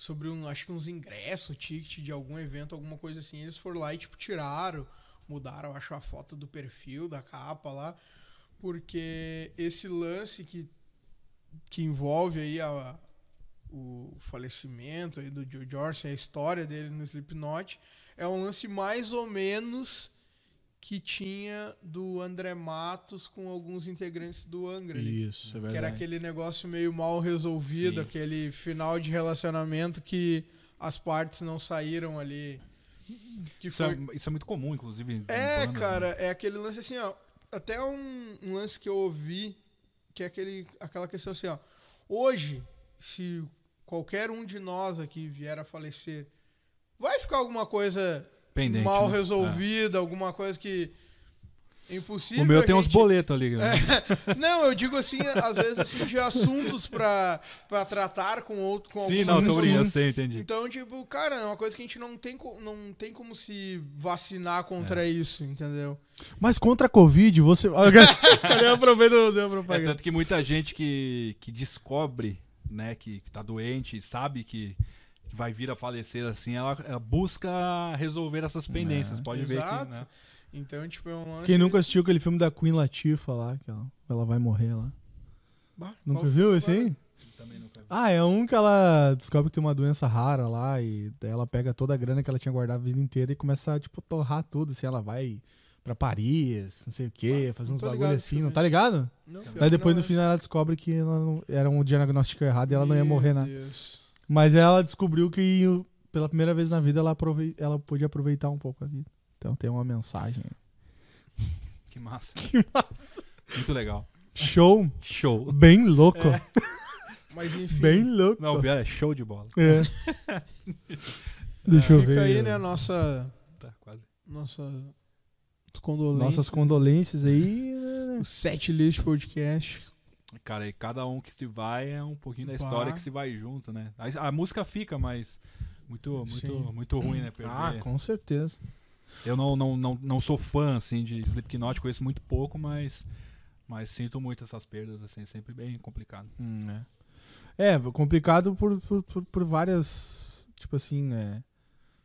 Sobre um. Acho que uns ingressos, ticket de algum evento, alguma coisa assim. Eles foram lá e, tipo, tiraram. Mudaram, acho, a foto do perfil, da capa lá. Porque esse lance que, que envolve aí a, o falecimento aí do Joe Jordan, a história dele no Slipknot, é um lance mais ou menos que tinha do André Matos com alguns integrantes do Angra. ali. Isso, é Que era aquele negócio meio mal resolvido, Sim. aquele final de relacionamento que as partes não saíram ali. Que Isso, foi... é, isso é muito comum, inclusive. É, bandas, cara, né? é aquele lance assim, ó. Até um, um lance que eu ouvi, que é aquele, aquela questão assim, ó. Hoje, se qualquer um de nós aqui vier a falecer, vai ficar alguma coisa Pendente, mal né? resolvida, alguma coisa que. É É. impossível. O meu tem uns gente- boletos ali. né? Não, eu digo assim, às vezes assim, de assuntos pra, pra tratar com outro. Com Sim, não, tô brincando, eu sei, entendi. Então, tipo, cara, é uma coisa que a gente não tem, co- não tem como se vacinar É. contra isso, entendeu? Mas contra a Covid, você. Cadê a propaganda? É tanto que muita gente que, que descobre, né, que, que tá doente e sabe que vai vir a falecer assim, ela, ela busca resolver essas pendências. É. Pode ver Exato. que, né? Então, tipo, é um lance. Quem nunca assistiu aquele filme da Queen Latifah lá, que ela, ela vai morrer lá. Bah, Nunca viu esse aí? Também nunca vi. Ah, é um que ela descobre que tem uma doença rara lá e daí ela pega toda a grana que ela tinha guardado a vida inteira e começa a, tipo, torrar tudo, assim, ela vai pra Paris, não sei o quê, fazer não uns bagulho assim, não tá ligado? Não, que depois não no é. final ela descobre que ela não- era um diagnóstico errado e ela não ia morrer, né? Deus. Mas ela descobriu que pela primeira vez na vida ela, aprove... ela podia aproveitar um pouco a vida. Então tem uma mensagem. Que massa. Que massa! Muito legal. Show! Show. Bem louco! Mas enfim. Bem louco! Não, o é show de bola. É. Deixa eu fica ver. aí, né, a nossa. Tá, quase. Nossa. Condolências. Nossas condolências aí. né? O Set List Podcast. Cara, e cada um que se vai é um pouquinho da Bah. história que se vai junto, né? A, a música fica, mas muito, Sim. muito, muito ruim, né? Perder. Ah, com certeza. Eu não, não, não, não sou fã, assim, de Slipknot, conheço muito pouco, mas, mas sinto muito essas perdas, assim, sempre bem complicado. Hum, é. É, complicado por, por, por, por várias, tipo assim, é,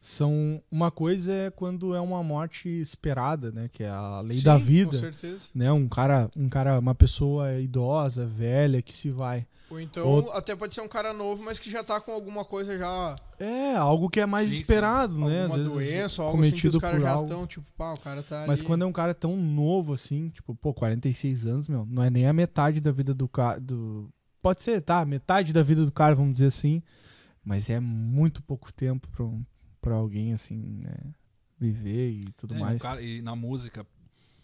são. Uma coisa é quando é uma morte esperada, né? Que é a lei da Sim, Com vida. certeza. Né? Um cara, um cara, uma pessoa idosa, velha, que se vai. Ou então, Ou- até pode ser um cara novo, mas que já tá com alguma coisa já. É, algo que é mais Sim, esperado, né? Às alguma vezes doença, algo assim que cometido os caras já algo. estão, tipo, pá, o cara tá Mas ali. quando é um cara tão novo assim, tipo, pô, 46 anos, meu, não é nem a metade da vida do cara. Do... Pode ser, tá? Metade da vida do cara, vamos dizer assim. Mas é muito pouco tempo pra, um- pra alguém, assim, né? Viver e tudo É, mais. cara- e na música,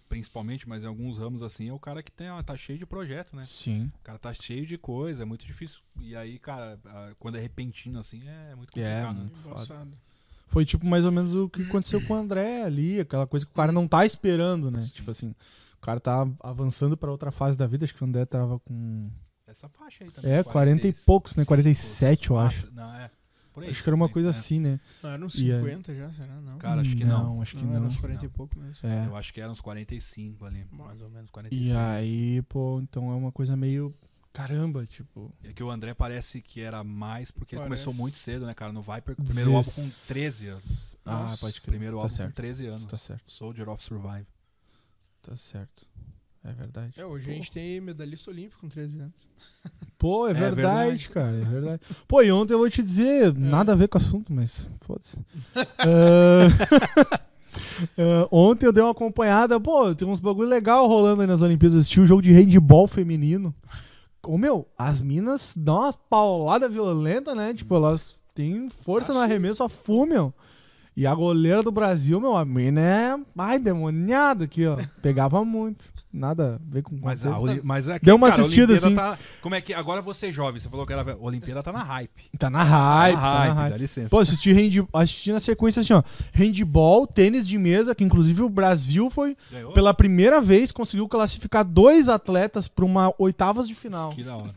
principalmente, mas em alguns ramos assim, é o cara que tem, ó, tá cheio de projeto, né? Sim. O cara tá cheio de coisa, é muito difícil. E aí, cara, a- quando é repentino assim, é muito É, complicado. né? mano. Embaçado. Foi tipo mais ou menos o que aconteceu com o André ali, aquela coisa que o cara não tá esperando, né? Sim. Tipo assim, o cara tá avançando pra outra fase da vida, acho que o André tava com. Essa faixa aí também. É, 40 e poucos, né? 47, eu acho. Não, é. Por aí, Acho que era uma né? coisa É. assim, né? Não, era uns E aí? 50 já, será? Não. Cara, acho que não. acho que não, era não. uns 40 e Não. pouco mesmo. É. Eu acho que eram uns 45 ali, mais ou menos 45. E aí, pô, então é uma coisa meio. Caramba, tipo. É que o André parece que era mais, porque ele Parece. começou muito cedo, né, cara? No Viper, primeiro álbum com 13 anos. 16. Ah, Nossa. pode crer. Primeiro Tá álbum certo. com 13 anos. Tá certo, Soldier of Survive. tá certo. É verdade. É, hoje Pô. a gente tem medalhista olímpico com 13 anos. Pô, é, É verdade, verdade. cara, é verdade. Pô, e ontem eu vou te dizer, nada a ver com o assunto, mas foda-se. Ah, ah, ontem eu dei uma acompanhada, pô, tem uns bagulho legal rolando aí nas Olimpíadas. Assisti o jogo de handball feminino. Ô, meu, as minas dão umas pauladas violentas, né? Tipo, elas têm força no arremesso a full, meu. E a goleira do Brasil, meu, a mina é, ai, demoniada aqui, ó. Pegava muito. Nada a ver com Mas, a, contexto. Oli- mas aqui, Deu uma cara, a assistida, Olimpíada assim. Tá, como é que. Agora você é jovem, você falou que era. A Olimpíada tá na hype. Tá na hype, na tá na hype. dá licença. Pô, assisti, hand, assisti na sequência assim, ó. Handball, tênis de mesa, que inclusive o Brasil foi, Ganhou? pela primeira vez, conseguiu classificar dois atletas pra uma oitavas de final. Que da hora.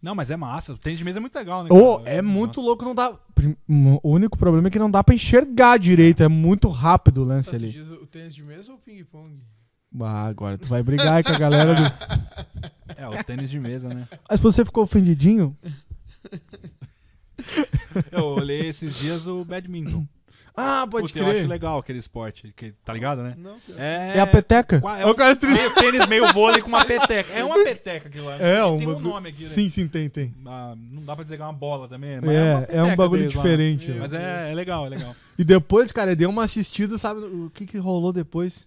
Não, mas é massa. O tênis de mesa é muito legal, né? Ô, cara? é muito louco, não dá. O único problema é que não dá pra enxergar direito, é muito rápido o lance Tá, ali. o tênis de mesa ou ping-pong? Ah, agora tu vai brigar aí com a galera do. É, o tênis de mesa, né? Mas você ficou ofendidinho? Eu olhei esses dias o badminton. Ah, pode Puta, eu acho crer. legal aquele esporte. Que, tá ligado, né? Não. É, É a peteca? É um- o cara tri- meio tênis, meio vôlei com uma peteca. É uma peteca aquilo lá. É, um Tem um nome aqui, né? Sim, sim, tem, tem. Ah, não dá pra dizer que é uma bola também. Mas É, uma é um bagulho deles lá. diferente. Meu ó. Mas é, é legal, é legal. E depois, cara, eu dei uma assistida, sabe? O que que rolou depois?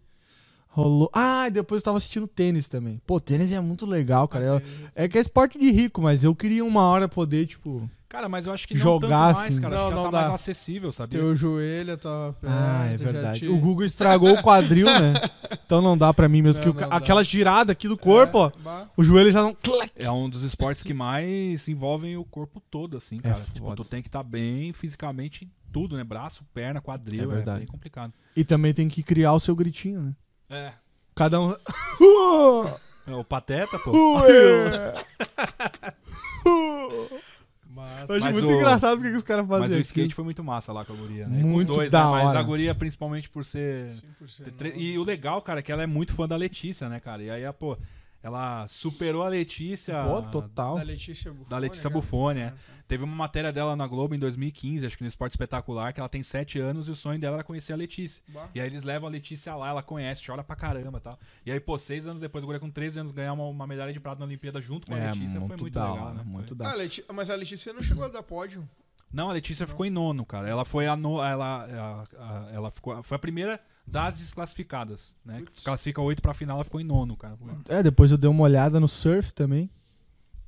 Rolou. Ah, e depois eu tava assistindo tênis também. Pô, tênis é muito legal, cara. Eu- É que é esporte de rico, mas eu queria uma hora poder, tipo. Cara, mas eu acho que não Jogar tanto mais, assim. cara. Não, acho que já não tá mais dá. acessível, sabia? Teu joelho perto. Ah, é verdade. te- O Google estragou o quadril, né? Então não dá pra mim mesmo. Não, que o não aquela girada aqui do corpo, ó. É, bah. O joelho já não. É um dos esportes que mais envolvem o corpo todo, assim, É cara. tipo, foda. tu tem que estar bem fisicamente em tudo, né? Braço, perna, quadril. É É, verdade. bem complicado. E também tem que criar o seu gritinho, né? É. Cada um. É o pateta, pô. Ué. Bah, Eu acho Mas muito o- engraçado porque que os caras fazem Mas o skate foi muito massa lá com a guria, né? Muito Os dois, da né? Mas hora. a guria, principalmente por ser. 100% ter tre- não. E o legal, cara, é que ela é muito fã da Letícia, né, cara? E aí, pô, ela superou a Letícia. Pô, total. Da Letícia Buffoni. Da Letícia cara. Buffoni, é. Teve uma matéria dela na Globo em 2015, acho que no Esporte Espetacular, que ela tem 7 anos e o sonho dela era conhecer a Letícia. Bah. E aí eles levam a Letícia lá, ela conhece, chora pra caramba e tal. E aí, pô, seis anos depois, a guria com 13 anos ganhar uma, uma medalha de prata na Olimpíada junto com a É, Letícia foi muito muito da legal, né? muito da Ah, Leti- Mas a Letícia não chegou a dar pódio. Não, a Letícia ficou em nono, cara. Ela foi a, no, ela, a- a- ela ficou, foi a primeira das desclassificadas, né? Putz. Classifica oito pra final, ela ficou em nono, cara. É, depois eu dei uma olhada no surf também.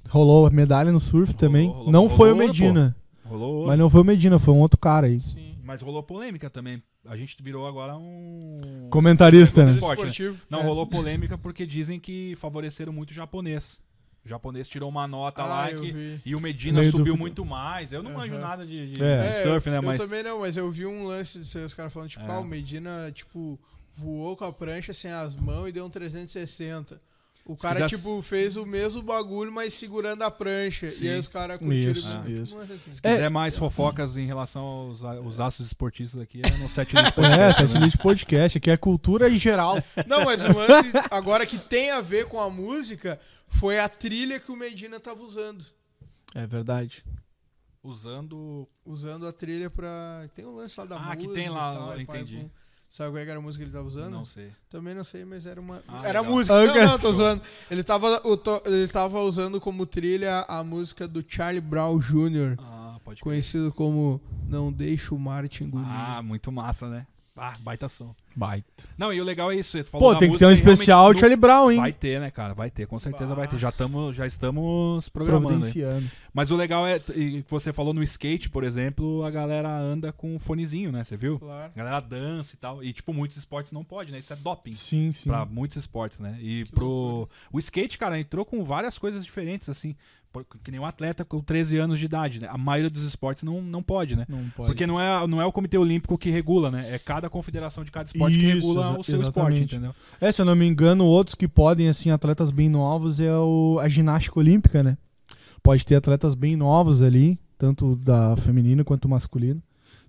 Rolou a medalha no surf também. rolou, não rolou, foi o rolou, Medina. Rolou. Mas não foi o Medina, foi um outro cara aí. Sim. Mas rolou polêmica também. A gente virou agora um. Comentarista, né? Esporte, né? Não, É. rolou polêmica porque dizem que favoreceram muito o japonês. O japonês tirou uma nota Ah, lá eu que, vi. e o Medina Meio subiu muito mais. Eu não manjo Aham. nada de, de- É. de É, surf, eu, né? eu Mas também não, mas eu vi um lance de os caras falando, tipo, É. ah, o Medina, tipo, voou com a prancha sem as mãos e deu um 360. O cara, quisesse- tipo, fez o mesmo bagulho, mas segurando a prancha. E aí os caras curtiram. Isso, muito, isso. mas assim, se É. quiser mais fofocas em relação aos, aos aços esportistas aqui, é no set list É, podcast, Sete né? List Podcast, aqui é cultura em geral. Não, mas o lance, agora que tem a ver com a música, foi a trilha que o Medina tava usando. É verdade. usando. Usando a trilha pra. Tem um lance lá da Ah, música. que tem lá, tal, entendi. pum. Sabe qual é era a música que ele tava usando? Não sei. Também não sei, mas era uma. Ah, era legal. música. Ah, Não, não, tô zoando. Ele tava, o to- ele tava usando como trilha a música do Charlie Brown Jr., Ah, pode crer. conhecido como Não Deixa o Martin engolir. Ah, muito massa, né? Ah, baita som. Baita. Não, e o legal é isso. Você falou Pô, tem que ter um especial no- Charlie Brown, hein? Vai ter, né, cara? Vai ter, com certeza vai ter. Já, tamo, já estamos programando. aí. Providenciando. Mas o legal é, e que você falou no skate, por exemplo, a galera anda com um fonezinho, né? Você viu? Claro. A galera dança e tal. E, tipo, muitos esportes não pode, né? Isso é doping. Sim, sim. Pra muitos esportes, né? E Que pro. loucura. O skate, cara, entrou com várias coisas diferentes, assim. Que nem um atleta com 13 anos de idade, né? A maioria dos esportes não, não pode, né? Não pode. Porque não é, não é o Comitê Olímpico que regula, né? É cada confederação de cada esporte que Isso, regula exa- o seu esporte, exatamente. entendeu? É, se eu não me engano, outros que podem, assim, atletas bem novos é o, a ginástica olímpica, né? Pode ter atletas bem novos ali, tanto da feminina quanto masculina.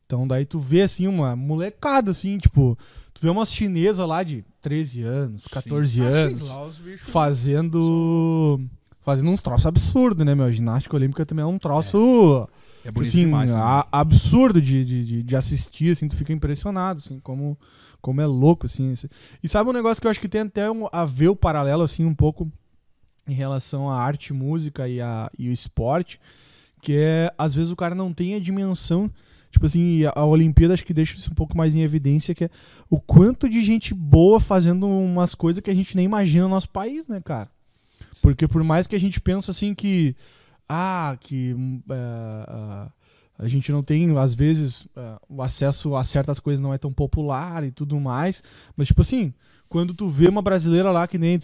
Então daí tu vê, assim, uma molecada, assim, tipo, tu vê umas chinesas lá de 13 anos, 14 Ah, sim, anos, lá os bichos. fazendo... Fazendo uns troços absurdos, né, meu? A ginástica olímpica também é um troço, É bonito assim, demais. também. a- absurdo de, de, de, assistir, assim, tu fica impressionado, assim, como, como é louco, assim. E sabe um negócio que eu acho que tem até um, a ver o paralelo, assim, um pouco em relação à arte, música e, a, e o esporte, que é, às vezes o cara não tem a dimensão, tipo assim, a, a Olimpíada acho que deixa isso um pouco mais em evidência, que é o quanto de gente boa fazendo umas coisas que a gente nem imagina no nosso país, né, cara? Porque por mais que a gente pense assim que ah, que é, ah, a gente não tem, às vezes, é, o acesso a certas coisas não é tão popular e tudo mais. Mas, tipo assim, quando tu vê uma brasileira lá que nem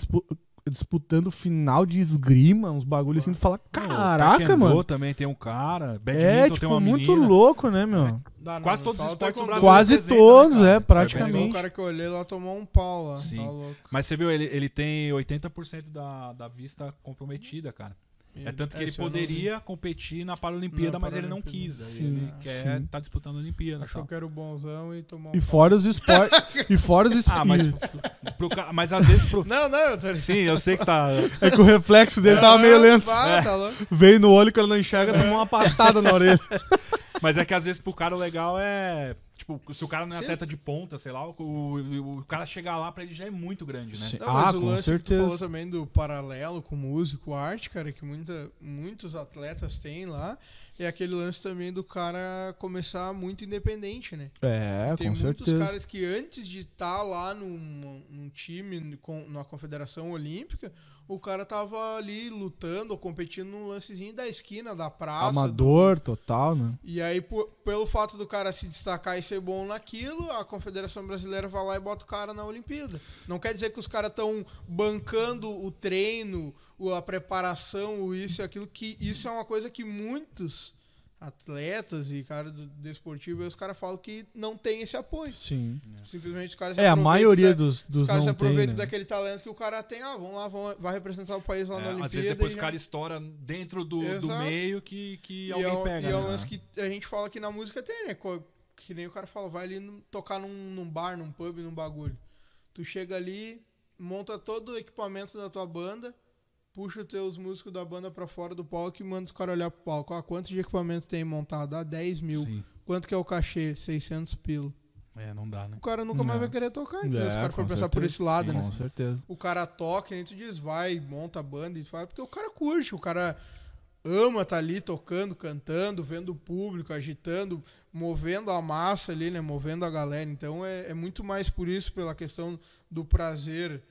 disputando final de esgrima, uns bagulhos assim, tu fala, caraca, mano. também tem um cara. Badminton É, tem tipo, uma muito menina. louco, né, meu? Dá, não, Quase não todos os esportes do taekwondo. Brasil Quase todos, né, cara? é, praticamente. Igual O cara que eu olhei lá tomou um pau lá. Sim. Tá louco. Mas você viu, ele, ele tem 80% da, da vista comprometida, cara. É tanto que ele Esse eu não poderia competir na Paralimpíada, Na mas ele não quis. Sim, ele quer sim. tá disputando a Olimpíada. Achou tal. que era o bonzão e tomou um E pau. fora os esportes. e fora os Ah, esportes. mas, pro- pro mas às vezes pro. Não, não, eu tô Sim, eu sei que você tá. É que o reflexo dele tava meio lento. Ah, tá louco. Veio no olho que ele não enxerga, tomou uma patada na orelha. Mas é que às vezes pro cara o legal é. Tipo, se o cara não é Sim. atleta de ponta, sei lá, o, o, o cara chegar lá pra ele já é muito grande, né? Sim. Não, mas Ah, o com lance que tu certeza. falou também do paralelo com músico, arte, cara, que muita, muitos atletas têm lá, é aquele lance também do cara começar muito independente, né? É, Tem com muitos certeza. caras que antes de estar lá num, num time, com, na Confederação Olímpica, o cara tava ali lutando ou competindo num lancezinho da esquina, da praça. do- Amador total, né? E aí, por- pelo fato do cara se destacar e ser bom naquilo, a Confederação Brasileira vai lá e bota o cara na Olimpíada. Não quer dizer que os caras estão bancando o treino, a preparação, o isso e aquilo, que isso é uma coisa que muitos atletas e cara do desportivo, aí os caras falam que não tem esse apoio. Sim. Simplesmente os caras se É, a maioria da- dos, os dos caras se aproveitam né? daquele talento que o cara tem. Ah, vamos lá, vão, vai representar o país lá na É, Olimpíada. às vezes depois o já- cara estoura dentro do, do meio que, que e alguém é, um- pega. E é um né? lance que a gente fala que na música tem, né? Que nem o cara fala, vai ali tocar num, num bar, num pub, num bagulho. Tu chega ali, monta todo o equipamento da tua banda, puxa os teus músicos da banda pra fora do palco e manda os caras olhar pro palco. Ah, quanto de equipamento tem montado? Ah, 10 mil. Sim. Quanto que é o cachê? 600 pilo. É, não dá, né? O cara nunca mais Não. vai querer tocar, entendeu? É, Se o cara for pensar por esse lado, Sim, né? Com certeza. o cara toca, nem tu diz, vai, monta a banda e faz, porque o cara curte, o cara ama tá ali tocando, cantando, vendo o público, agitando, movendo a massa ali, né, movendo a galera. Então é, é muito mais por isso, pela questão do prazer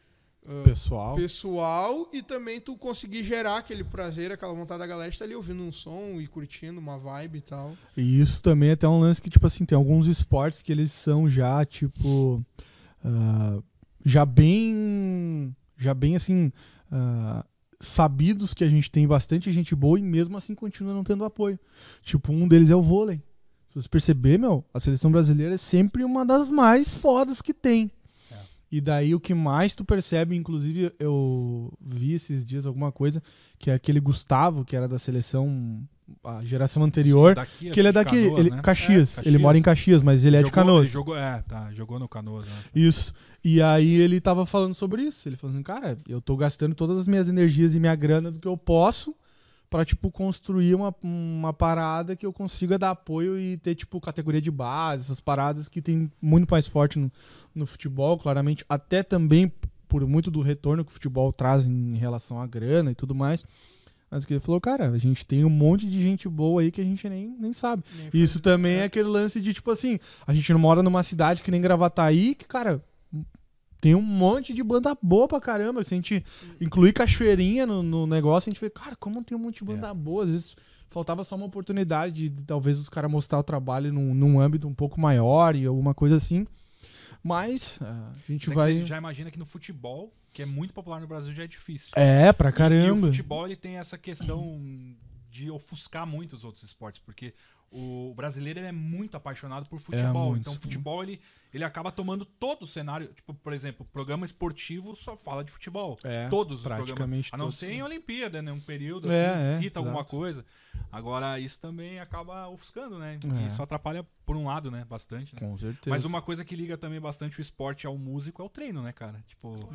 ah, Pessoal. pessoal e também tu conseguir gerar aquele prazer, aquela vontade da galera de estar ali ouvindo um som e curtindo uma vibe e tal. E isso também é até um lance que, tipo assim, tem alguns esportes que eles são já, tipo. ah, já bem. Já bem assim. ah, sabidos que a gente tem bastante gente boa e mesmo assim continua não tendo apoio. Tipo, um deles é o vôlei. Se você perceber, meu, a seleção brasileira é sempre uma das mais fodas que tem. É. E daí o que mais tu percebe, inclusive eu vi esses dias alguma coisa, que é aquele Gustavo, que era da seleção, a geração anterior, Sim, daqui, que ele é de daqui, Canoas, ele, né? Caxias. É, Ele mora em Caxias, mas ele é de Jogou- Canoas. Ele jogou, é, tá, jogou no Canoas. Né? Isso. E aí ele tava falando sobre isso. Ele falou assim, cara, eu tô gastando todas as minhas energias e minha grana do que eu posso pra, tipo, construir uma, uma parada que eu consiga dar apoio e ter, tipo, categoria de base, essas paradas que tem muito mais forte no, no futebol, claramente, até também por muito do retorno que o futebol traz em relação à grana e tudo mais. Mas que ele falou, cara, a gente tem um monte de gente boa aí que a gente nem, nem sabe. Nem isso também é aquele lance de, tipo assim, a gente não mora numa cidade que nem Gravataí, que, cara, tem um monte de banda boa pra caramba. Se a gente incluir cachoeirinha no, no negócio, a gente vê, cara, como tem um monte de banda boa. Às vezes faltava só uma oportunidade de, talvez os caras mostrar o trabalho num, num âmbito um pouco maior e alguma coisa assim. Mas ah, a gente Você vai. já imagina que no futebol, que é muito popular no Brasil, já é difícil. É, pra E o caramba. futebol ele tem essa questão de ofuscar muito os outros esportes, porque o brasileiro é muito apaixonado por futebol. muito. então, o futebol ele, ele acaba tomando todo o cenário. Tipo, por exemplo, o programa esportivo só fala de futebol. É, todos os programas. praticamente A não todos. ser em Olimpíada, né? Um período É, assim, é, cita alguma coisa. Agora, isso também acaba ofuscando, né? É. E isso atrapalha, por um lado, né? Bastante. Né? Com certeza. Mas uma coisa que liga também bastante o esporte ao músico é o treino, né, cara? Tipo,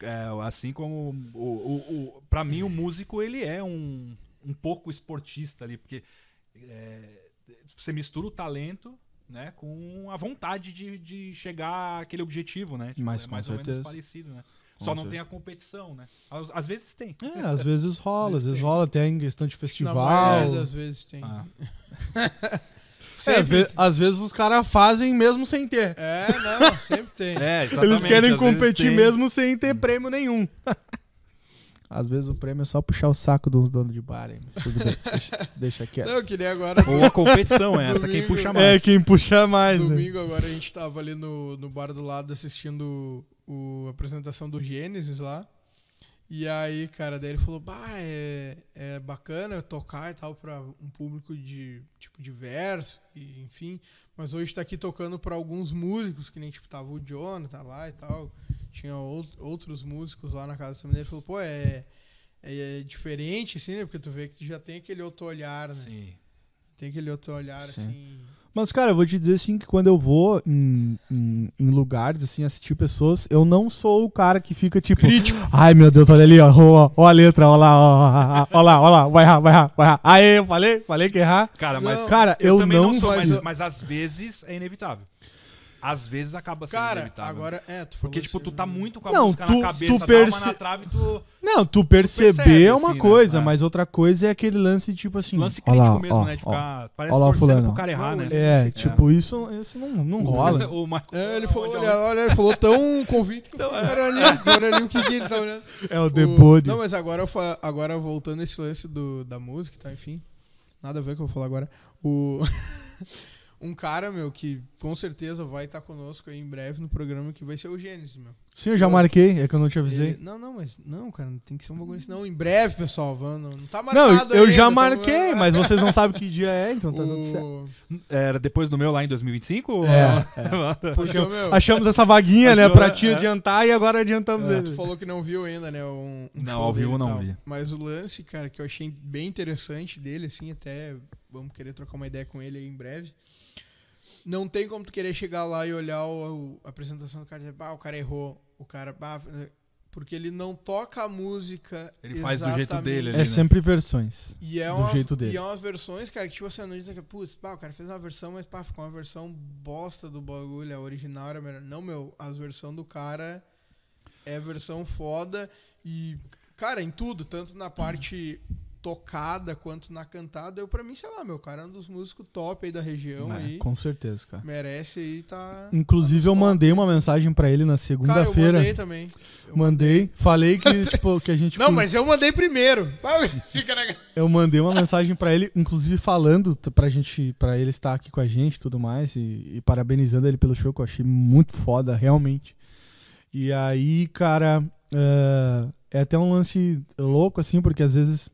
é, assim como o, o, o, pra mim o músico ele é um, um pouco esportista ali, porque é, você mistura o talento, né, com a vontade de, de chegar àquele objetivo, né? Tipo, Mas é com mais ou certeza. menos parecido, né? Com Só não certeza. tem a competição, né? Às, às vezes tem. É, às vezes rola, às vezes Tem. rola até em questão de festival. das vezes tem. Ah. É, às, ve- às vezes os caras fazem mesmo sem ter. É, não, sempre tem. É, Eles querem às competir tem. mesmo sem ter prêmio nenhum. Às vezes o prêmio é só puxar o saco dos donos de bar, hein? Mas tudo bem, deixa, deixa quieto. Não, eu queria agora. Ou a competição é essa, quem puxa mais. é, quem puxa mais. né? Domingo agora a gente tava ali no, no bar do lado assistindo o, a apresentação do Gênesis lá. E aí, cara, daí ele falou, bah, é, é bacana eu tocar e tal pra um público de, tipo, diverso, e, enfim. Mas hoje tá aqui tocando pra alguns músicos, que nem, tipo, tava o Jonathan lá e tal. Tinha ou- outros músicos lá na casa também. Ele falou, pô, é, é, é diferente, assim, né? Porque tu vê que já tem aquele outro olhar, né? Sim. Tem aquele outro olhar, Sim. assim... Mas, cara, eu vou te dizer assim que quando eu vou em, em, em lugares, assim, assistir pessoas, eu não sou o cara que fica tipo. Crítico. Ai, meu Deus, olha ali, ó. Ó, ó a letra, ó lá, ó, ó, ó lá, ó lá, vai errar, vai errar, vai errar. Aê, eu falei, falei que errar. Cara, mas Não, Cara, eu, também não, sou, mas, mas- mas às vezes é inevitável. Às vezes acaba sendo Cara, inevitável. agora, é, tu Porque, tipo, tu assim, tá muito com a Não, música tu- na cabeça, tu perce- na trave e tu... Não, tu perceber percebe, é uma assim, né? coisa, É. mas outra coisa é aquele lance, tipo assim. Lance crítico lá, mesmo, ó, né? De ó. ficar... Parece Ó lá o torcendo fulano. pro cara errar, Não, né? É, tipo, isso, isso não, não rola. o Marco- É, ele falou, olha, olha, ele falou tão convicto que agora ali, agora ali o que, que ele tá olhando. É o O- The Body. Não, mas agora, agora voltando esse lance do, da música, tá, enfim. Nada a ver com o que eu vou falar agora. O... um cara, meu, que com certeza vai estar conosco aí em breve no programa, que vai ser o Gênesis, meu. Sim, eu já marquei, é que eu não te avisei. Ele- Não, não, mas não, cara, tem que ser um bagulho assim. Não, em breve, pessoal, vamos, não, não tá Não, marcado eu ainda, já então- marquei, mas vocês não sabem que dia é, então tá tudo certo. O... Era depois do meu lá em 2025? ou- É, Porque, meu, Achamos essa vaguinha, né, Achou, pra te é. adiantar e agora adiantamos É. ele. Tu falou que não viu ainda, né? Um, um Não, ao vivo não tal. vi. Mas o lance, cara, que eu achei bem interessante dele, assim, até vamos querer trocar uma ideia com ele aí em breve. Não tem como tu querer chegar lá e olhar o- a apresentação do cara e dizer, bah, o cara errou, o cara, bah, porque ele não toca a música. Ele faz do jeito exatamente. dele ali, É né? sempre versões. E é, do uma, jeito dele. e é umas versões, cara, que tipo assim, não diz que, putz, pá, o cara fez uma versão, mas pá, ficou uma versão bosta do bagulho, a original era melhor. Não, meu, as versões do cara é versão foda e, cara, em tudo, tanto na parte tocada quanto na cantada, eu pra mim, sei lá, meu, cara é um dos músicos top aí da região É, aí. com certeza, cara. Merece aí, tá. Inclusive, tá eu top. mandei uma mensagem pra ele na segunda-feira. mandei também. Eu Mandei, falei que, tipo, que a gente. Não, mas eu mandei primeiro. Fica na Eu mandei uma mensagem pra ele, inclusive falando pra gente, para ele estar aqui com a gente e tudo mais, e, e parabenizando ele pelo show, que eu achei muito foda, realmente. E aí, cara, é, é até um lance louco, assim, porque às vezes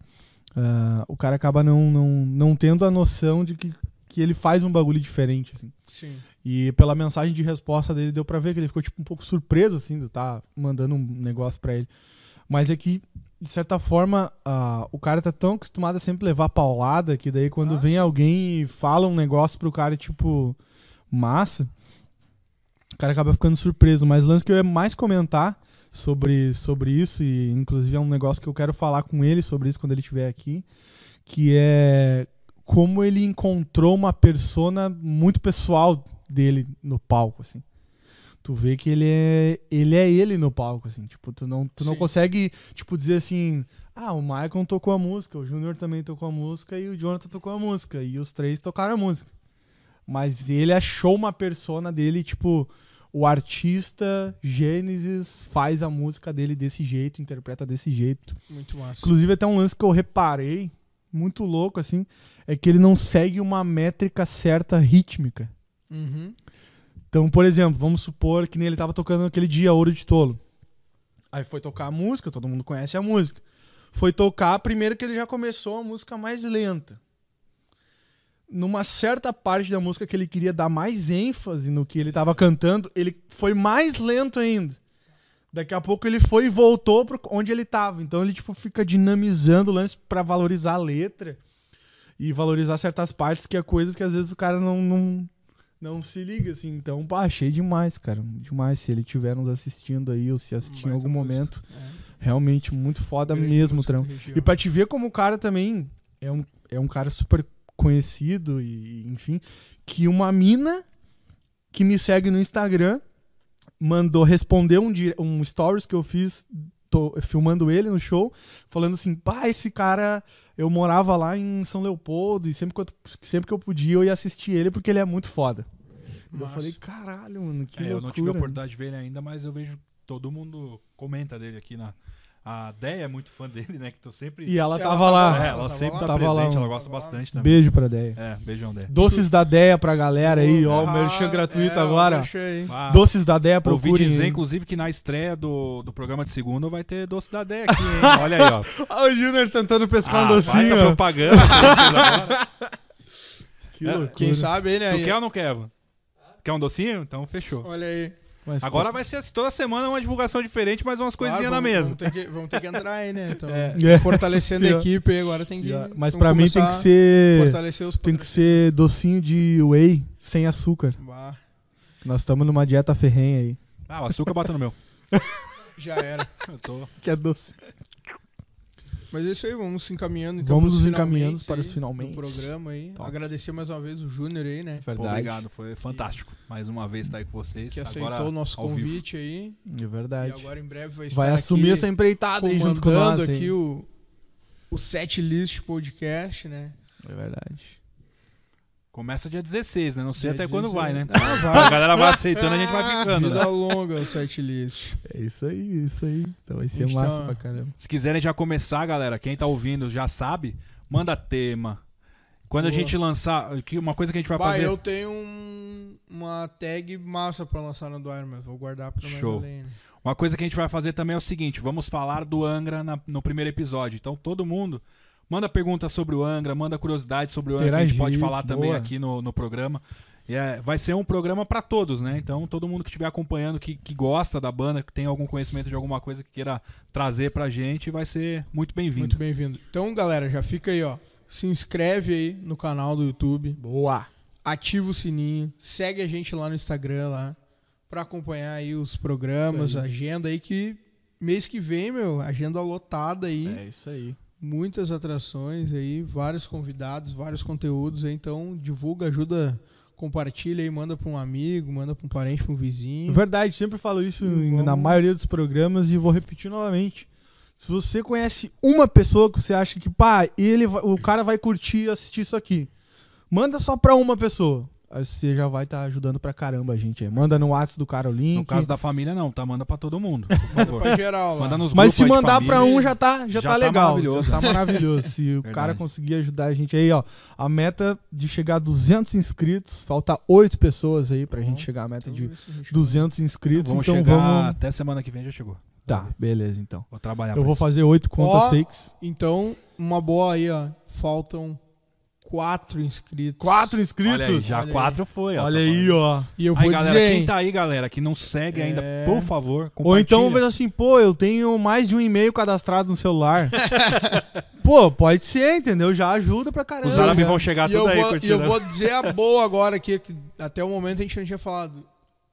é, o cara acaba não, não, não tendo a noção de que, que ele faz um bagulho diferente, assim. Sim. E pela mensagem de resposta dele, deu pra ver que ele ficou tipo um pouco surpreso, assim, de estar mandando um negócio pra ele. Mas é que, de certa forma, ah, o cara tá tão acostumado a sempre levar paulada que daí quando Ah, vem sim. alguém e fala um negócio pro cara, tipo, massa, o cara acaba ficando surpreso. Mas o lance que eu ia mais comentar sobre, sobre isso, e inclusive é um negócio que eu quero falar com ele sobre isso quando ele estiver aqui, que é como ele encontrou uma persona muito pessoal dele no palco, assim. Tu vê que ele é ele é ele no palco, assim. Tipo, tu não, tu não consegue, tipo, dizer assim, ah, o Michael tocou a música, o Júnior também tocou a música e o Jonathan tocou a música. E os três tocaram a música. Mas ele achou uma persona dele, tipo, o artista Gênesis faz a música dele desse jeito, interpreta desse jeito. Muito massa. Inclusive, até um lance que eu reparei, muito louco, assim, é que ele não segue uma métrica certa rítmica. Uhum. Então, por exemplo, vamos supor que nem ele tava tocando aquele dia Ouro de Tolo. Aí foi tocar a música, todo mundo conhece a música. Foi tocar, primeiro que ele já começou a música mais lenta. Numa certa parte da música que ele queria dar mais ênfase no que ele tava cantando, ele foi mais lento ainda. Daqui a pouco ele foi e voltou para onde ele tava. Então ele tipo fica dinamizando o lance para valorizar a letra e valorizar certas partes que é coisas que às vezes o cara não, não, não se liga, assim. Então, pá, achei demais, cara. Demais. Se ele estiver nos assistindo aí, ou se assistir em algum momento, É. realmente muito foda Grande mesmo, da região. E pra te ver como o cara também é um, é um cara super conhecido e, enfim, que uma mina que me segue no Instagram mandou responder um, um stories que eu fiz tô filmando ele no show, falando assim, pá, esse cara, eu morava lá em São Leopoldo e sempre que eu, sempre que eu podia eu ia assistir ele porque ele é muito foda. Eu falei, caralho, mano, que É, eu loucura. não tive a oportunidade de ver ele ainda, mas eu vejo todo mundo comenta dele aqui na. A Deia é muito fã dele, né? Que tô sempre. E ela, Ela tava, tava lá. É, ela ela tava sempre lá? tá Tava presente, lá, ela mano. gosta Tava lá. bastante também. Beijo pra Deia. É, beijão Deia. Doces da Deia pra galera aí, ó, o Ah, merchan gratuito é, agora. Ah, Doces da Deia, Ouvi procurem. dizer, aí. inclusive, que na estreia do, do programa de segunda vai ter doce da Deia aqui, hein? Olha aí, ó. Ah, o Júnior tentando pescar Ah, um docinho. ó. propaganda. que É, loucura. Quem sabe aí, né? Tu quer ou não quer, Evan? Quer um docinho? Então fechou. Olha aí. Mas, Agora pô, vai ser assim, toda semana uma divulgação diferente, mas umas Claro, coisinhas na vamos- mesa. Vamos ter, que, vamos ter que entrar aí, né? Então, É. fortalecendo a equipe aí, agora tem que. já- Mas pra mim tem que ser. Tem que ser docinho de whey sem açúcar. Bah, Nós estamos numa dieta ferrenha aí. Ah, o açúcar bota no meu. já era. Eu tô. Que é doce. Mas é isso aí, vamos se encaminhando então. Vamos nos encaminhando para os finalmente. Do programa aí. Tops. Agradecer mais uma vez o Júnior aí, né? Pô, obrigado, foi fantástico. Mais uma vez estar aí com vocês. Que aceitou Agora, o nosso vivo. convite aí. É verdade. E agora em breve vai estar Vai assumir aqui essa empreitada aí junto com nós. hein? aqui o, o Set List Podcast, né? É verdade. Começa dia 16, né? Não sei Dia até quando 16. vai, né? Ah, vai. A galera vai aceitando, a gente vai ficando, Vida né? longa o Set List. É isso aí, isso aí. Então vai ser Gente, massa tá- pra caramba. Se quiserem já começar, galera, quem tá ouvindo já sabe, manda tema. Quando a Boa. gente lançar, que uma coisa que a gente vai Bah, fazer. eu tenho um- uma tag massa pra lançar no do Iron, mas vou guardar pra Show. né? Uma coisa que a gente vai fazer também é o seguinte: vamos falar do Angra na- no primeiro episódio. Então todo mundo manda pergunta sobre o Angra, manda curiosidade sobre o Angra, que a gente Interagir, pode falar também boa. aqui no, no programa. E é- vai ser um programa pra todos, né? Então todo mundo que estiver acompanhando, que, que gosta da banda, que tem algum conhecimento de alguma coisa que queira trazer pra gente, vai ser muito bem-vindo. Muito bem-vindo. Então, galera, já fica aí, ó. Se inscreve aí no canal do YouTube, Boa. ativa o sininho, segue a gente lá no Instagram lá pra acompanhar aí os programas, aí. agenda aí que mês que vem, meu, agenda lotada aí. É isso aí. Muitas atrações aí, vários convidados, vários conteúdos aí, então divulga, ajuda, compartilha aí, manda pra um amigo, manda pra um parente, pra um vizinho. Verdade, sempre falo isso Vamos- na maioria dos programas e vou repetir novamente. Se você conhece uma pessoa que você acha que, pá, ele o cara vai curtir assistir isso aqui, manda só pra uma pessoa. Você já vai estar ajudando pra caramba a gente aí. Manda no WhatsApp do cara o link. No caso da família, não, tá? Manda pra todo mundo, por Manda favor. pra geral lá. Manda nos Mas se mandar pra um já tá, já Já tá tá legal. maravilhoso. Já tá maravilhoso. Se o Verdade. cara conseguir ajudar a gente aí, ó. A meta de chegar a 200 inscritos, falta 8 pessoas aí pra Bom, gente chegar à meta Então, de vê se a gente- 200 inscritos. Vamos então chegar vamos. até semana que vem já chegou. Tá, beleza então. Vou trabalhar. Eu vou isso. fazer 8 contas Ó, fakes. Então, uma boa aí, ó. Faltam quatro inscritos. 4 Olha aí, inscritos? já Olha aí. quatro foi. ó, Olha tá aí, ó. E eu Aí, vou galera, dizer, quem tá aí, galera, que não segue ainda, É. por favor, Ou então pensa assim, pô, eu tenho mais de um e-mail cadastrado no celular. pô, pode ser, entendeu? Já ajuda pra caramba. Os árabes vão chegar e tudo eu, aí vou, e eu vou dizer a boa agora aqui, que até o momento a gente não tinha falado.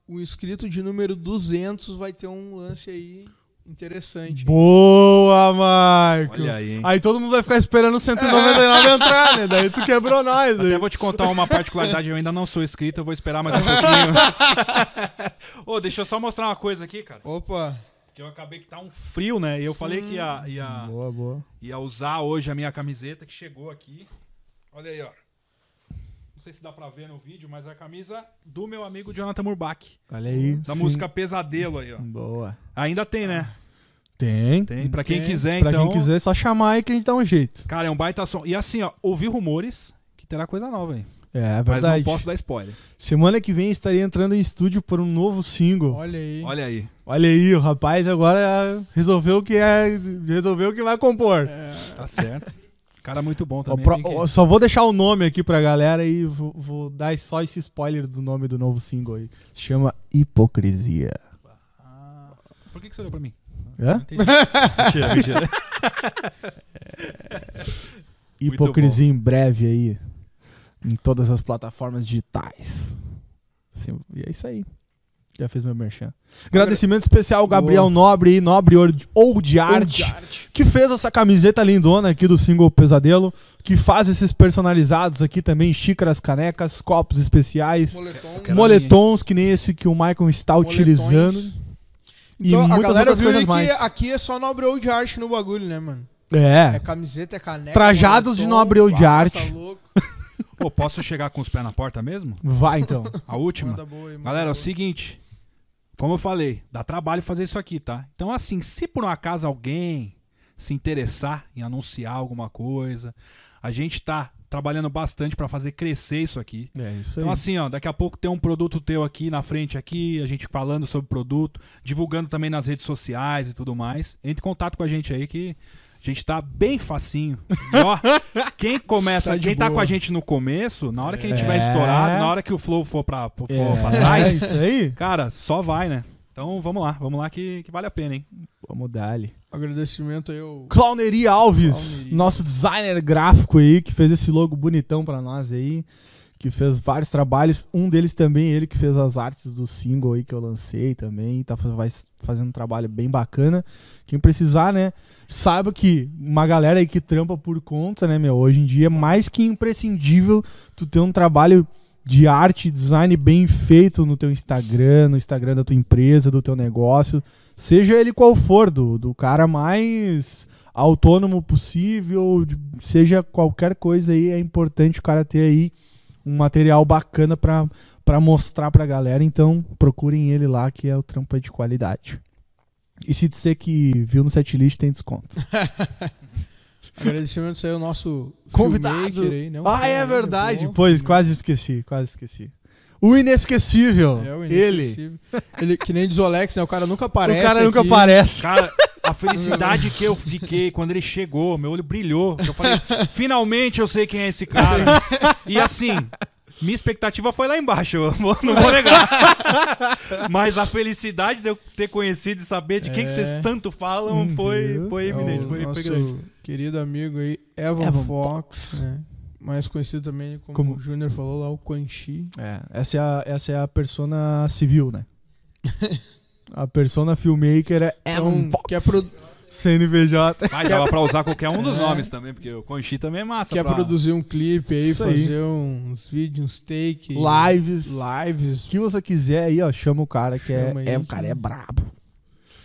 O inscrito de número 200 vai ter um lance aí interessante. Boa, Marco. Olha aí, hein? Aí todo mundo vai ficar esperando o 199 entrar, né? Daí tu quebrou nós. Até Aí. vou te contar uma particularidade, eu ainda não sou inscrito, eu vou esperar mais um pouquinho. Ô, deixa eu só mostrar uma coisa aqui, cara. Opa, Que eu acabei que tá um frio, né? E eu falei que ia, ia, Boa, boa. ia usar hoje a minha camiseta que chegou aqui. Olha aí, ó. Não sei se dá pra ver no vídeo, mas é a camisa do meu amigo Jonathan Murbach. Olha aí. Da sim. música Pesadelo aí, ó. Boa. Ainda tem, né? Tem. Tem. Pra quem Tem. quiser, Pra então. quem quiser, é só chamar aí que a gente dá um jeito. Cara, é um baita som. E assim, ó, ouvi rumores que terá coisa nova aí. É, é Mas verdade. não posso dar spoiler. Semana que vem estaria entrando em estúdio por um novo single. olha aí. Olha aí. Olha aí, o rapaz agora resolveu que é. Resolveu que vai compor. É, Tá certo. Cara muito bom também. pro- que- Só vou deixar o nome aqui pra galera e vou, vou dar só esse spoiler do nome do novo single aí. Chama Hipocrisia. Ah, por que, que você olhou pra mim? Hã? Mentira, mentira. Hipocrisia em breve aí. Em todas as plataformas digitais. Sim, e é isso aí. Já fez meu merchan. Agradecimento especial ao Gabriel Boa. Nobre aí, Nobre Old Old Art, arte. que fez essa camiseta lindona aqui do single Pesadelo, que faz esses personalizados aqui também, xícaras, canecas, copos especiais, Moletom. Quero moletons que nem esse que o Michael está Moletões. utilizando. E Então, a muitas galera outras coisas mais. que aqui é só nobre old art no bagulho, né, mano? É É. camiseta, é caneca. Trajados de moletom, nobre old pá, art. Tá louco. Pô, posso chegar com os pés na porta mesmo? Vai então. A última? Boa Galera, é o seguinte. Como eu falei, dá trabalho fazer isso aqui, tá? Então, assim, se por um acaso alguém se interessar em anunciar alguma coisa, a gente tá trabalhando bastante pra fazer crescer isso aqui. É isso aí. Então, assim, ó, daqui a pouco tem um produto teu aqui na frente, aqui, a gente falando sobre o produto, divulgando também nas redes sociais e tudo mais. Entre em contato com a gente aí que a gente tá bem facinho. E, ó, quem começa, Tá quem tá boa. com a gente no começo, na hora que a gente É. tiver estourado, na hora que o flow for pra, for é, pra trás, isso aí. cara, só vai, né? Então vamos lá, vamos lá que, que vale a pena, hein? Vamos dar-lhe. Agradecimento aí ao. Clownery Alves, Clownery. nosso designer gráfico aí, que fez esse logo bonitão pra nós aí, que fez vários trabalhos. Um deles também, ele que fez as artes do single aí que eu lancei também, tá fazendo um trabalho bem bacana. Quem precisar, né, saiba que uma galera aí que trampa por conta, né, meu, hoje em dia é mais que imprescindível tu ter um trabalho de arte, design bem feito no teu Instagram, no Instagram da tua empresa, do teu negócio, seja ele qual for, do, do cara mais autônomo possível, de- seja qualquer coisa aí, é importante o cara ter aí um material bacana pra pra mostrar pra galera, então procurem ele lá que é o trampo é de qualidade. E se disser que viu no setlist tem desconto. Agradecimento aí ao nosso Convidado. aí, né? Um ah, é verdade. Pois, quase esqueci, quase esqueci. O inesquecível. É o ele. inesquecível. Ele, que nem diz o Alex, né? O cara nunca aparece. o cara nunca aqui. aparece. Cara, a felicidade que eu fiquei quando ele chegou, meu olho brilhou. Eu falei, finalmente eu sei quem é esse cara. E assim, minha expectativa foi lá embaixo, não vou negar. Mas a felicidade de eu ter conhecido e saber de quem que vocês É. tanto falam Hum, foi, foi É eminente, o foi, nosso grande. querido amigo aí, Evan, Evan Fox, né? Mais conhecido também como, Como- o Júnior falou lá, o Quan Chi. É, essa é a, essa é a persona civil, né? a persona filmmaker é Evan Então, Fox. que é, pro- CNPJ. Mas dava pra usar qualquer um dos nomes também, porque o Conchi também é massa. quer pra- produzir um clipe aí, Isso aí. fazer uns vídeos, uns take. Lives. Lives. O que você quiser aí, ó, chama o cara que é, Chama aí é o que- cara é brabo.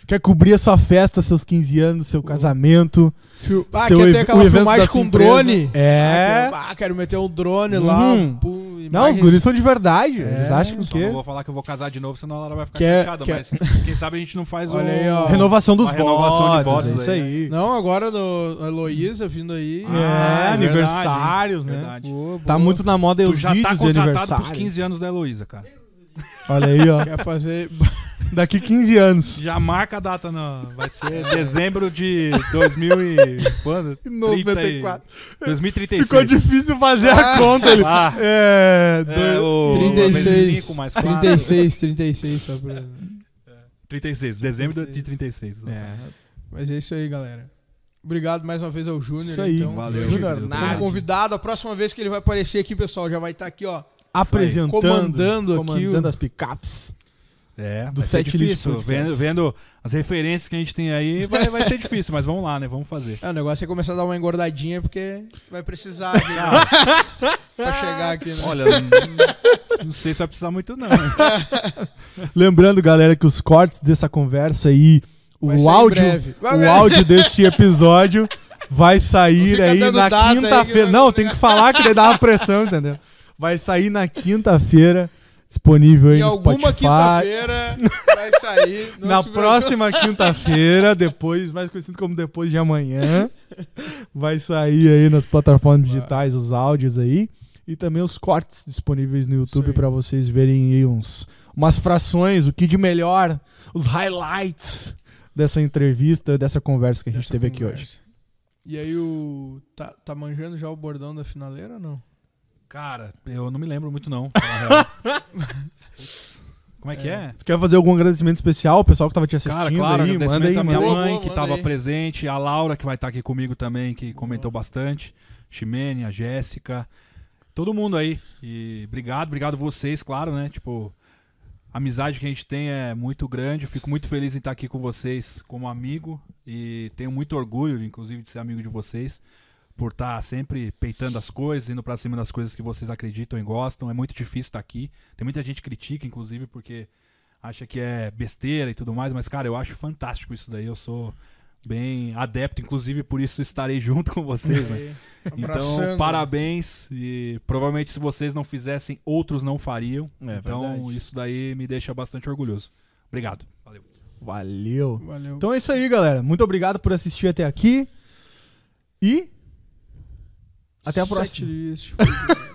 Quer cobrir a sua festa, seus 15 anos, seu casamento. Fil- Ah, seu quer ev- ter aquela evento filmagem com empresa. drone? É. Ah, quero, ah, quero meter um drone lá. Uhum. pum, Não, os guris são de verdade. É, Eles acham que o Só não quê? vou falar que eu vou casar de novo, senão ela vai ficar Quer- chateada. quer- Mas quem sabe a gente não faz Olha aí, ó. Renovação dos Uma renovação de votos. votos é isso aí, aí. Não, agora do a Heloísa vindo aí. Ah, é, é aniversários, verdade, né? verdade. Boa, Tá boa. muito na moda os já tá vídeos de contratado aniversário. pros 15 anos da Heloísa, cara. Olha aí, ó. Quer fazer. Daqui 15 anos. Já marca a data, não. Vai ser dezembro de 2000 e... Quando? 94. 2036. Ficou difícil fazer a Ah. conta. Ele. Ah, É. é, dois- o 36. 25 mais 4. 36, 36, só pra. 36, dezembro de 36. É, Mas é isso aí, galera. Obrigado mais uma vez ao Júnior. Isso aí. Então. Valeu, Júnior. Como convidado, a próxima vez que ele vai aparecer aqui, pessoal, já vai estar aqui, ó. apresentando, Comandando aqui comandando o- as picapes. É, Do set difícil. Vendo, vendo as referências que a gente tem aí, vai, vai ser difícil, mas vamos lá, né? Vamos fazer. É, o negócio é começar a dar uma engordadinha, porque vai precisar de- né? pra chegar aqui, né? Olha, não, não sei se vai precisar muito, não. Lembrando, galera, que os cortes dessa conversa aí, o áudio, o áudio desse episódio vai Não sair aí na quinta-feira. vai- Não, tem que falar que daí dá uma pressão, entendeu? Vai sair na quinta-feira, disponível aí Em no alguma Spotify. quinta-feira vai sair. Na próxima quinta-feira, depois, mais conhecido como depois de amanhã, vai sair aí nas plataformas digitais os áudios aí e também os cortes disponíveis no YouTube para vocês verem aí uns umas frações, o que de melhor, os highlights dessa entrevista, dessa conversa que a gente Dessa teve aqui conversa. hoje. E aí o. Tá, tá manjando já o bordão da finaleira ou não? Cara, eu não me lembro muito, não. a Como é que é? Tu quer fazer algum agradecimento especial, o pessoal que tava te assistindo Cara, claro, aí, manda aí, à minha manda. Boa, mãe boa, que estava presente, a Laura que vai estar aqui comigo também, que comentou bastante, Ximene, a Jéssica, todo mundo aí. E obrigado, obrigado vocês, claro, né? Tipo, a amizade que a gente tem é muito grande. Eu fico muito feliz em estar aqui com vocês como amigo e tenho muito orgulho, inclusive, de ser amigo de vocês. Por estar sempre peitando as coisas, indo pra cima das coisas que vocês acreditam e gostam. É muito difícil estar aqui. Tem muita gente que critica, inclusive, porque acha que é besteira e tudo mais, mas, cara, eu acho fantástico isso daí. Eu sou bem adepto, inclusive por isso estarei junto com vocês, né? Então, parabéns. E provavelmente se vocês não fizessem, outros não fariam. É então, verdade. isso daí me deixa bastante orgulhoso. Obrigado. Valeu. Valeu. Valeu. Então é isso aí, galera. Muito obrigado por assistir até aqui. E até a próxima. Setlist.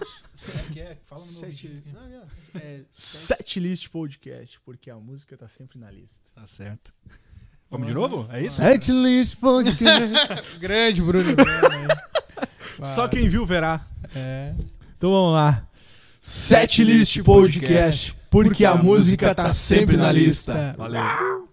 Fala Sete- Não, não, é, Setlist Podcast, porque a música tá sempre na lista. Tá certo. Vamos de novo? É isso? Setlist Podcast. Grande, Bruno. Bruno, Só quem viu verá. É. Então vamos lá. Setlist Podcast, porque a música tá sempre na lista. Valeu.